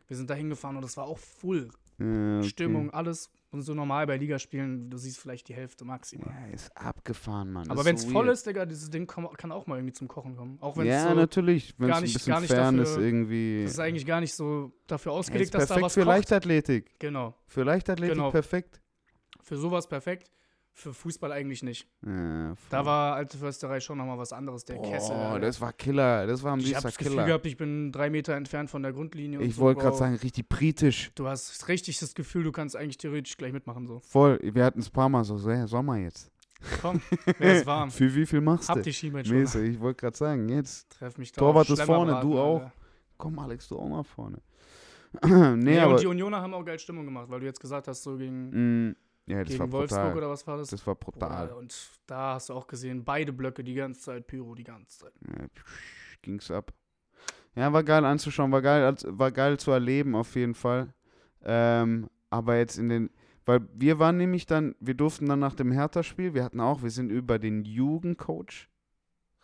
Wir sind da hingefahren und das war auch full. Ja, okay. Stimmung, alles. Und so normal bei Ligaspielen, du siehst vielleicht die Hälfte maximal. Ja, ist abgefahren, Mann. Aber wenn es so voll weird. ist, Digga, dieses Ding kann auch mal irgendwie zum Kochen kommen. Auch wenn es Ja, so, natürlich. Wenn es ein nicht- bisschen gar nicht fern dafür- ist, irgendwie. das ist eigentlich gar nicht so dafür Ja, ausgelegt, dass da perfekt was für kocht. Leichtathletik. Genau. Für Leichtathletik Genau. perfekt. Für sowas perfekt. Für Fußball eigentlich nicht. Ja, Da war alte Försterei schon nochmal was anderes. Der Kessel. Oh, das war Killer. Das war ein ich habe süßer das Gefühl Killer. gehabt, ich bin drei Meter entfernt von der Grundlinie. und Ich so, wollte gerade sagen, richtig britisch. Du hast richtig das Gefühl, du kannst eigentlich theoretisch gleich mitmachen. So. Voll. Wir hatten es ein paar Mal so, so hey, Sommer jetzt. Komm, wer ist warm? Für wie viel machst Hab du? die Schienbein schon. Mäßig, ich wollte gerade sagen, jetzt. Treff mich da. Torwart ist vorne, du auch. Alter. Komm, Alex, du auch mal vorne. nee, Nee, aber. und die Unioner haben auch geil Stimmung gemacht, weil du jetzt gesagt hast, so gegen, mh, ja, das war gegen Wolfsburg brutal. oder was war das? Das war brutal. Bruder, Und da hast du auch gesehen, beide Blöcke die ganze Zeit, Pyro die ganze Zeit. Ja, ging's ab. Ja, war geil anzuschauen, war geil, war geil zu erleben auf jeden Fall. Ähm, aber jetzt in den, weil wir waren nämlich dann, wir durften dann nach dem Hertha-Spiel, wir hatten auch, wir sind über den Jugendcoach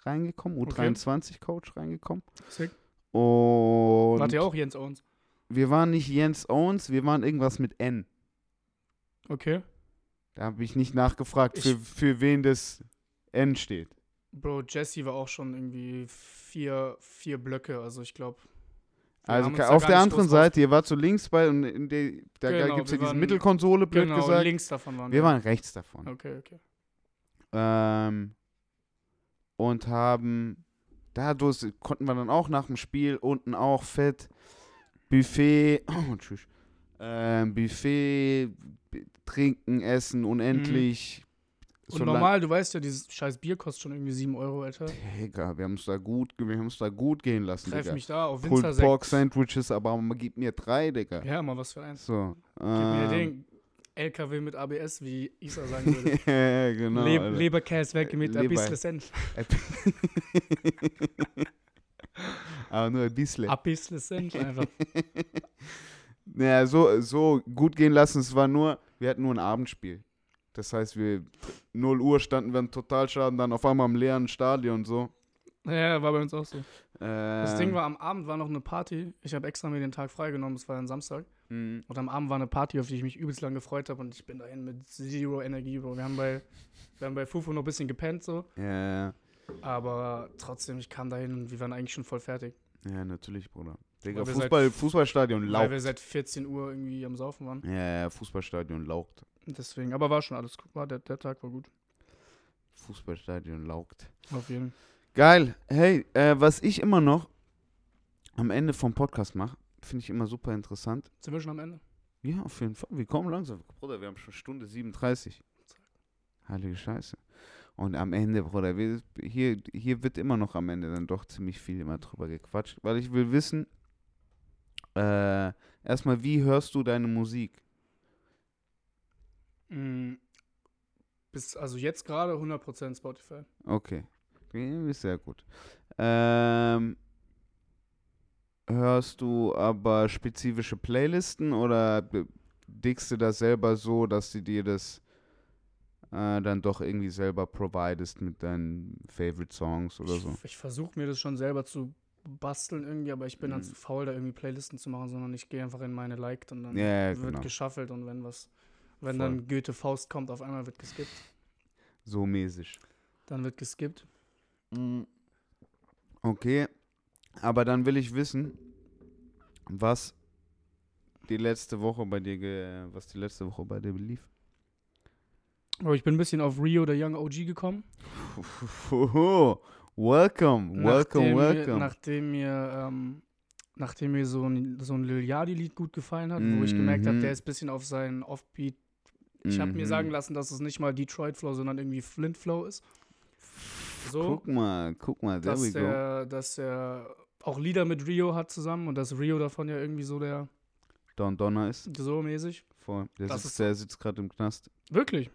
reingekommen, Okay. U23-Coach reingekommen. Sick. Und Wart ihr auch Jens Owens? wir waren nicht Jens Owens, wir waren irgendwas mit N. Okay. Da habe ich nicht nachgefragt, Ich- für, für wen das N steht. Bro, Jesse war auch schon irgendwie vier, vier Blöcke, also ich glaube. Also auf der anderen Seite, ihr wart so links bei und in der, da Genau, gibt es ja wir diese waren- Mittelkonsole, blöd Genau, gesagt. links davon waren Wir waren rechts davon. Okay, okay. Ähm, und haben dadurch konnten wir dann auch nach dem Spiel unten auch fett Buffet, oh, tschüss, ähm, Buffet, trinken, essen, unendlich. Und Solang- normal, du weißt ja, dieses scheiß Bier kostet schon irgendwie 7 Euro, Alter. Digga, wir haben uns da gut, wir haben uns da gut gehen lassen, Treff Digga. mich da auf Pulled. Pork Sandwiches, aber man gibt mir drei, Digga. Ja, mal was für eins. So. Gib mir ähm, den LKW mit ABS, wie Isa sagen würde. ja, genau. Leb Alter. Leberkäse weg mit ein Leber. bisschen Senf. aber nur ein bisschen. Ein bisschen Senf einfach. Naja, so, so gut gehen lassen, es war nur, wir hatten nur ein Abendspiel. Das heißt, wir 0 Uhr standen wir im Totalschaden, dann auf einmal im leeren Stadion so. Ja, war bei uns auch so. Das Ähm, Ding war, am Abend war noch eine Party. Ich habe extra mir den Tag freigenommen, es war ein Samstag. mh, Und am Abend war eine Party, auf die ich mich übelst lang gefreut habe. Und ich bin dahin mit zero Energie, Bro. Wir haben bei, wir haben bei Fufu noch ein bisschen gepennt, so. Ja, ja, Aber trotzdem, ich kam dahin und wir waren eigentlich schon voll fertig. ja, natürlich, Bruder. Digga, Fußball, Fußballstadion Weil wir seit 14 Uhr irgendwie am Saufen waren. Ja, ja, Fußballstadion laugt. Und Deswegen, aber war schon alles gut. War der, der Tag war gut. Fußballstadion laugt. Auf jeden Fall. Geil. Hey, äh, was ich immer noch am Ende vom Podcast mache, finde ich immer super interessant. Sind wir schon am Ende? Ja, auf jeden Fall. Wir kommen langsam. Bruder, wir haben schon Stunde 37. Heilige Scheiße. Und am Ende, Bruder, wir, hier, hier wird immer noch am Ende dann doch ziemlich viel immer drüber gequatscht. Weil ich will wissen, äh, erstmal, wie hörst du deine Musik? Mm, bis, also jetzt gerade 100% Spotify. Okay. Ist sehr gut. Ähm, hörst du aber spezifische Playlisten oder dickst du das selber so, dass du dir das äh, dann doch irgendwie selber providest mit deinen Favorite Songs oder so? Ich, ich versuche mir das schon selber zu basteln irgendwie, aber ich bin dann Mhm. zu faul, da irgendwie Playlisten zu machen, sondern ich gehe einfach in meine Liked und dann Ja, ja, wird genau. geschaffelt und wenn was, wenn Voll. dann Goethe Faust kommt, auf einmal wird geskippt. So mäßig. Dann wird geskippt. Mm. Okay, aber dann will ich wissen, was die letzte Woche bei dir, was die letzte Woche bei dir lief. Aber ich bin ein bisschen auf Rio der Young OG gekommen. welcome, welcome, nachdem welcome. Mir, nachdem mir, ähm, nachdem mir so ein, so ein Lil Yachty-Lied gut gefallen hat, wo ich gemerkt habe, Mhm. der ist ein bisschen auf seinen Offbeat. Ich habe mir sagen Mhm. lassen, dass es nicht mal Detroit Flow, sondern irgendwie Flint Flow ist. So, Guck mal, guck mal, there we dass go. er, dass er auch Lieder mit Rio hat zusammen und dass Rio davon ja irgendwie so der, Don Donner ist so mäßig. voll. Der Das sitzt, der sitzt gerade im Knast. Wirklich?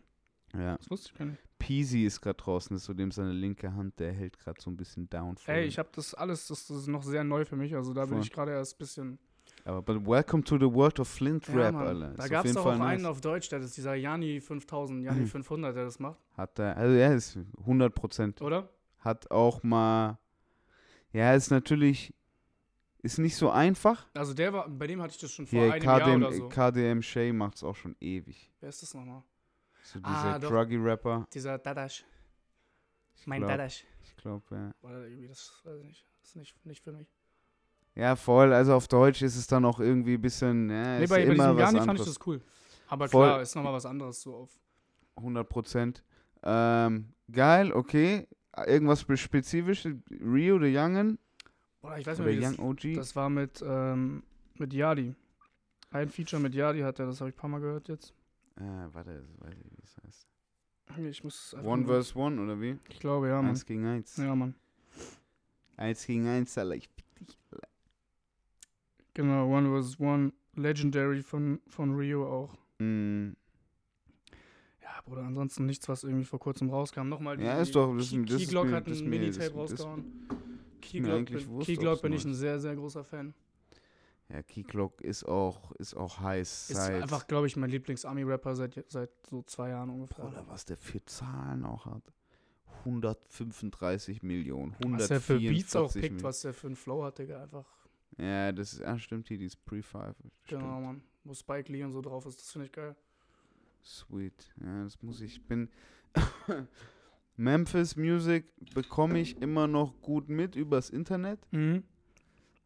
Ja. Das wusste ich gar nicht. Peasy ist gerade draußen, das ist so dem seine linke Hand, der hält gerade so ein bisschen down. Ey, ich habe das alles, das, das ist noch sehr neu für mich. Also da bin Voll. ich gerade erst ein bisschen. Aber but welcome to the world of Flint Ja, Rap, Mann. Alter. Da gab es auch einen auf Deutsch, der ist dieser Jani 5000, Jani Mhm. 500, der das macht, Hat er, also er ist 100 Prozent. oder? Hat auch mal, ja, ist natürlich, ist nicht so einfach. Also der war, bei dem hatte ich das schon vor Hier, einem Jahr KDM, oder so. KDM Shay macht's auch schon ewig. Wer ist das nochmal? So dieser Ah. Druggy-Rapper. Dieser Dadash. Ich Mein glaub- Dadash. Ich glaube, ja. Oder irgendwie, das weiß ich nicht. Das ist nicht, nicht für mich. Ja, voll. Also auf Deutsch ist es dann auch irgendwie ein bisschen, ja, Nee, bei, bei immer diesem was Jani fand ich das cool. Aber Voll. klar, ist nochmal was anderes so auf. 100 Prozent. Ähm, geil, okay. Irgendwas spe- Spezifisches? Rio, the Youngin? Oder ich weiß nicht, wie das, Young OG? das war mit, ähm, mit Yadi. Ein Feature mit Yadi hat er, das habe ich ein paar Mal gehört jetzt. Äh, warte, das weiß ich, wie es heißt. Ich muss One nur- verse one, oder wie? Ich glaube, ja, Mann. Eins gegen eins. Ja, Mann. Eins gegen eins, Alter. Ich fick dich, Alter. Genau, One vs. One. Legendary von, von Rio auch. Mm, Ja, Bruder, ansonsten nichts, was irgendwie vor kurzem rauskam. Nochmal, Ja, ist doch- das ist- Key, das ist Keyglock mir- hat das ist ein mir- Minitape das- rausgehauen. Keyglock eigentlich bin, wurscht, Keyglock ob's bin ich ein ist. sehr, sehr großer Fan. Ja, Keyclock ist auch, ist auch heiß Ist seit. einfach, glaube ich, mein Lieblings-Ami-Rapper seit, seit so zwei Jahren ungefähr. Bruder, was der für Zahlen auch hat. 135 Millionen. 144 was der für Beats auch pickt, Millionen. was der für einen Flow hat, Digga, einfach. Ja, das ist, ah, stimmt hier, dieses Pre-Five. Genau, Mann. Wo Spike Lee und so drauf ist, das finde ich geil. Sweet. Ja, das muss ich. Ich bin. Memphis Music bekomme ich immer noch gut mit übers Internet. Mhm.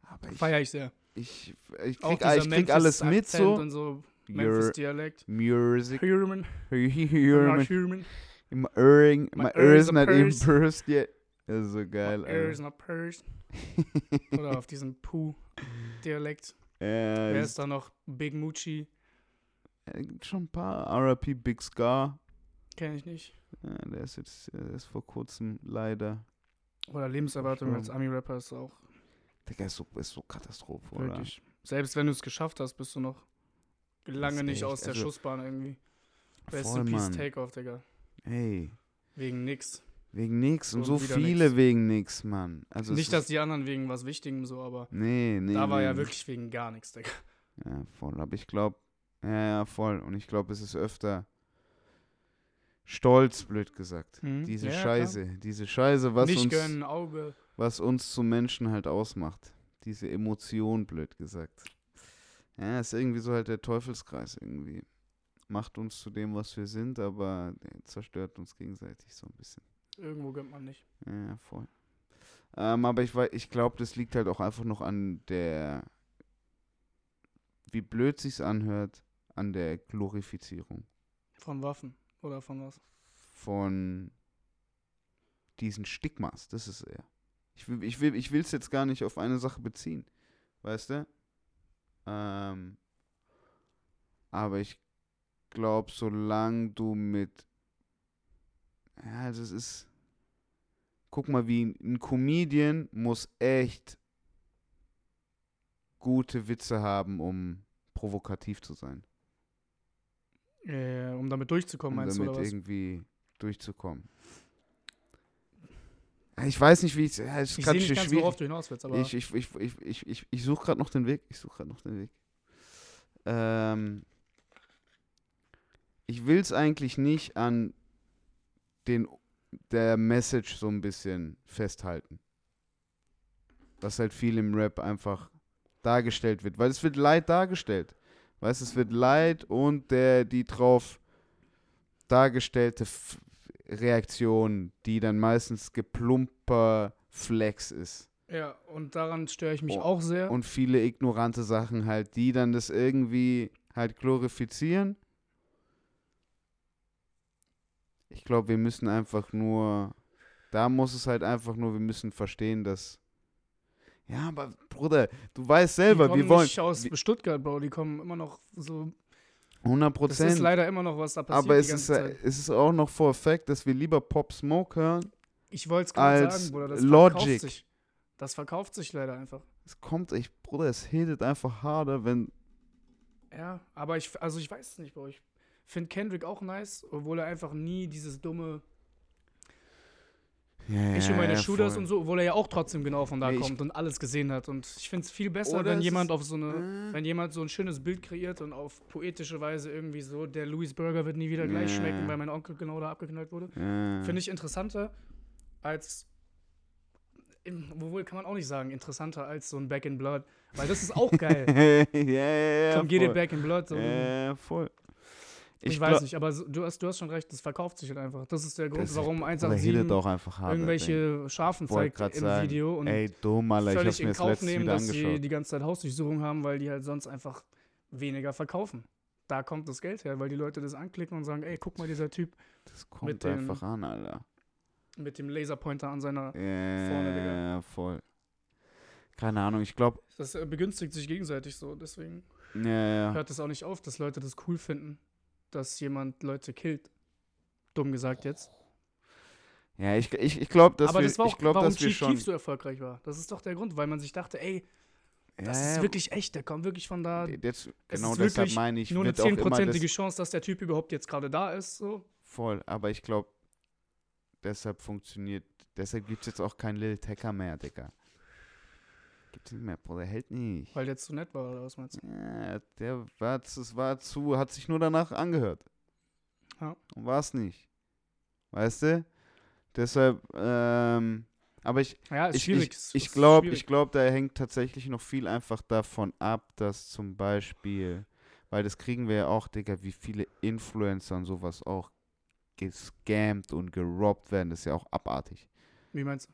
Aber ich, Feier ich sehr. Ich, ich krieg, ich krieg alles mit so. Und so Memphis-Dialekt. Music. Human. Human. Human. My earring, My my ear ear is is not even purse. pursed yet. Das ist so geil, Air is Alter. not purse. Oder auf diesen Pooh-Dialekt. Ja, Wer ist da noch? Big Moochie. schon ein paar. RIP Big Scar. Kenne ich nicht. Ja, der ist jetzt der ist vor kurzem leider. Oder Lebenserwartung als Ami-Rapper ist auch Digga, ist so, ist so Katastrophe, oder? wirklich. Selbst wenn du es geschafft hast, bist du noch lange nicht echt, aus der also- Schussbahn irgendwie. Best Voll, in Peace. Takeoff, Digga. Ey, Wegen nix. wegen nix und so viele nix. wegen nix, Mann. Also nicht, dass die anderen wegen was Wichtigem so, aber Nee, nee. da war nee, ja wirklich wegen gar nichts, Digga. Ja, voll. Aber ich glaube, ja, ja, voll. Und ich glaube, es ist öfter Stolz, blöd gesagt. Mhm. Diese Ja, Scheiße, diese Scheiße, was nicht uns, gönnen, Auge. was uns zu Menschen halt ausmacht. Diese Emotion, blöd gesagt. Ja, ist irgendwie so halt der Teufelskreis irgendwie. Macht uns zu dem, was wir sind, aber zerstört uns gegenseitig so ein bisschen. Irgendwo gönnt man nicht. Ja, voll. Ähm, aber ich, ich glaube, das liegt halt auch einfach noch an der, wie blöd sich's anhört, an der Glorifizierung Von Waffen. Oder von was? von diesen Stigmas. Das ist eher. Ich will, ich will, ich will es jetzt gar nicht auf eine Sache beziehen, weißt du? Ähm, aber ich glaube, solange du mit, ja, also es ist, guck mal, wie ein Comedian muss echt gute Witze haben, um provokativ zu sein. Äh, um damit durchzukommen, um meinst du, damit oder was? irgendwie durchzukommen. Ich weiß nicht, wie ich es Ich sehe nicht ganz, schwierig. worauf du hinaus willst, aber Ich, ich, ich, ich, ich, ich, ich suche gerade noch den Weg. Ich suche gerade noch den Weg. Ähm, ich will es eigentlich nicht an den der Message so ein bisschen festhalten. Was halt viel im Rap einfach dargestellt wird. Weil es wird Leid dargestellt. Weißt du, es wird Leid und der, die drauf dargestellte F Reaktion, die dann meistens geplumper Flex ist. ja, und daran störe ich mich Oh, auch sehr. Und viele ignorante Sachen halt, die dann das irgendwie halt glorifizieren. Ich glaube, wir müssen einfach nur, da muss es halt einfach nur, wir müssen verstehen, dass, ja, aber Bruder, du weißt selber, die kommen wir wollen, nicht aus Stuttgart, Bro, die kommen immer noch so. 100 Das Prozent. ist leider immer noch was da passiert. Aber es ist, Zeit. äh, es ist auch noch vor Effekt, dass wir lieber Pop Smoke hören. Ich wollte es gerade sagen, Bruder. Das Logic. verkauft sich. Das verkauft sich leider einfach. Es kommt echt, Bruder, es hittet einfach harder, wenn, Ja, aber ich, also ich weiß es nicht, Bro. Ich finde Kendrick auch nice, obwohl er einfach nie dieses dumme Ja, ich und meine ja, Shooters voll. und so, obwohl er ja auch trotzdem genau von da Nee, kommt und alles gesehen hat. Und ich finde es viel besser, wenn jemand auf so eine, Äh. wenn jemand so ein schönes Bild kreiert und auf poetische Weise irgendwie so, der Louis Burger wird nie wieder gleich Ja. schmecken, weil mein Onkel genau da abgeknallt wurde. Finde ich interessanter als, im- wohl kann man auch nicht sagen, interessanter als so ein Back in Blood. Weil das ist auch geil. ja, ja, ja. Komm, geh dir. Back in Blood. So. Ja, voll. Ich, Ich weiß nicht, aber du, hast, du hast schon recht, das verkauft sich halt einfach. Das ist der Grund, Das- warum Aber hittet 187 auch einfach hart. irgendwelche Schafen zeigt im sagen, Video und Ey, dumm, Alter, ich völlig mir in das Kauf nehmen, dass sie angeschaut. die ganze Zeit Hausdurchsuchung haben, weil die halt sonst einfach weniger verkaufen. Da kommt das Geld her, weil die Leute das anklicken und sagen, ey, guck mal, dieser Typ Das kommt dem- einfach an, Alter. mit dem Laserpointer an seiner. Ja, Digga. voll. Keine Ahnung, ich glaube, Das äh, begünstigt sich gegenseitig so, deswegen ja, ja. hört es auch nicht auf, dass Leute das cool finden, dass jemand Leute killt. Dumm gesagt jetzt. Ja, ich, ich, ich glaube, dass Aber wir, das war auch, ich glaub, warum dass wir schon. Keef so erfolgreich war. Das ist doch der Grund, weil man sich dachte, ey, das ja, ist wirklich echt, der kommt wirklich von da. Jetzt, genau deshalb meine ich, Nur eine wird auch immer zehnprozentige das Chance, dass der Typ überhaupt jetzt gerade da ist. So. voll. Aber ich glaube, deshalb funktioniert, deshalb gibt es jetzt auch keinen Lil Tecker mehr, Digga. Gibt's nicht mehr, Bro, der hält nicht. Weil der zu nett war, oder was meinst du? Ja, der war, es war zu, hat sich nur danach angehört. Ja. Und war es nicht. Weißt du? Deshalb, ähm, aber ich, Ja, ist ich, schwierig. ich, ich glaube, ich glaube, da hängt tatsächlich noch viel einfach davon ab, dass zum Beispiel, weil das kriegen wir ja auch, Digga, wie viele Influencer und sowas auch gescammt und gerobbt werden, das ist ja auch abartig. Wie meinst du?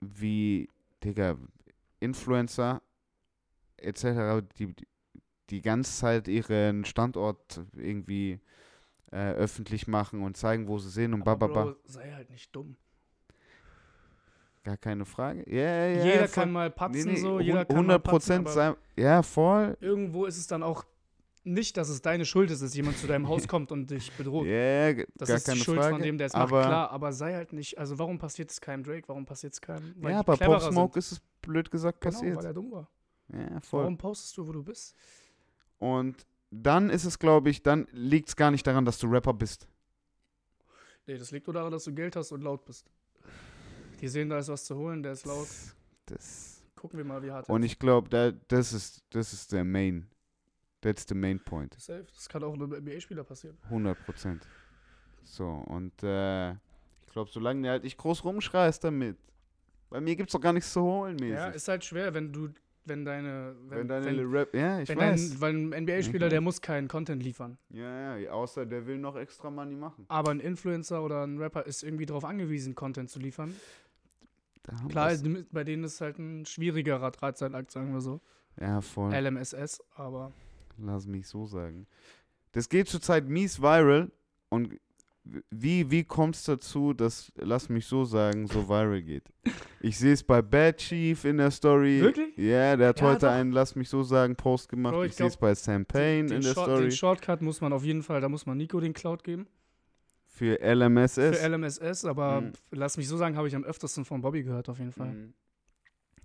Wie, Digga, Influencer etc., die die ganze Zeit ihren Standort irgendwie äh, öffentlich machen und zeigen, wo sie sind und bababa. Sei halt nicht dumm. Gar keine Frage. Ja, ja. jeder voll. kann mal patzen, Nee, nee, so, jeder kann mal patzen, 100% sein. Ja, voll. irgendwo ist es dann auch nicht, dass es deine Schuld ist, dass jemand zu deinem Haus kommt und dich bedroht. ja, g- Das gar ist keine die Schuld Frage. von dem, der es aber, macht, klar, aber sei halt nicht, also warum passiert es keinem Drake, warum passiert es keinem? Weil Ja, cleverer Pop Smoke sind. ist es blöd gesagt Genau, passiert. weil er dumm war. ja, voll. Warum postest du, wo du bist? Und dann ist es, glaube ich, dann liegt es gar nicht daran, dass du Rapper bist. Nee, das liegt nur daran, dass du Geld hast und laut bist. Die sehen, da ist was zu holen, der ist laut. Das. Gucken wir mal, wie hart er Und ist. ich glaube, da, das ist, das ist der Main. That's the main point. Safe. Das kann auch einem NBA-Spieler passieren. 100 Prozent. So, und äh, ich glaube, solange der halt nicht groß rumschreist damit. Bei mir gibt es doch gar nichts zu holen, mäßig. Ja, ist halt schwer, wenn du, wenn deine, wenn, wenn deine wenn, Rap. Ja, ich wenn weiß. ein, weil ein NBA-Spieler, der muss keinen Content liefern. ja, ja, außer der will noch extra Money machen. Aber ein Influencer oder ein Rapper ist irgendwie darauf angewiesen, Content zu liefern. Klar, bei denen ist halt ein schwierigerer Drahtseilakt, sagen wir so. Ja, voll. LMSS, aber Lass mich so sagen. Das geht zurzeit mies viral und wie, wie kommt es dazu, dass, lass mich so sagen, so viral geht? Ich sehe es bei Bad Chief in der Story. Wirklich? Ja, der hat Ja, heute doch. einen, lass mich so sagen, Post gemacht. Bro, ich ich sehe es bei Sam Payne in der Short, Story. den Shortcut muss man auf jeden Fall, da muss man Nico den Cloud geben. Für LMSS. Für LMSS, aber Mhm. lass mich so sagen, habe ich am öftesten von Bobby gehört, auf jeden Fall. Mhm.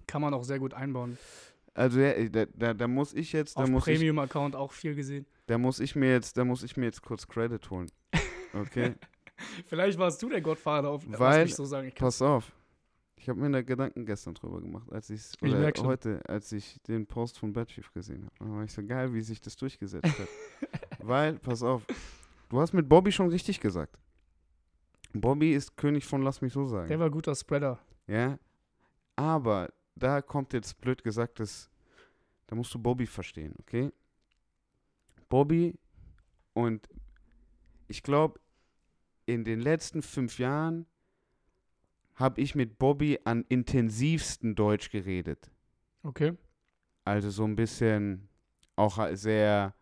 Kann man auch sehr gut einbauen. Also ja, da, da, da muss ich jetzt, da Auf muss ich, Premium-Account auch viel gesehen. da muss ich mir jetzt, da muss ich mir jetzt kurz Credit holen. Okay? Vielleicht warst du der Godfather, auf, Weil- mich so sagen. Pass auf. Ich habe mir da Gedanken gestern drüber gemacht, als ich Ich oder schon. heute, als ich den Post von Batchief gesehen habe. Da war ich so geil, wie sich das durchgesetzt hat. Weil, pass auf, du hast mit Bobby schon richtig gesagt. Bobby ist König von Lass mich so sagen. Der war guter Spreader. Ja. Aber da kommt jetzt blöd gesagt, das, da musst du Bobby verstehen, okay? Bobby und ich glaube, in den letzten fünf Jahren habe ich mit Bobby an intensivsten Deutsch geredet. Okay. Also so ein bisschen auch sehr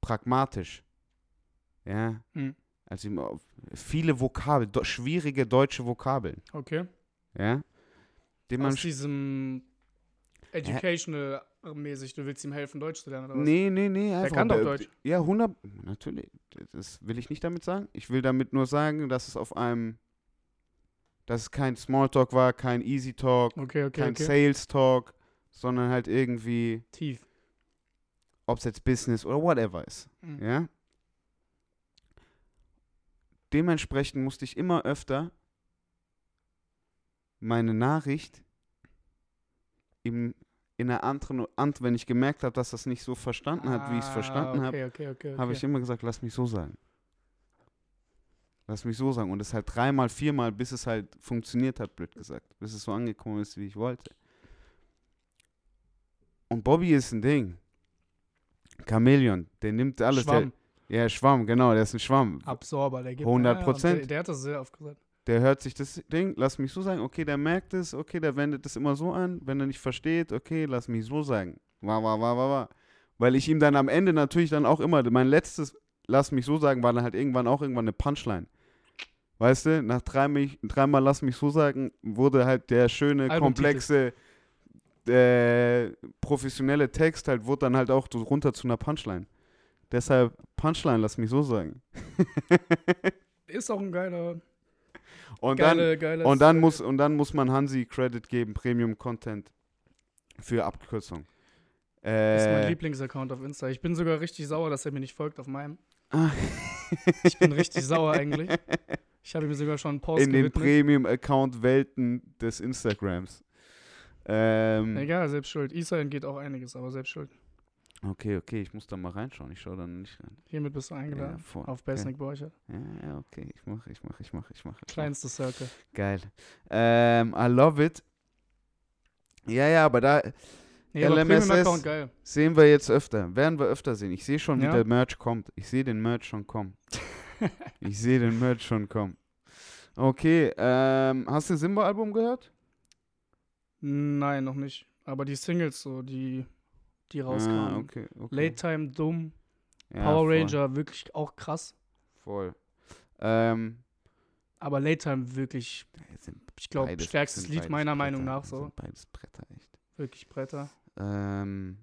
pragmatisch. Ja. Hm. Also viele Vokabeln, schwierige deutsche Vokabeln. Okay. Ja. Den Aus diesem Educational-mäßig, du willst ihm helfen, Deutsch zu lernen, oder was? Nee, nee, nee. Einfach, kann doch Deutsch. Ja, 100. Natürlich. Das will ich nicht damit sagen. Ich will damit nur sagen, dass es auf einem. Dass es kein Smalltalk war, kein Easy Talk, Okay, okay, kein okay. Sales Talk, sondern halt irgendwie, Tief. ob es jetzt Business oder whatever ist. Mhm. Ja? Dementsprechend musste ich immer öfter meine Nachricht im, in einer anderen Ant, wenn ich gemerkt habe, dass das nicht so verstanden hat, wie ich es verstanden ah, habe, okay, okay, okay, okay. habe ich immer gesagt, lass mich so sagen. Lass mich so sagen. Und es halt dreimal, viermal, bis es halt funktioniert hat, blöd gesagt. Bis es so angekommen ist, wie ich wollte. Und Bobby ist ein Ding. Chamäleon, der nimmt alles. Schwamm, Der, ja, Schwamm, genau, der ist ein Schwamm. Absorber, der gibt 100 Ja, und Prozent. der, der hat das sehr oft gesagt. Der hört sich das Ding, lass mich so sagen, okay, der merkt es, okay, der wendet es immer so an. Wenn er nicht versteht, okay, lass mich so sagen. Wa, wa, wa, wa, wa. Weil ich ihm dann am Ende natürlich dann auch immer, mein letztes, lass mich so sagen, war dann halt irgendwann auch irgendwann eine Punchline. Weißt du, nach drei, mich, dreimal lass mich so sagen, wurde halt der schöne, komplexe, äh, professionelle Text halt, wurde dann halt auch runter zu einer Punchline. Deshalb Punchline, lass mich so sagen. Ist auch ein geiler, Und dann, geile, Und dann äh, muss, und dann muss man Hansi Credit geben, Premium Content für Abkürzung. ist mein Äh, Lieblingsaccount auf Insta. Ich bin sogar richtig sauer, dass er mir nicht folgt auf meinem. Ah. Ich bin richtig sauer eigentlich. Ich habe ihm sogar schon einen Post in den gewidmet. Premium-Account-Welten des Instagrams. Ähm, Egal, selbst schuld. Israel geht auch einiges, aber selbst schuld. Okay, okay, ich muss da mal reinschauen. Ich schaue da nicht rein. Hiermit bist du Ja, eingeladen. voll. auf Besnick Borchert. Ja, ja, okay, ich mache, ich mache, ich mache, ich mache. Kleinste Circle. Geil. Ähm, I love it. Ja, ja, aber da Nee, aber LMSS. Geil. sehen wir jetzt öfter. Werden wir öfter sehen. Ich sehe schon, wie Ja. der Merch kommt. Ich sehe den Merch schon kommen. Ich sehe den Merch schon kommen. Okay, ähm, hast du Simba-Album gehört? Nein, noch nicht. Aber die Singles, so, die, die rauskamen. Ah, okay, okay. Late Time, Dumm, Ja, Power voll, Ranger, wirklich auch krass. Voll. Ähm, Aber Late Time wirklich, ich glaube, stärkstes Lied meiner Meinung Bretter, nach so. Beides Bretter, echt. Wirklich Bretter. Ähm,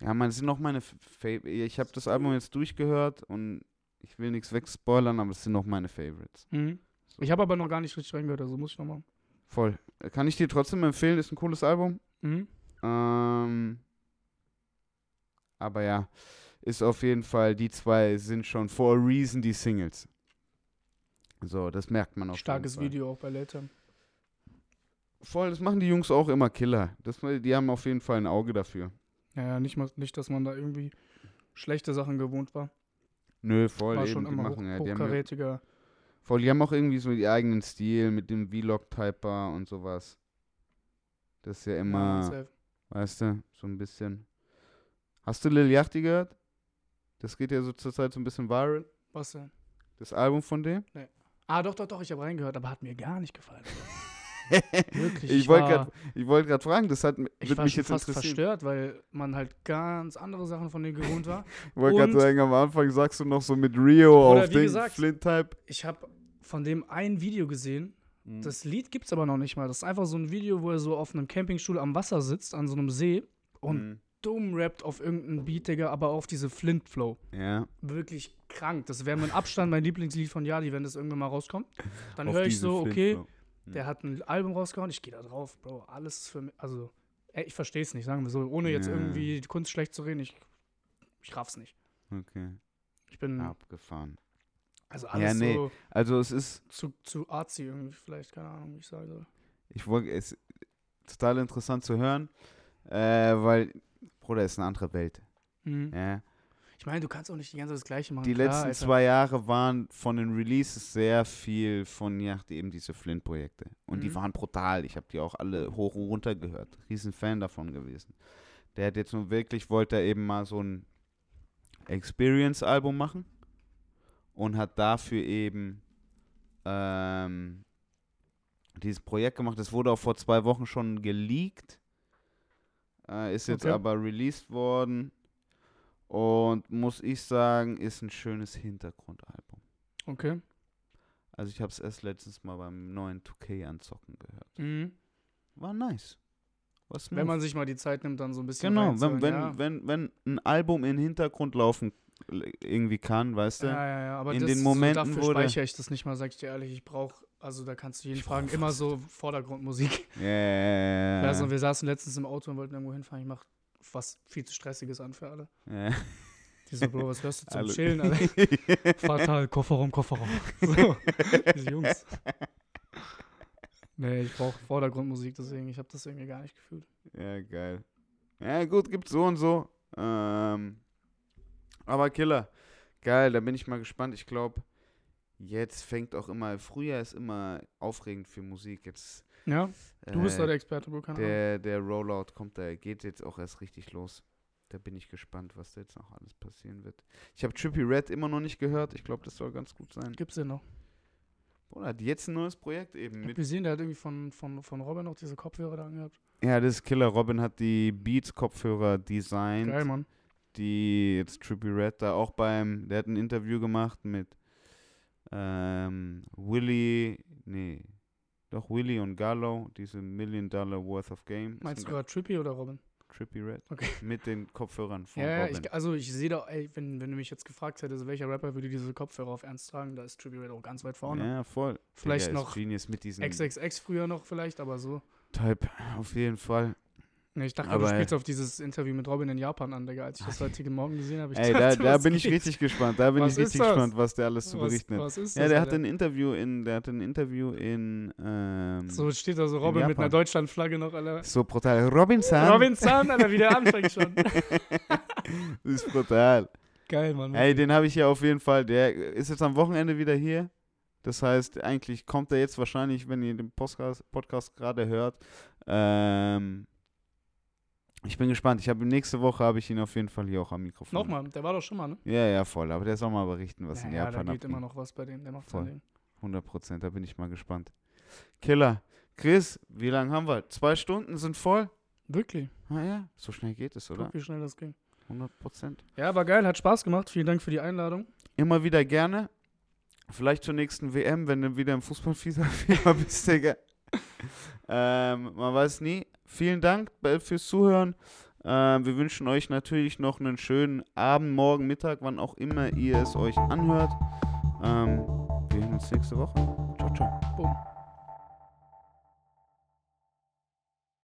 ja, man, das sind noch meine Favorite. Ich habe das Album jetzt durchgehört und ich will nichts wegspoilern, aber es sind noch meine Favorites. Mhm. Ich habe aber noch gar nicht richtig reingehört, also muss ich nochmal. Voll. Kann ich dir trotzdem empfehlen, ist ein cooles Album. Mhm. Ähm, aber ja, ist auf jeden Fall, die zwei sind schon for a reason die Singles. So, das merkt man auf Starkes jeden Fall. Video auch bei Time. Voll, das machen die Jungs auch immer Killer. Das, die haben auf jeden Fall ein Auge dafür. Ja, ja, nicht, mal, nicht, dass man da irgendwie schlechte Sachen gewohnt war. Nö, voll, war eben, schon die immer machen hoch, ja, die haben ja, hochkarätiger. voll, die haben auch irgendwie so ihren eigenen Stil mit dem Vlog-Typer und sowas. Das ist ja Ja, immer, safe. weißt du, so ein bisschen. Hast du Lil Yachty gehört? Das geht ja so zurzeit so ein bisschen viral. Was denn? Das Album von dem. Ah, doch, doch, doch, ich habe reingehört, aber hat mir gar nicht gefallen. Wirklich, ich ich wollte gerade ich wollt grad fragen, das hat, Ich war mich jetzt fast verstört, weil man halt ganz andere Sachen von denen gewohnt war. Ich wollte gerade sagen, am Anfang sagst du noch so mit Rio auf den gesagt, Flint-Type. Ich habe von dem ein Video gesehen. Mhm. Das Lied gibt's aber noch nicht mal. Das ist einfach so ein Video, wo er so auf einem Campingstuhl am Wasser sitzt, an so einem See und Mhm. Dumm rappt auf irgendeinen Beat, Digga, aber auf diese Flint-Flow. Ja. Wirklich krank. Das wäre mit Abstand mein Lieblingslied von Yadi, wenn das irgendwann mal rauskommt. Dann höre ich so, okay. Mhm. der hat ein Album rausgehauen, ich gehe da drauf, Bro. Alles ist für mich, also, ey, ich verstehe es nicht, sagen wir so, ohne jetzt Ja. irgendwie die Kunst schlecht zu reden, ich, ich raff's nicht. Okay, Ich bin, abgefahren. also Ja, alles nee. so Also es ist, zu, zu artsy irgendwie, vielleicht, keine Ahnung, wie ich sagen soll. ich wollte, es total interessant zu hören, äh, weil, Bruder, ist eine andere Welt. Mhm. Ja. Ich meine, du kannst auch nicht die ganze Zeit das Gleiche machen. Die klar, letzten Alter. zwei Jahre waren von den Releases sehr viel von ja, eben diese Flint-Projekte. Und die Mhm. waren brutal. Ich habe die auch alle hoch und runter gehört. Riesen Fan davon gewesen. Der hat jetzt nun wirklich, wollte er eben mal so ein Experience-Album machen und hat dafür eben ähm, dieses Projekt gemacht. Das wurde auch vor zwei Wochen schon geleakt. Äh, ist jetzt Okay. aber released worden. Und muss ich sagen, ist ein schönes Hintergrundalbum. Okay. Also ich habe es erst letztens mal beim neuen 2K anzocken gehört. Mhm. War nice. Was Wenn man sich mal die Zeit nimmt, dann so ein bisschen. genau, wenn, wenn, ja. wenn, wenn ein Album in den Hintergrund laufen irgendwie kann, weißt du? Ja, ja, ja, aber in das, den Momenten, so, dafür wo speichere ich das nicht mal, sag ich dir ehrlich. Ich brauche, also da kannst du jeden Ich fragen, immer so Vordergrundmusik. Ja, ja, Also, wir saßen letztens im Auto und wollten irgendwo hinfahren. Ich mach was viel zu Stressiges an für alle. ja. Die so, Bro, was hörst du zum Alle- Chillen, Alter? Fatal, Kofferraum, Kofferraum. So, diese Jungs. Nee, ich brauche Vordergrundmusik, deswegen, ich habe das irgendwie gar nicht gefühlt. Ja, geil. Ja, gut, gibt's so und so. Ähm, aber Killer. Geil, da bin ich mal gespannt. Ich glaube, jetzt fängt auch immer, Frühjahr ist immer aufregend für Musik. Jetzt, Ja, du bist äh, da der Experte, keine Ahnung. der, der Rollout kommt, da geht jetzt auch erst richtig los. Da bin ich gespannt, was da jetzt noch alles passieren wird. Ich habe Trippy Red immer noch nicht gehört. Ich glaube, das soll ganz gut sein. Gibt's den noch? Oder hat jetzt ein neues Projekt eben Ich mit. gesehen, der hat irgendwie von, von, von Robin noch diese Kopfhörer da angehabt. Ja, das ist Killer. Robin hat die Beats-Kopfhörer designt. Geil, Mann. die jetzt Trippy Red da auch beim, der hat ein Interview gemacht mit ähm, Willy, nee, doch Willy und Gallo, diese Million Dollar Worth of Game. Meinst du gerade Trippy oder Robin? Trippy Red. Okay. Mit den Kopfhörern von Ja, Robin. ich, also ich sehe da, ey, wenn, wenn du mich jetzt gefragt hättest, welcher Rapper würde diese Kopfhörer auf Ernst tragen, da ist Trippy Red auch ganz weit vorne. ja, voll. Vielleicht Digga, noch Genius mit diesem XXX früher noch vielleicht, aber so. Type, auf jeden Fall. Ich dachte, Aber, du äh, spielst auf dieses Interview mit Robin in Japan an, Digga. Als ich das heute Morgen gesehen habe, ich Ey, da, dachte, da was bin ich geht? richtig gespannt. Da bin Was ich richtig das? gespannt, was der alles zu was, berichten hat. was ist Ja, der Alter? hatte ein Interview in, der hatte ein Interview in, ähm, So steht da so Robin mit einer Deutschlandflagge noch, Alter. so brutal. Robinson. Robin Zahn, Alter, wie der anfängt schon. Das ist brutal. Geil, Mann. Ey, den habe ich ja auf jeden Fall. Der ist jetzt am Wochenende wieder hier. Das heißt, eigentlich kommt er jetzt wahrscheinlich, wenn ihr den Podcast, Podcast gerade hört. Ähm, ich bin gespannt. Ich habe nächste Woche habe ich ihn auf jeden Fall hier auch am Mikrofon. Nochmal, der war doch schon mal, ne? Ja, ja, voll. Aber der soll mal berichten, was in ja, da Japan geht abgeht. immer noch was bei dem, der macht Voll. Ding. 100 Prozent. Da bin ich mal gespannt. Killer. Chris, wie lange haben wir? Zwei Stunden sind voll? Wirklich, Ah ja, so schnell geht es, oder? guck, wie schnell das ging. 100 Prozent. Ja, war geil, hat Spaß gemacht. Vielen Dank für die Einladung. Immer wieder gerne. Vielleicht zur nächsten WM, wenn du wieder im Fußballfieber bist, Digga. ähm, man weiß nie. Vielen Dank fürs Zuhören. Ähm, wir wünschen euch natürlich noch einen schönen Abend, Morgen, Mittag, wann auch immer ihr es euch anhört. Ähm, wir sehen uns nächste Woche. Ciao, ciao. Boom.